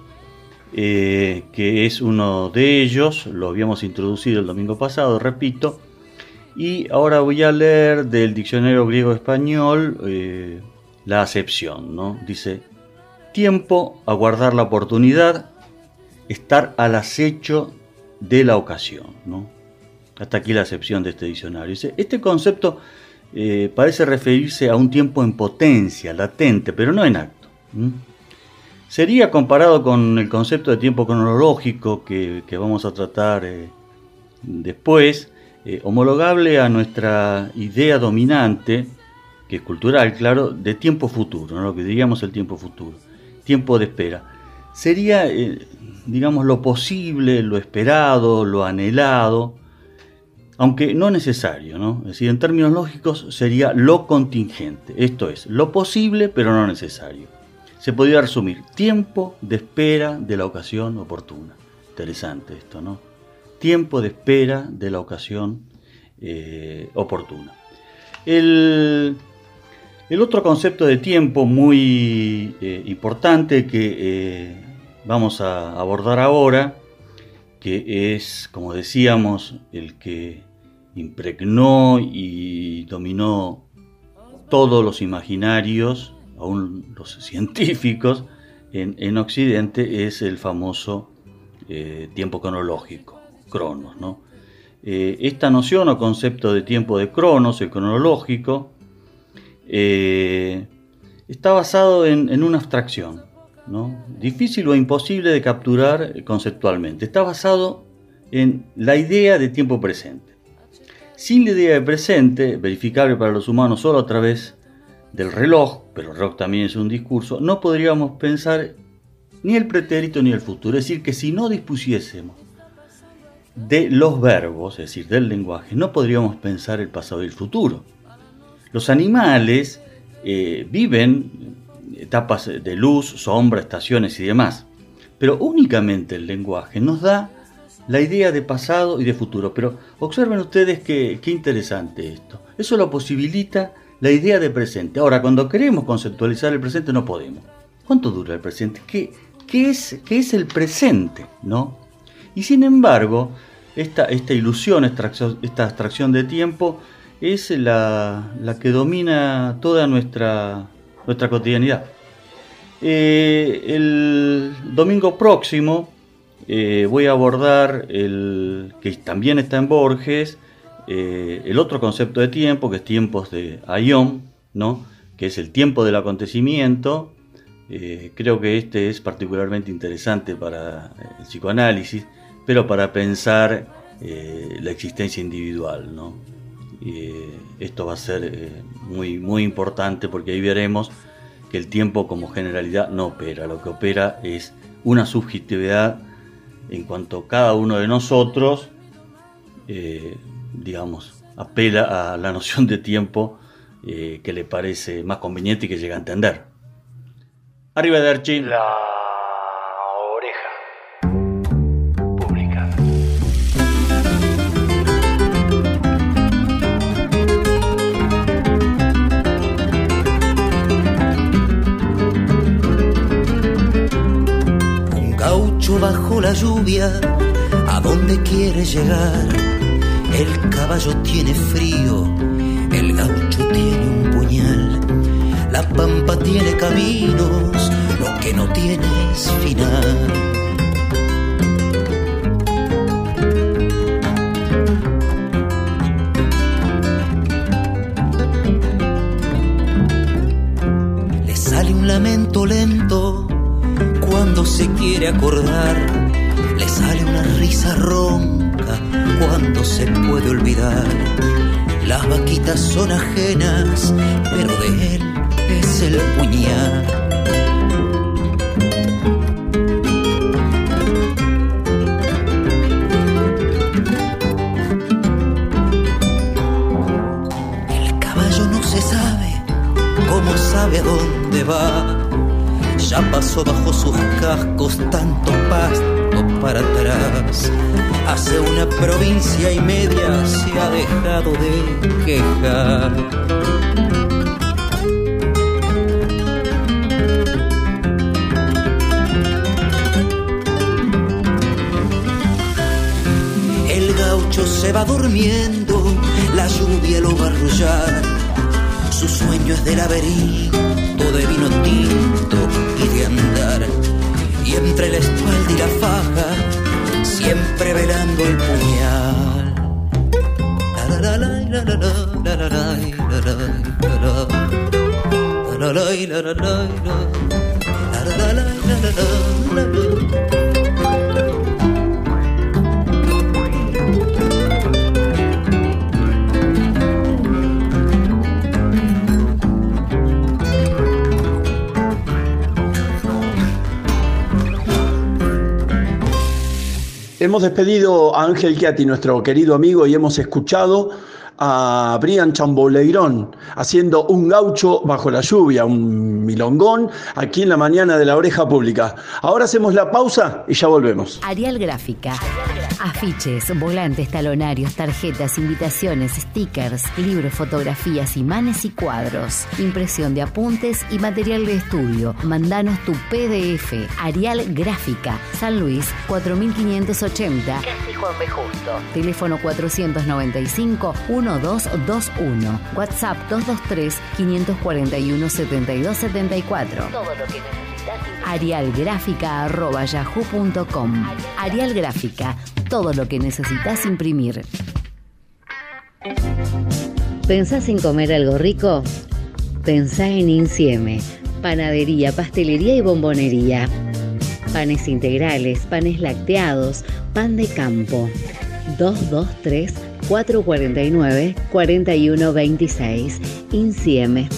eh, que es uno de ellos, lo habíamos introducido el domingo pasado, repito, y ahora voy a leer del diccionario griego-español eh, la acepción, ¿no? Dice, tiempo, aguardar la oportunidad, estar al acecho de la ocasión, ¿no? Hasta aquí la acepción de este diccionario. este concepto eh, parece referirse a un tiempo en potencia, latente, pero no en acto. Sería comparado con el concepto de tiempo cronológico que, vamos a tratar eh, después, eh, homologable a nuestra idea dominante, que es cultural, claro, de tiempo futuro, lo que diríamos el tiempo futuro, tiempo de espera. Sería, eh, digamos, lo posible, lo esperado, lo anhelado, aunque no necesario, ¿no? Es decir, en términos lógicos sería lo contingente, esto es, lo posible pero no necesario se podría resumir, tiempo de espera de la ocasión oportuna. Interesante esto, ¿no? Tiempo de espera de la ocasión eh, oportuna. El, otro concepto de tiempo muy eh, importante que eh, vamos a abordar ahora, que es, como decíamos, el que impregnó y dominó todos los imaginarios aún los científicos, en, Occidente es el famoso eh, tiempo cronológico, cronos. ¿no? Eh, esta noción o concepto de tiempo de cronos, el cronológico, eh, está basado en, una abstracción, ¿no? difícil o imposible de capturar conceptualmente. Está basado en la idea de tiempo presente. Sin la idea de presente, verificable para los humanos solo a través del reloj, pero el reloj también es un discurso, no podríamos pensar ni el pretérito ni el futuro. Es decir, que si no dispusiésemos de los verbos, es decir, del lenguaje, no podríamos pensar el pasado y el futuro. Los animales eh, viven etapas de luz, sombra, estaciones y demás. Pero únicamente el lenguaje nos da la idea de pasado y de futuro. Pero observen ustedes qué, interesante esto. Eso lo posibilita la idea de presente. Ahora, cuando queremos conceptualizar el presente no podemos. ¿Cuánto dura el presente? ¿Qué, qué, es, qué es, el presente? ¿no? Y sin embargo, esta, esta ilusión, esta, abstracción de tiempo, es la, la que domina toda nuestra, nuestra cotidianidad. Eh, el domingo próximo eh, voy a abordar el que también está en Borges, eh, el otro concepto de tiempo, que es tiempos de Aion, ¿no? que es el tiempo del acontecimiento. creo que este es particularmente interesante para el psicoanálisis, pero para pensar la existencia individual. ¿no? esto va a ser muy, muy importante porque ahí veremos que el tiempo como generalidad no opera, lo que opera es una subjetividad en cuanto cada uno de nosotros, eh, digamos, apela a la noción de tiempo eh, que le parece más conveniente y que llega a entender. Arriba de Archie. bajo la lluvia, ¿a dónde quiere llegar? El caballo tiene frío, el gaucho tiene un puñal, la pampa tiene caminos, lo que no tiene es final. Le sale un lamento lento cuando se quiere acordar, le sale una risa ronca cuando se puede olvidar. Las vaquitas son ajenas, pero de él es el puñal. El caballo no se sabe cómo sabe a dónde va ya pasó bajo sus cascos tanto pasto para atrás. Hace una provincia y media se ha dejado de quejar. El gaucho se va durmiendo, la lluvia lo va a arrullar. Su sueño es de laberinto de vino tinto y de andar. Entre la espalda y la faja, siempre velando el puñal. Hemos despedido a Ángel Chiati, nuestro querido amigo, y hemos escuchado a Brian Chamboleirón haciendo un gaucho bajo la lluvia, un milongón, aquí en la mañana de la oreja pública. Ahora hacemos la pausa y ya volvemos. Arial Gráfica. Afiches, volantes, talonarios, tarjetas, invitaciones, stickers, libros, fotografías, imanes y cuadros. Impresión de apuntes y material de estudio. Mandanos tu PDF. Arial Gráfica. San Luis 4580. Casi Juan B. Justo. Teléfono 495 1221. WhatsApp 223 541 7274. Todo lo que necesitas. Arialgráfica.yahoo.com. Arial Gráfica. Todo lo que necesitas imprimir. ¿Pensás en comer algo rico? Pensá en Incieme. Panadería, pastelería y bombonería. Panes integrales, panes lacteados, pan de campo. 223 449 4126. Incieme.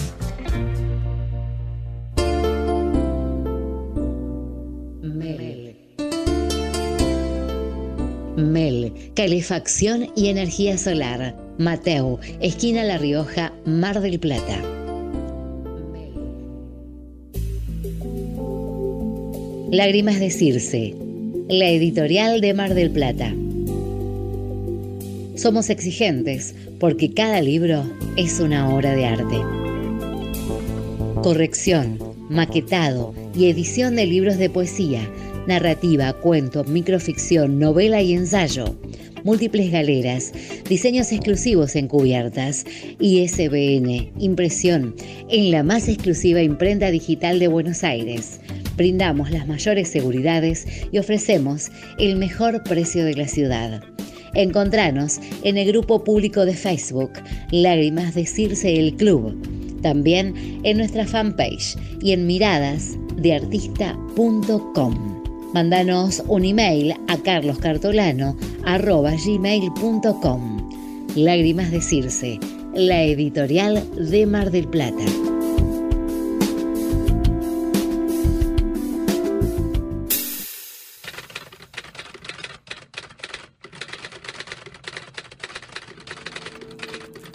Calefacción y energía solar Mateo, esquina La Rioja, Mar del Plata. Lágrimas de Circe, la editorial de Mar del Plata. Somos exigentes porque cada libro es una obra de arte. Corrección, maquetado y edición de libros de poesía, narrativa, cuento, microficción, novela y ensayo. Múltiples galeras, diseños exclusivos en cubiertas, ISBN, impresión en la más exclusiva imprenta digital de Buenos Aires. Brindamos las mayores seguridades y ofrecemos el mejor precio de la ciudad. Encontranos en el grupo público de Facebook Lágrimas de Circe el Club, también en nuestra fanpage y en miradasdeartista.com. Mándanos un email a carloscartolano.gmail.com Lágrimas de Circe, la editorial de Mar del Plata.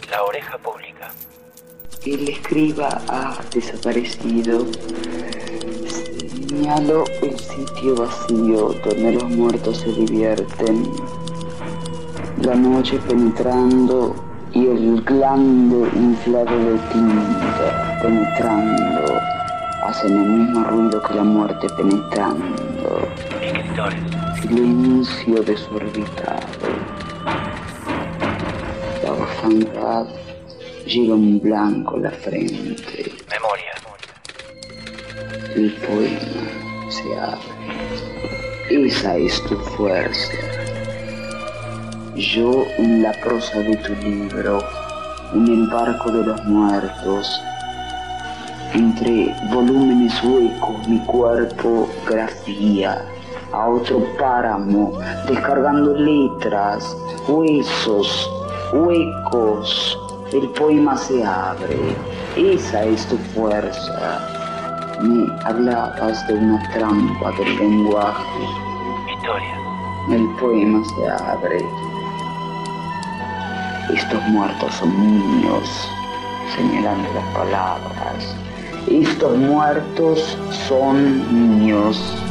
La oreja pública. El escriba ha desaparecido. Señalo el sitio vacío donde los muertos se divierten. La noche penetrando y el glande inflado de tinta penetrando hacen el mismo ruido que la muerte penetrando. Silencio desorbitado. La orfandad lleva un blanco la frente. Memoria. El poema se abre. Esa es tu fuerza. Yo en la prosa de tu libro, en el barco de los muertos, entre volúmenes huecos mi cuerpo grafía a otro páramo, descargando letras, huesos, huecos. El poema se abre. Esa es tu fuerza. Hablabas de una trampa del lenguaje. Historia. El poema se abre. Estos muertos son niños, señalando las palabras. Estos muertos son niños.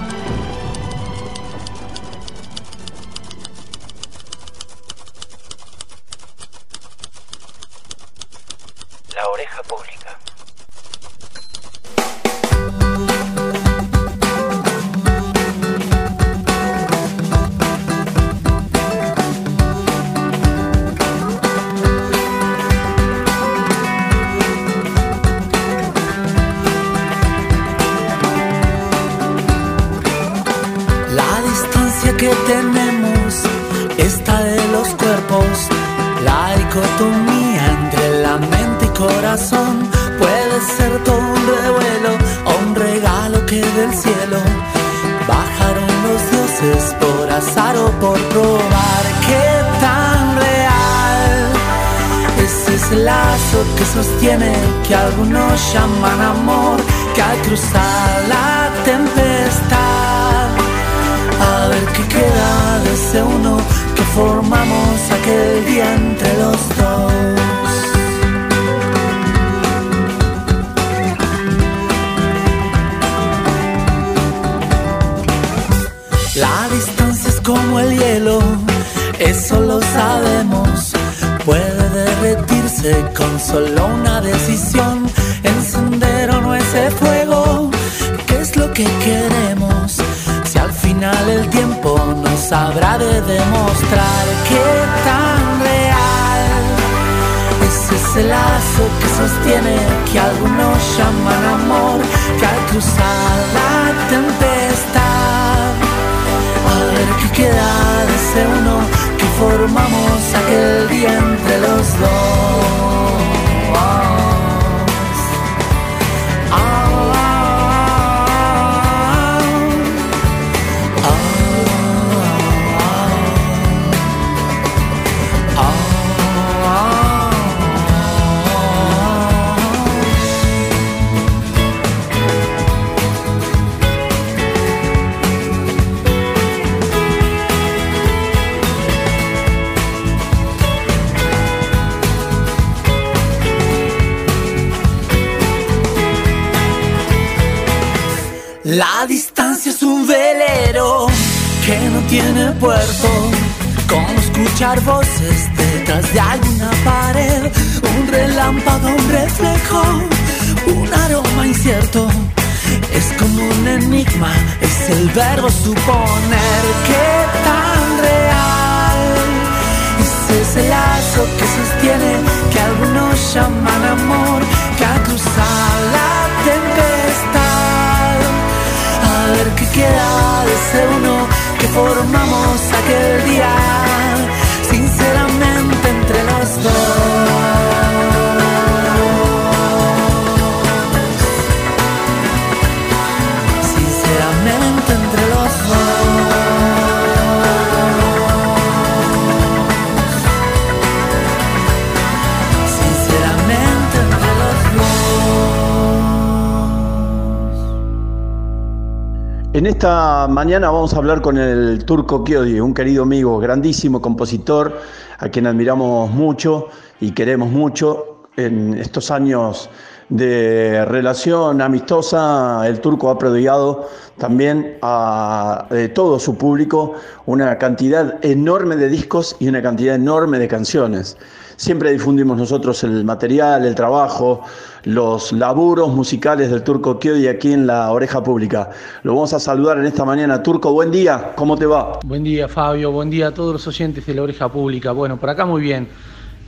Mañana vamos a hablar con el Turco Kiodi, un querido amigo, grandísimo compositor, a quien admiramos mucho y queremos mucho. En estos años de relación amistosa, el Turco ha prodigado también a eh, todo su público una cantidad enorme de discos y una cantidad enorme de canciones. Siempre difundimos nosotros el material, el trabajo, los laburos musicales del Turco Kiodi aquí en la Oreja Pública. Lo vamos a saludar en esta mañana. Turco, buen día, ¿cómo te va? Buen día, Fabio. Buen día a todos los oyentes de la Oreja Pública. Bueno, por acá muy bien.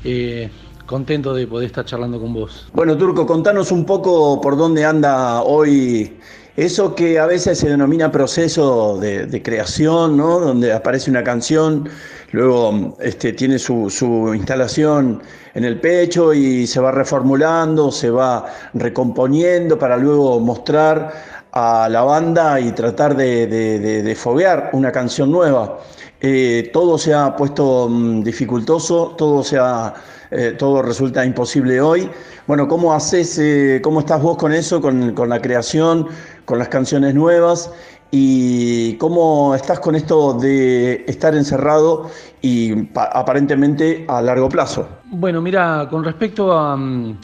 Eh, contento de poder estar charlando con vos. Bueno, Turco, contanos un poco por dónde anda hoy eso que a veces se denomina proceso de, creación, ¿no? Donde aparece una canción, luego este, tiene su, su instalación en el pecho y se va reformulando, se va recomponiendo para luego mostrar a la banda y tratar de, de foguear una canción nueva. Eh, todo se ha puesto mm, dificultoso, todo, se ha, eh, todo resulta imposible hoy. Bueno, ¿cómo haces, eh, cómo estás vos con eso, con, la creación, con las canciones nuevas? ¿Y cómo estás con esto de estar encerrado y pa- aparentemente a largo plazo? Bueno, mira, con respecto a, mm,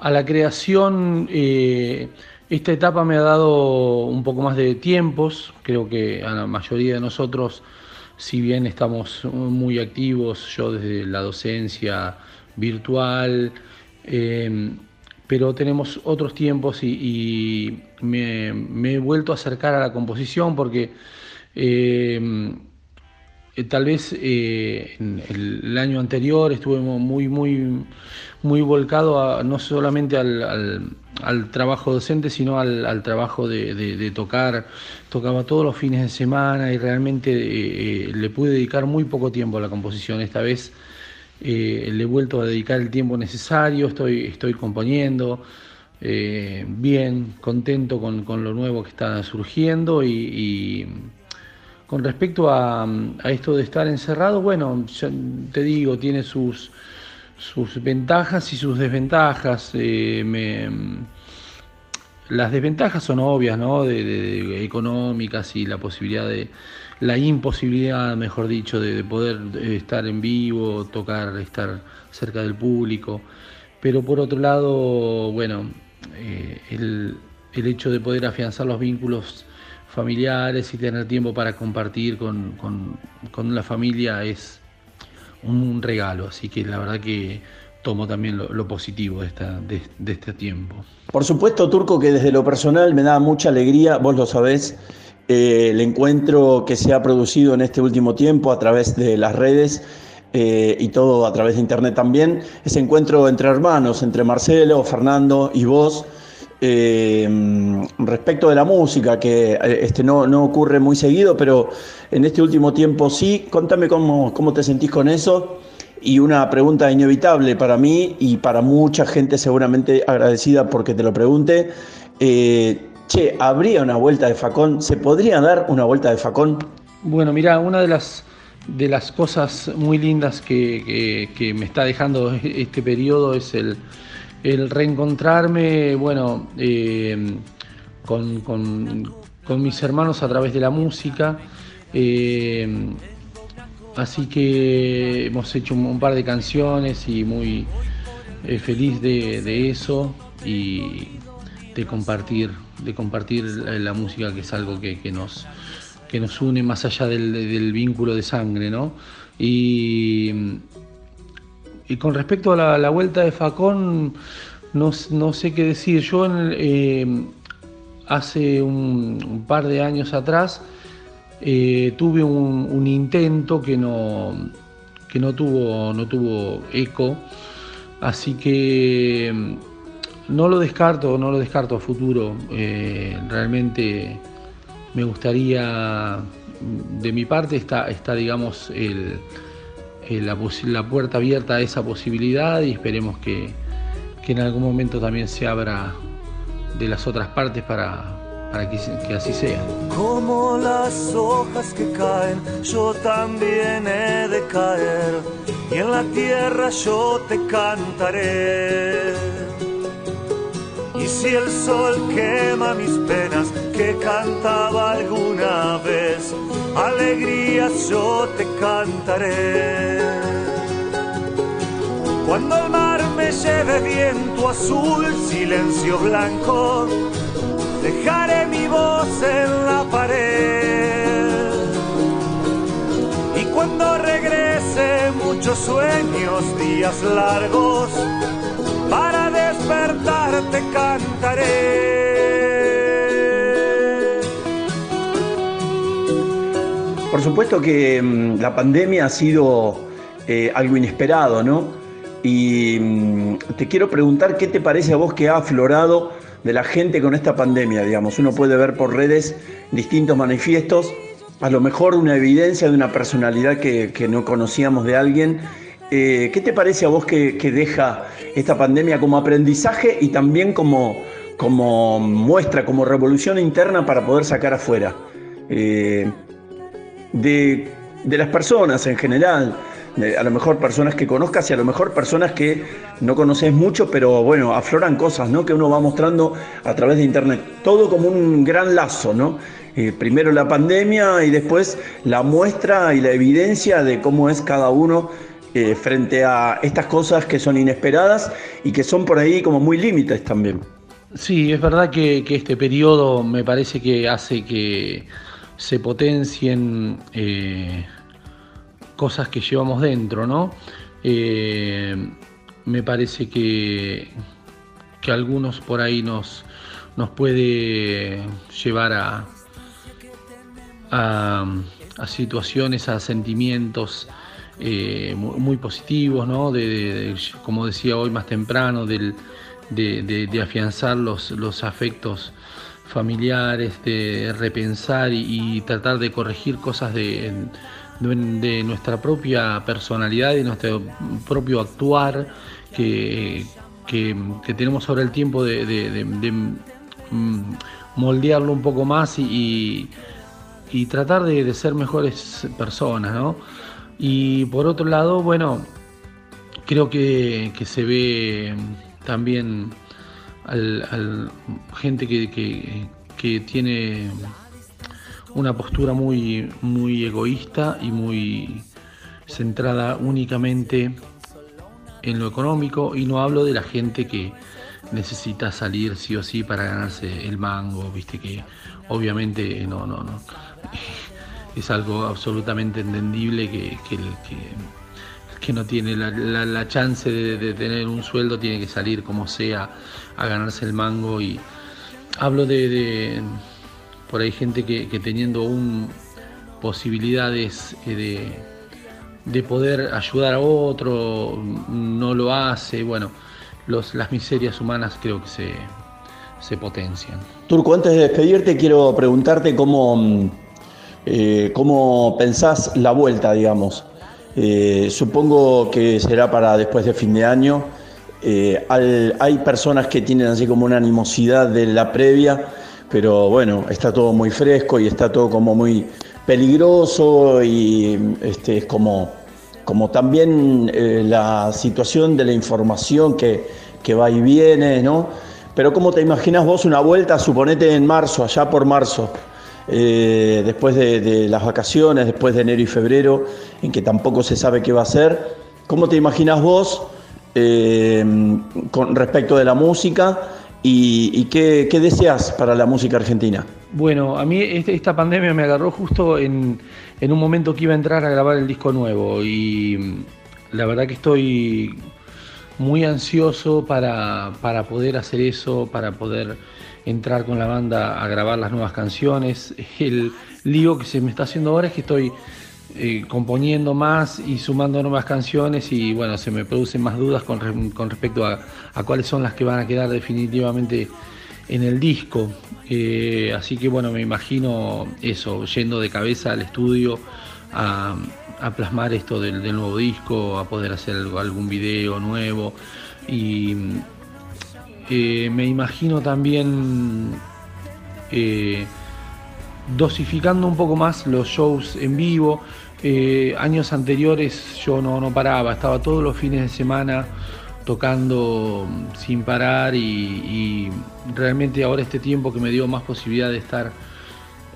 a la creación, esta etapa me ha dado un poco más de tiempos. Creo que a la mayoría de nosotros, si bien estamos muy activos, yo desde la docencia virtual, eh, pero tenemos otros tiempos y, me, he vuelto a acercar a la composición porque eh, eh, tal vez eh, el, año anterior estuve muy, muy, muy volcado no solamente al, trabajo docente, sino al, trabajo de tocar. Tocaba todos los fines de semana y realmente eh, eh, le pude dedicar muy poco tiempo a la composición. Esta vez eh, le he vuelto a dedicar el tiempo necesario, estoy, estoy componiendo. bien, contento con, con lo nuevo que está surgiendo y, con respecto a, esto de estar encerrado, bueno, te digo, tiene sus, sus ventajas y sus desventajas. Las desventajas son obvias, ¿no? De, económicas y la posibilidad de, la imposibilidad, mejor dicho, de, de poder estar en vivo, tocar, estar cerca del público. Pero por otro lado, bueno, eh, el, el hecho de poder afianzar los vínculos familiares y tener tiempo para compartir con, con- con la familia es un regalo. Así que la verdad que tomo también lo, positivo de, esta, de, este tiempo. Por supuesto, Turco, que desde lo personal me da mucha alegría, vos lo sabés, eh, el encuentro que se ha producido en este último tiempo a través de las redes eh, y todo a través de internet también, ese encuentro entre hermanos, entre Marcelo, Fernando y vos, eh, respecto de la música, que este, no, no ocurre muy seguido, pero en este último tiempo sí, contame cómo, cómo te sentís con eso. Y una pregunta inevitable para mí y para mucha gente seguramente agradecida porque te lo pregunte. Eh, che, ¿habría una vuelta de facón? ¿Se podría dar una vuelta de facón? Bueno, mira, una de las, de las cosas muy lindas que, que- me está dejando este periodo es el, el reencontrarme, bueno, eh, con, con- con mis hermanos a través de la música. Eh, así que hemos hecho un, par de canciones y muy eh, feliz de, eso. Y de compartir, de compartir la música, que es algo que, nos, que nos une más allá del, vínculo de sangre, ¿no? Y, y con respecto a la, vuelta de Facón, no, sé qué decir. Yo eh, hace un, par de años atrás eh, tuve un, intento que no, que no tuvo, no tuvo eco, así que no lo descarto, no lo descarto a futuro. Eh, realmente me gustaría, de mi parte está, está digamos, la, puerta abierta a esa posibilidad y esperemos que, que, en algún momento también se abra de las otras partes para, para que, así sea. Como las hojas que caen, yo también he de caer y en la tierra yo te cantaré y si el sol quema mis penas que cantaba alguna vez, alegrías yo te cantaré. Cuando el mar me lleve viento azul, silencio blanco, dejaré mi voz en la pared. Y cuando regrese muchos sueños, días largos, para despertarte cantaré. Por supuesto que mm, la pandemia ha sido eh, algo inesperado, ¿no? Y mm, te quiero preguntar qué te parece a vos que ha aflorado de la gente con esta pandemia, digamos. Uno puede ver por redes distintos manifiestos, a lo mejor una evidencia de una personalidad que, que no conocíamos de alguien eh, ¿Qué te parece a vos que, deja esta pandemia como aprendizaje y también como, como muestra, como revolución interna para poder sacar afuera? Eh, de, las personas en general, a lo mejor personas que conozcas y a lo mejor personas que no conoces mucho, pero bueno, afloran cosas ¿no? que uno va mostrando a través de internet. Todo como un gran lazo, ¿no? Eh, primero la pandemia y después la muestra y la evidencia de cómo es cada uno eh, frente a estas cosas que son inesperadas y que son por ahí como muy límites también. Sí, es verdad que, este periodo me parece que hace que se potencien eh, cosas que llevamos dentro, ¿no? Eh, me parece que, que algunos por ahí nos, nos puede llevar a, a situaciones, a sentimientos eh, muy, positivos, ¿no? De, como decía hoy más temprano, del, de, afianzar los, los afectos familiares, de repensar y, tratar de corregir cosas de, de, nuestra propia personalidad, de nuestro propio actuar, que, que, tenemos ahora el tiempo de, mm, moldearlo un poco más y, y tratar de, ser mejores personas, ¿no? Y por otro lado, bueno, creo que, se ve también al, gente que, tiene una postura muy, muy egoísta y muy centrada únicamente en lo económico y no hablo de la gente que necesita salir sí o sí para ganarse el mango, viste que obviamente no, no, no es algo absolutamente entendible que, que, que, no tiene la, chance de, tener un sueldo, tiene que salir como sea a ganarse el mango. Y hablo de, por ahí gente que, teniendo un, posibilidades eh, de, de poder ayudar a otro, no lo hace. Bueno, las miserias humanas creo que se, se potencian. Turco, antes de despedirte quiero preguntarte cómo eh, ¿Cómo pensás la vuelta, digamos? Eh, supongo que será para después de fin de año. Hay personas que tienen así como una animosidad de la previa, pero bueno, está todo muy fresco y está todo como muy peligroso y este, es como, como también la situación de la información que, que va y viene, ¿no? Pero ¿cómo te imaginas vos una vuelta, suponete en marzo, allá por marzo? Eh, después de, las vacaciones, después de enero y febrero, en que tampoco se sabe qué va a ser. ¿Cómo te imaginas vos eh, con respecto de la música ¿Y, qué, deseas para la música argentina? Bueno, a mí este, esta pandemia me agarró justo en, un momento que iba a entrar a grabar el disco nuevo y mm, la verdad que estoy muy ansioso para, poder hacer eso, para poder entrar con la banda a grabar las nuevas canciones. El lío que se me está haciendo ahora es que estoy eh, componiendo más y sumando nuevas canciones y bueno, se me producen más dudas con, respecto a, cuáles son las que van a quedar definitivamente en el disco. Eh, así que bueno, me imagino eso, yendo de cabeza al estudio a, plasmar esto del, nuevo disco, a poder hacer algún video nuevo y eh, me imagino también dosificando un poco más los shows en vivo. Eh, años anteriores yo no, no paraba, estaba todos los fines de semana tocando mm, sin parar y, realmente ahora este tiempo que me dio más posibilidad de estar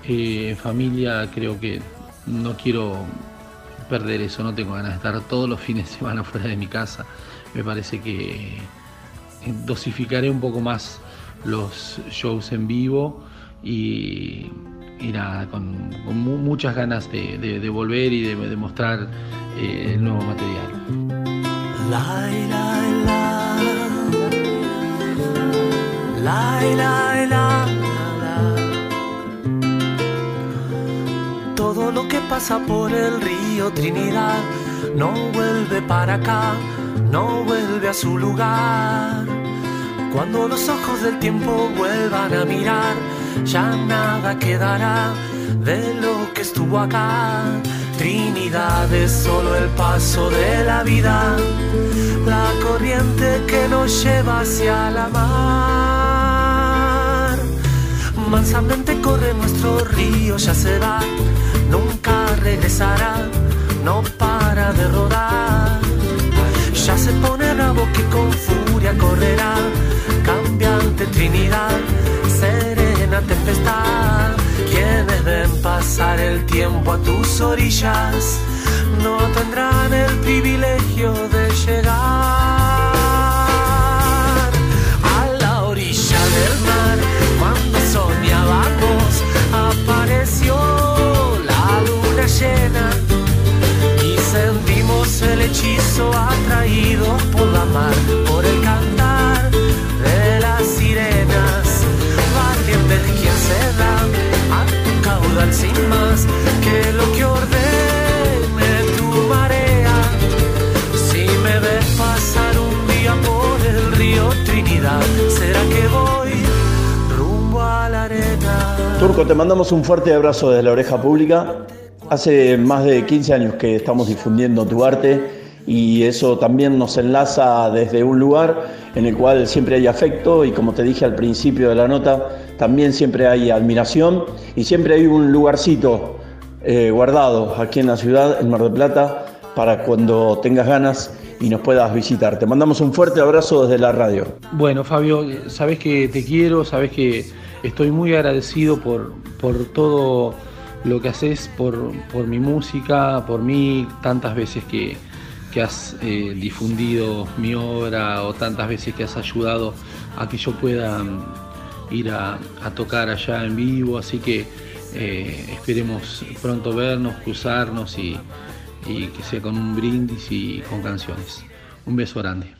eh, en familia, creo que no quiero perder eso, no tengo ganas de estar todos los fines de semana fuera de mi casa. Me parece que dosificaré un poco más los shows en vivo y y nada, con, muchas ganas de, volver y de, mostrar eh, el nuevo material. Todo lo que pasa por el río Trinidad no vuelve para acá, no vuelve a su lugar. Cuando los ojos del tiempo vuelvan a mirar, ya nada quedará de lo que estuvo acá. Trinidad es solo el paso de la vida, la corriente que nos lleva hacia la mar. Mansamente corre nuestro río, ya se va, nunca regresará, no para de rodar. Ya se pone rabo que con furia correrá, cambiante Trinidad, tempestad. Quienes ven pasar el tiempo a tus orillas no tendrán el privilegio de llegar a la orilla del mar. Cuando soñábamos apareció la luna llena y sentimos el hechizo atraído por la mar, por el cantar de las a tu caudal sin más que lo que ordene tu marea. Si me ves pasar un día por el río Trinidad, será que voy rumbo a la arena. Turco, te mandamos un fuerte abrazo desde la oreja pública. Hace más de 15 años que estamos difundiendo tu arte y eso también nos enlaza desde un lugar en el cual siempre hay afecto y como te dije al principio de la nota, también siempre hay admiración y siempre hay un lugarcito eh, guardado aquí en la ciudad, en Mar del Plata, para cuando tengas ganas y nos puedas visitar. Te mandamos un fuerte abrazo desde la radio. Bueno, Fabio, sabes que te quiero, sabes que estoy muy agradecido por, por todo lo que haces, por, por mi música, por mí, tantas veces que, que has eh, difundido mi obra o tantas veces que has ayudado a que yo pueda ir a, tocar allá en vivo, así que eh, esperemos pronto vernos, cruzarnos y, y que sea con un brindis y con canciones. Un beso grande.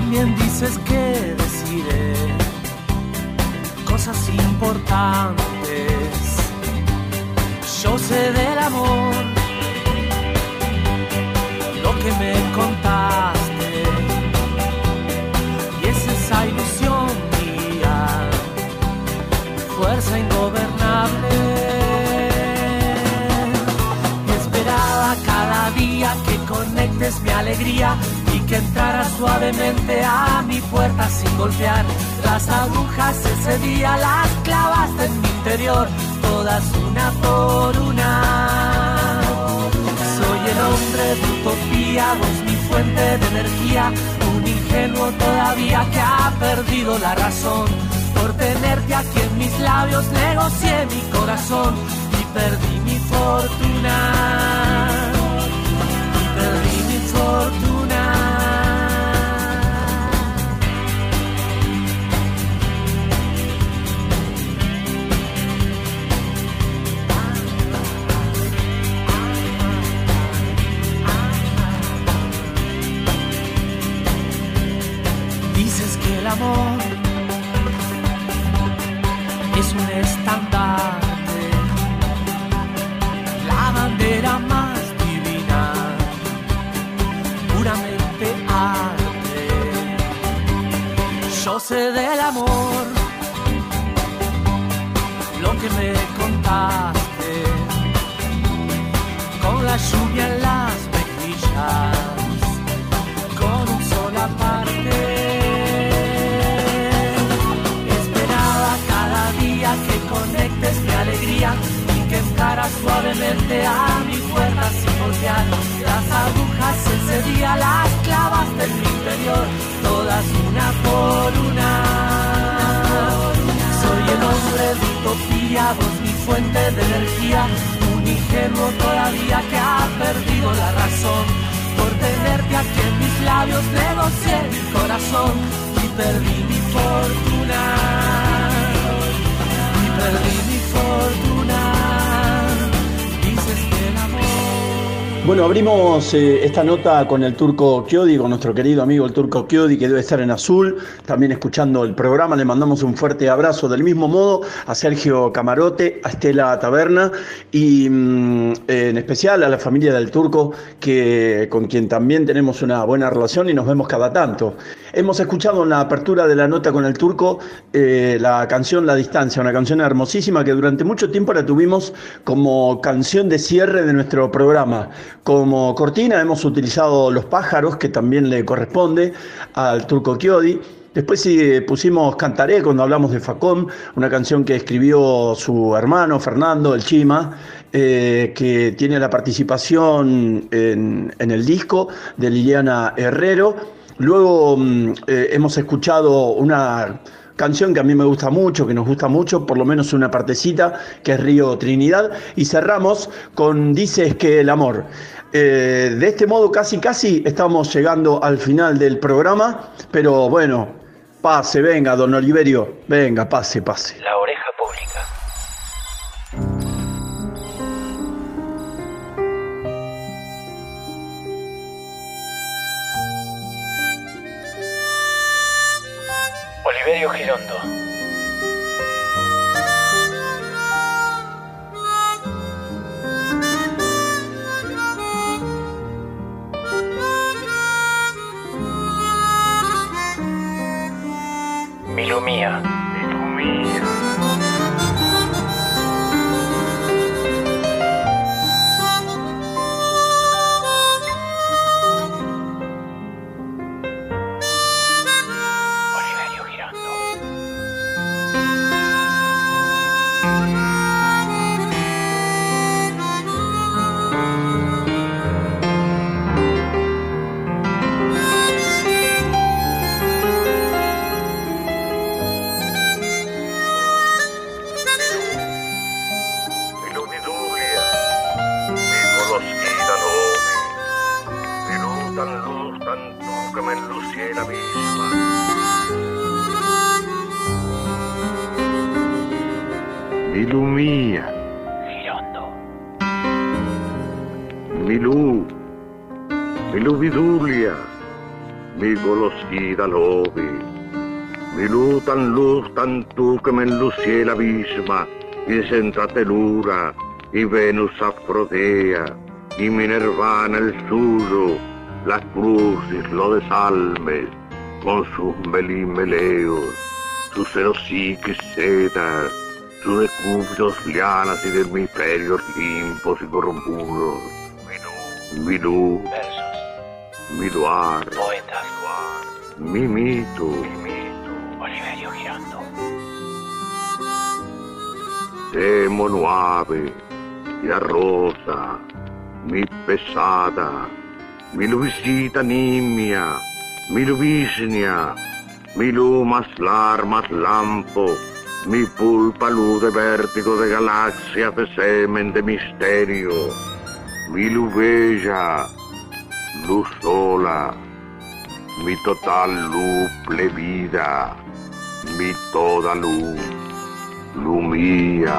También dices que decide cosas importantes. Yo sé del amor, lo que me contaste. Y es esa ilusión mía, fuerza ingobernable. Esperaba cada día que conectes mi alegría que entrara suavemente a mi puerta sin golpear. Las agujas ese día las clavaste en mi interior, todas una por una. Soy el hombre de utopía, vos mi fuente de energía, un ingenuo todavía que ha perdido la razón. Por tenerte aquí en mis labios negocié mi corazón y perdí mi fortuna. Y perdí mi fortuna. Es un estandarte, la bandera más divina, puramente arte. Yo sé del amor. Lo que me contaste, con la lluvia en las mejillas, alegría y que entraras suavemente a mi puerta sin voltear. Las agujas ese día las clavas del interior, todas una por una. Soy el hombre de utopía, vos mi fuente de energía, un ingenuo todavía que ha perdido la razón. Por tenerte aquí en mis labios negocié mi corazón y perdí mi fortuna. Y perdí Bueno, abrimos eh, esta nota con el turco Kiodi, con nuestro querido amigo el turco Kiodi, que debe estar en azul, también escuchando el programa. Le mandamos un fuerte abrazo del mismo modo a Sergio Camarote, a Estela Taberna y mm, en especial a la familia del turco, que, con quien también tenemos una buena relación y nos vemos cada tanto. Hemos escuchado en la apertura de la nota con el turco eh, la canción La Distancia, una canción hermosísima que durante mucho tiempo la tuvimos como canción de cierre de nuestro programa. Como cortina hemos utilizado Los pájaros, que también le corresponde al turco Chiodi. Después sí pusimos Cantaré cuando hablamos de Facom, una canción que escribió su hermano Fernando, el Chima, eh, que tiene la participación en el disco de Liliana Herrero. Luego mm, eh, hemos escuchado una canción que a mí me gusta mucho, que nos gusta mucho, por lo menos una partecita, que es Río Trinidad, y cerramos con Dices que el amor. Eh, de este modo casi casi estamos llegando al final del programa, pero bueno, pase, venga, don Oliverio, venga, pase, pase. La oreja Oliverio Girondo. Milumía. Oliverio y senta telura, y Venus Afrodea, y Minervana el suyo, las crucis lo desalmes, con sus melimeleos, sus celosiques sedas, sus decúbitos lianas y hemisferios limpos y corrompudos. Mi luz, mi luar, Poetas. mi Temo nuave, la rosa, mi pesada, mi Luisita nimia, mi Luvisnia, mi lu maslar lampo, mi pulpa luz de vértigo de galaxias de semen de misterio, mi luz bella, luz sola, mi total luz plebida, mi toda luz, lumía.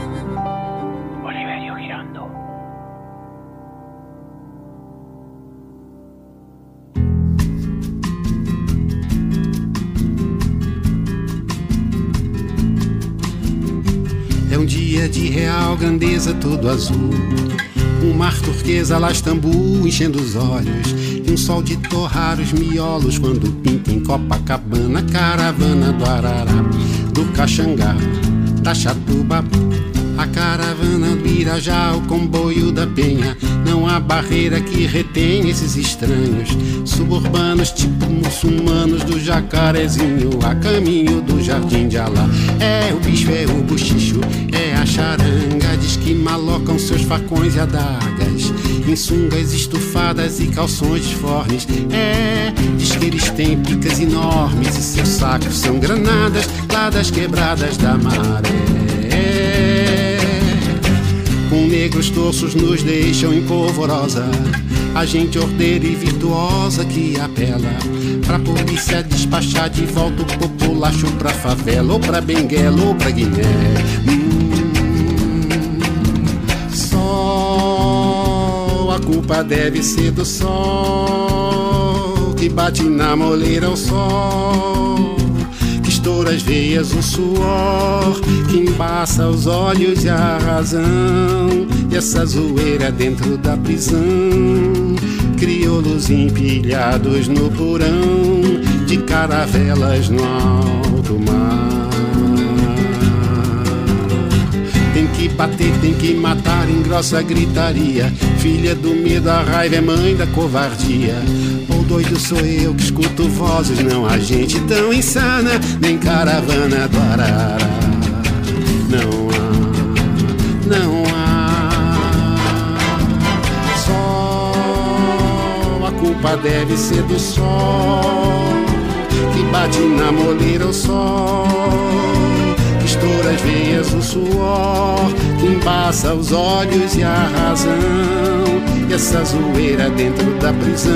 grandeza todo azul. Um mar turquesa lá Istambul enchendo os olhos. E um sol de torrar os miolos quando pinta em Copacabana. Caravana do Arará, do Caxangá, da Chatuba. A caravana do Irajá, o comboio da Penha. Não há barreira que retém esses estranhos. Suburbanos, tipo muçulmanos do jacarezinho. A caminho do jardim de Alá. É o bicho, é o buchicho, é a charanga. Diz que malocam seus facões e adagas. Em sungas estufadas e calções disformes. É, diz que eles têm picas enormes. E seus sacos são granadas lá das quebradas da maré com negros torços nos deixam em polvorosa. A gente ordeira e virtuosa que apela pra polícia despachar de volta o populacho pra favela, ou pra Benguela, ou pra Guiné. Hum, sol, a culpa deve ser do sol que bate na moleira o sol estoura as veias o suor que embaça os olhos e a razão. E essa zoeira dentro da prisão, crioulos empilhados no porão de caravelas no alto mar. Que bater, tem que matar em grossa gritaria. Filha do medo, a raiva é mãe da covardia doido sou eu que escuto vozes, não há gente tão insana, nem caravana do Arara. Não há, não há. Só a culpa deve ser do sol que bate na moleira o sol estoura as veias o suor que embaça os olhos e a razão. E essa zoeira dentro da prisão,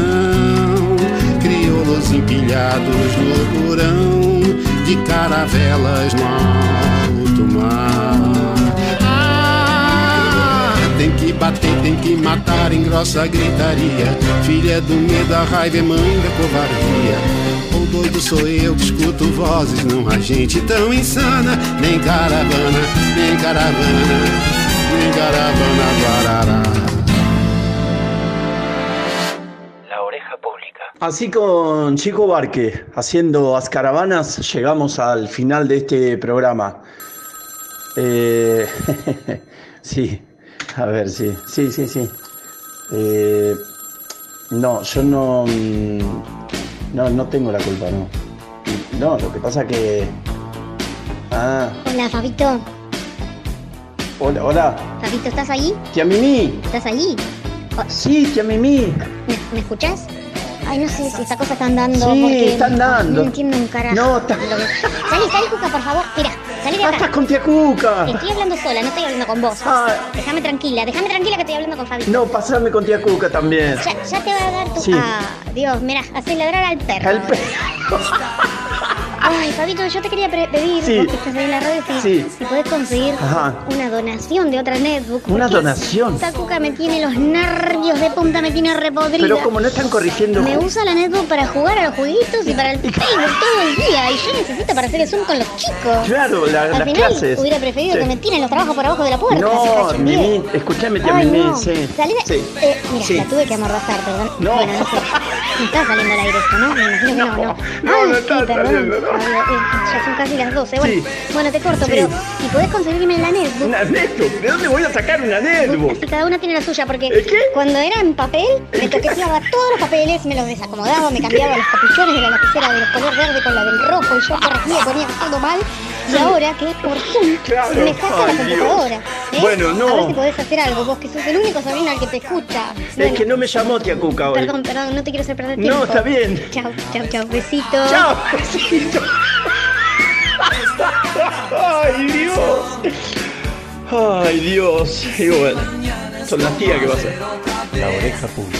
crioulos empilhados no porão de caravelas no alto mar. Ah, tem que bater, tem que matar em grossa gritaria. Filha do medo, a raiva é mãe da covardia doido sou eu que escuto vozes, não há gente tão insana, nem caravana, nem caravana, nem caravana guarará. La oreja pública. Así con Chico Barque, haciendo las caravanas, llegamos al final de este programa. Eh, sí, a ver, sí, sí, sí, sí. Eh, no, yo no... No, no tengo la culpa, no. No, lo que pasa que. Ah. Hola, Fabito. Hola, hola. Fabito, ¿estás ahí? Tía Mimi. ¿Estás ahí? Sí, tía Mimi. ¿Me, ¿Me escuchás? Ay, no sé si esta cosa está andando. Sí, porque está andando. No entiendo un carajo. No, está... Salí, salí, Cuca, por favor. Mira, Salí de acá. Estás con tía Cuca. Estoy hablando sola, no estoy hablando con vos. Déjame tranquila, déjame tranquila que estoy hablando con Fabi. No, pasame con tía Cuca también. Ya, ya te va a dar tu. Sí. Ah, Dios, mira, hace ladrar al perro. Al perro. Ay, Fabito, yo te quería pedir, Sí. vos que estás ahí en la radio, si, Sí. si podés conseguir Ajá. una donación de otra netbook. ¿Una donación? Esta cuca me tiene los nervios de punta, me tiene repodrida. Pero como no están corrigiendo. Me usa la netbook para jugar a los jueguitos y para el Facebook todo el día. Y yo necesito para hacer el Zoom con los chicos. Claro, la- Al las final clases. hubiera preferido Sí. que me tiren los trabajos por abajo de la puerta. No. Mimi, escúchame, tía Mimi, no. sí. Salí de... Sí. Eh, mira, Sí. la tuve que amordazar, perdón. No. Bueno, no sé. Está saliendo al aire esto, ¿no? Me imagino que no, no. No, no está saliendo, no. Eh, ya son casi las 12. Bueno, Sí. bueno te corto, Sí. pero si podés conseguirme la netbook. ¿Una netbook? ¿De dónde voy a sacar una netbook? Si cada una tiene la suya, porque cuando era en papel, me toqueteaba todos los papeles, me los desacomodaba, me cambiaba los capuchones de la lapicera de los color verde con la del rojo y yo corregía, ponía todo mal. Y ahora que es por Zoom, Claro. me saca la computadora. ¿eh? Bueno, no. A ver si podés hacer algo, vos que sos el único sobrino al que te escucha. Es Bueno, que no me llamó tía Cuca hoy. Perdón, perdón, no te quiero hacer perder tiempo. No, está bien. Chao, chao, chao, besito. Chao, besito. Ay, Dios. Ay, Dios. Y bueno, son las tías que va a ser. La oreja pública.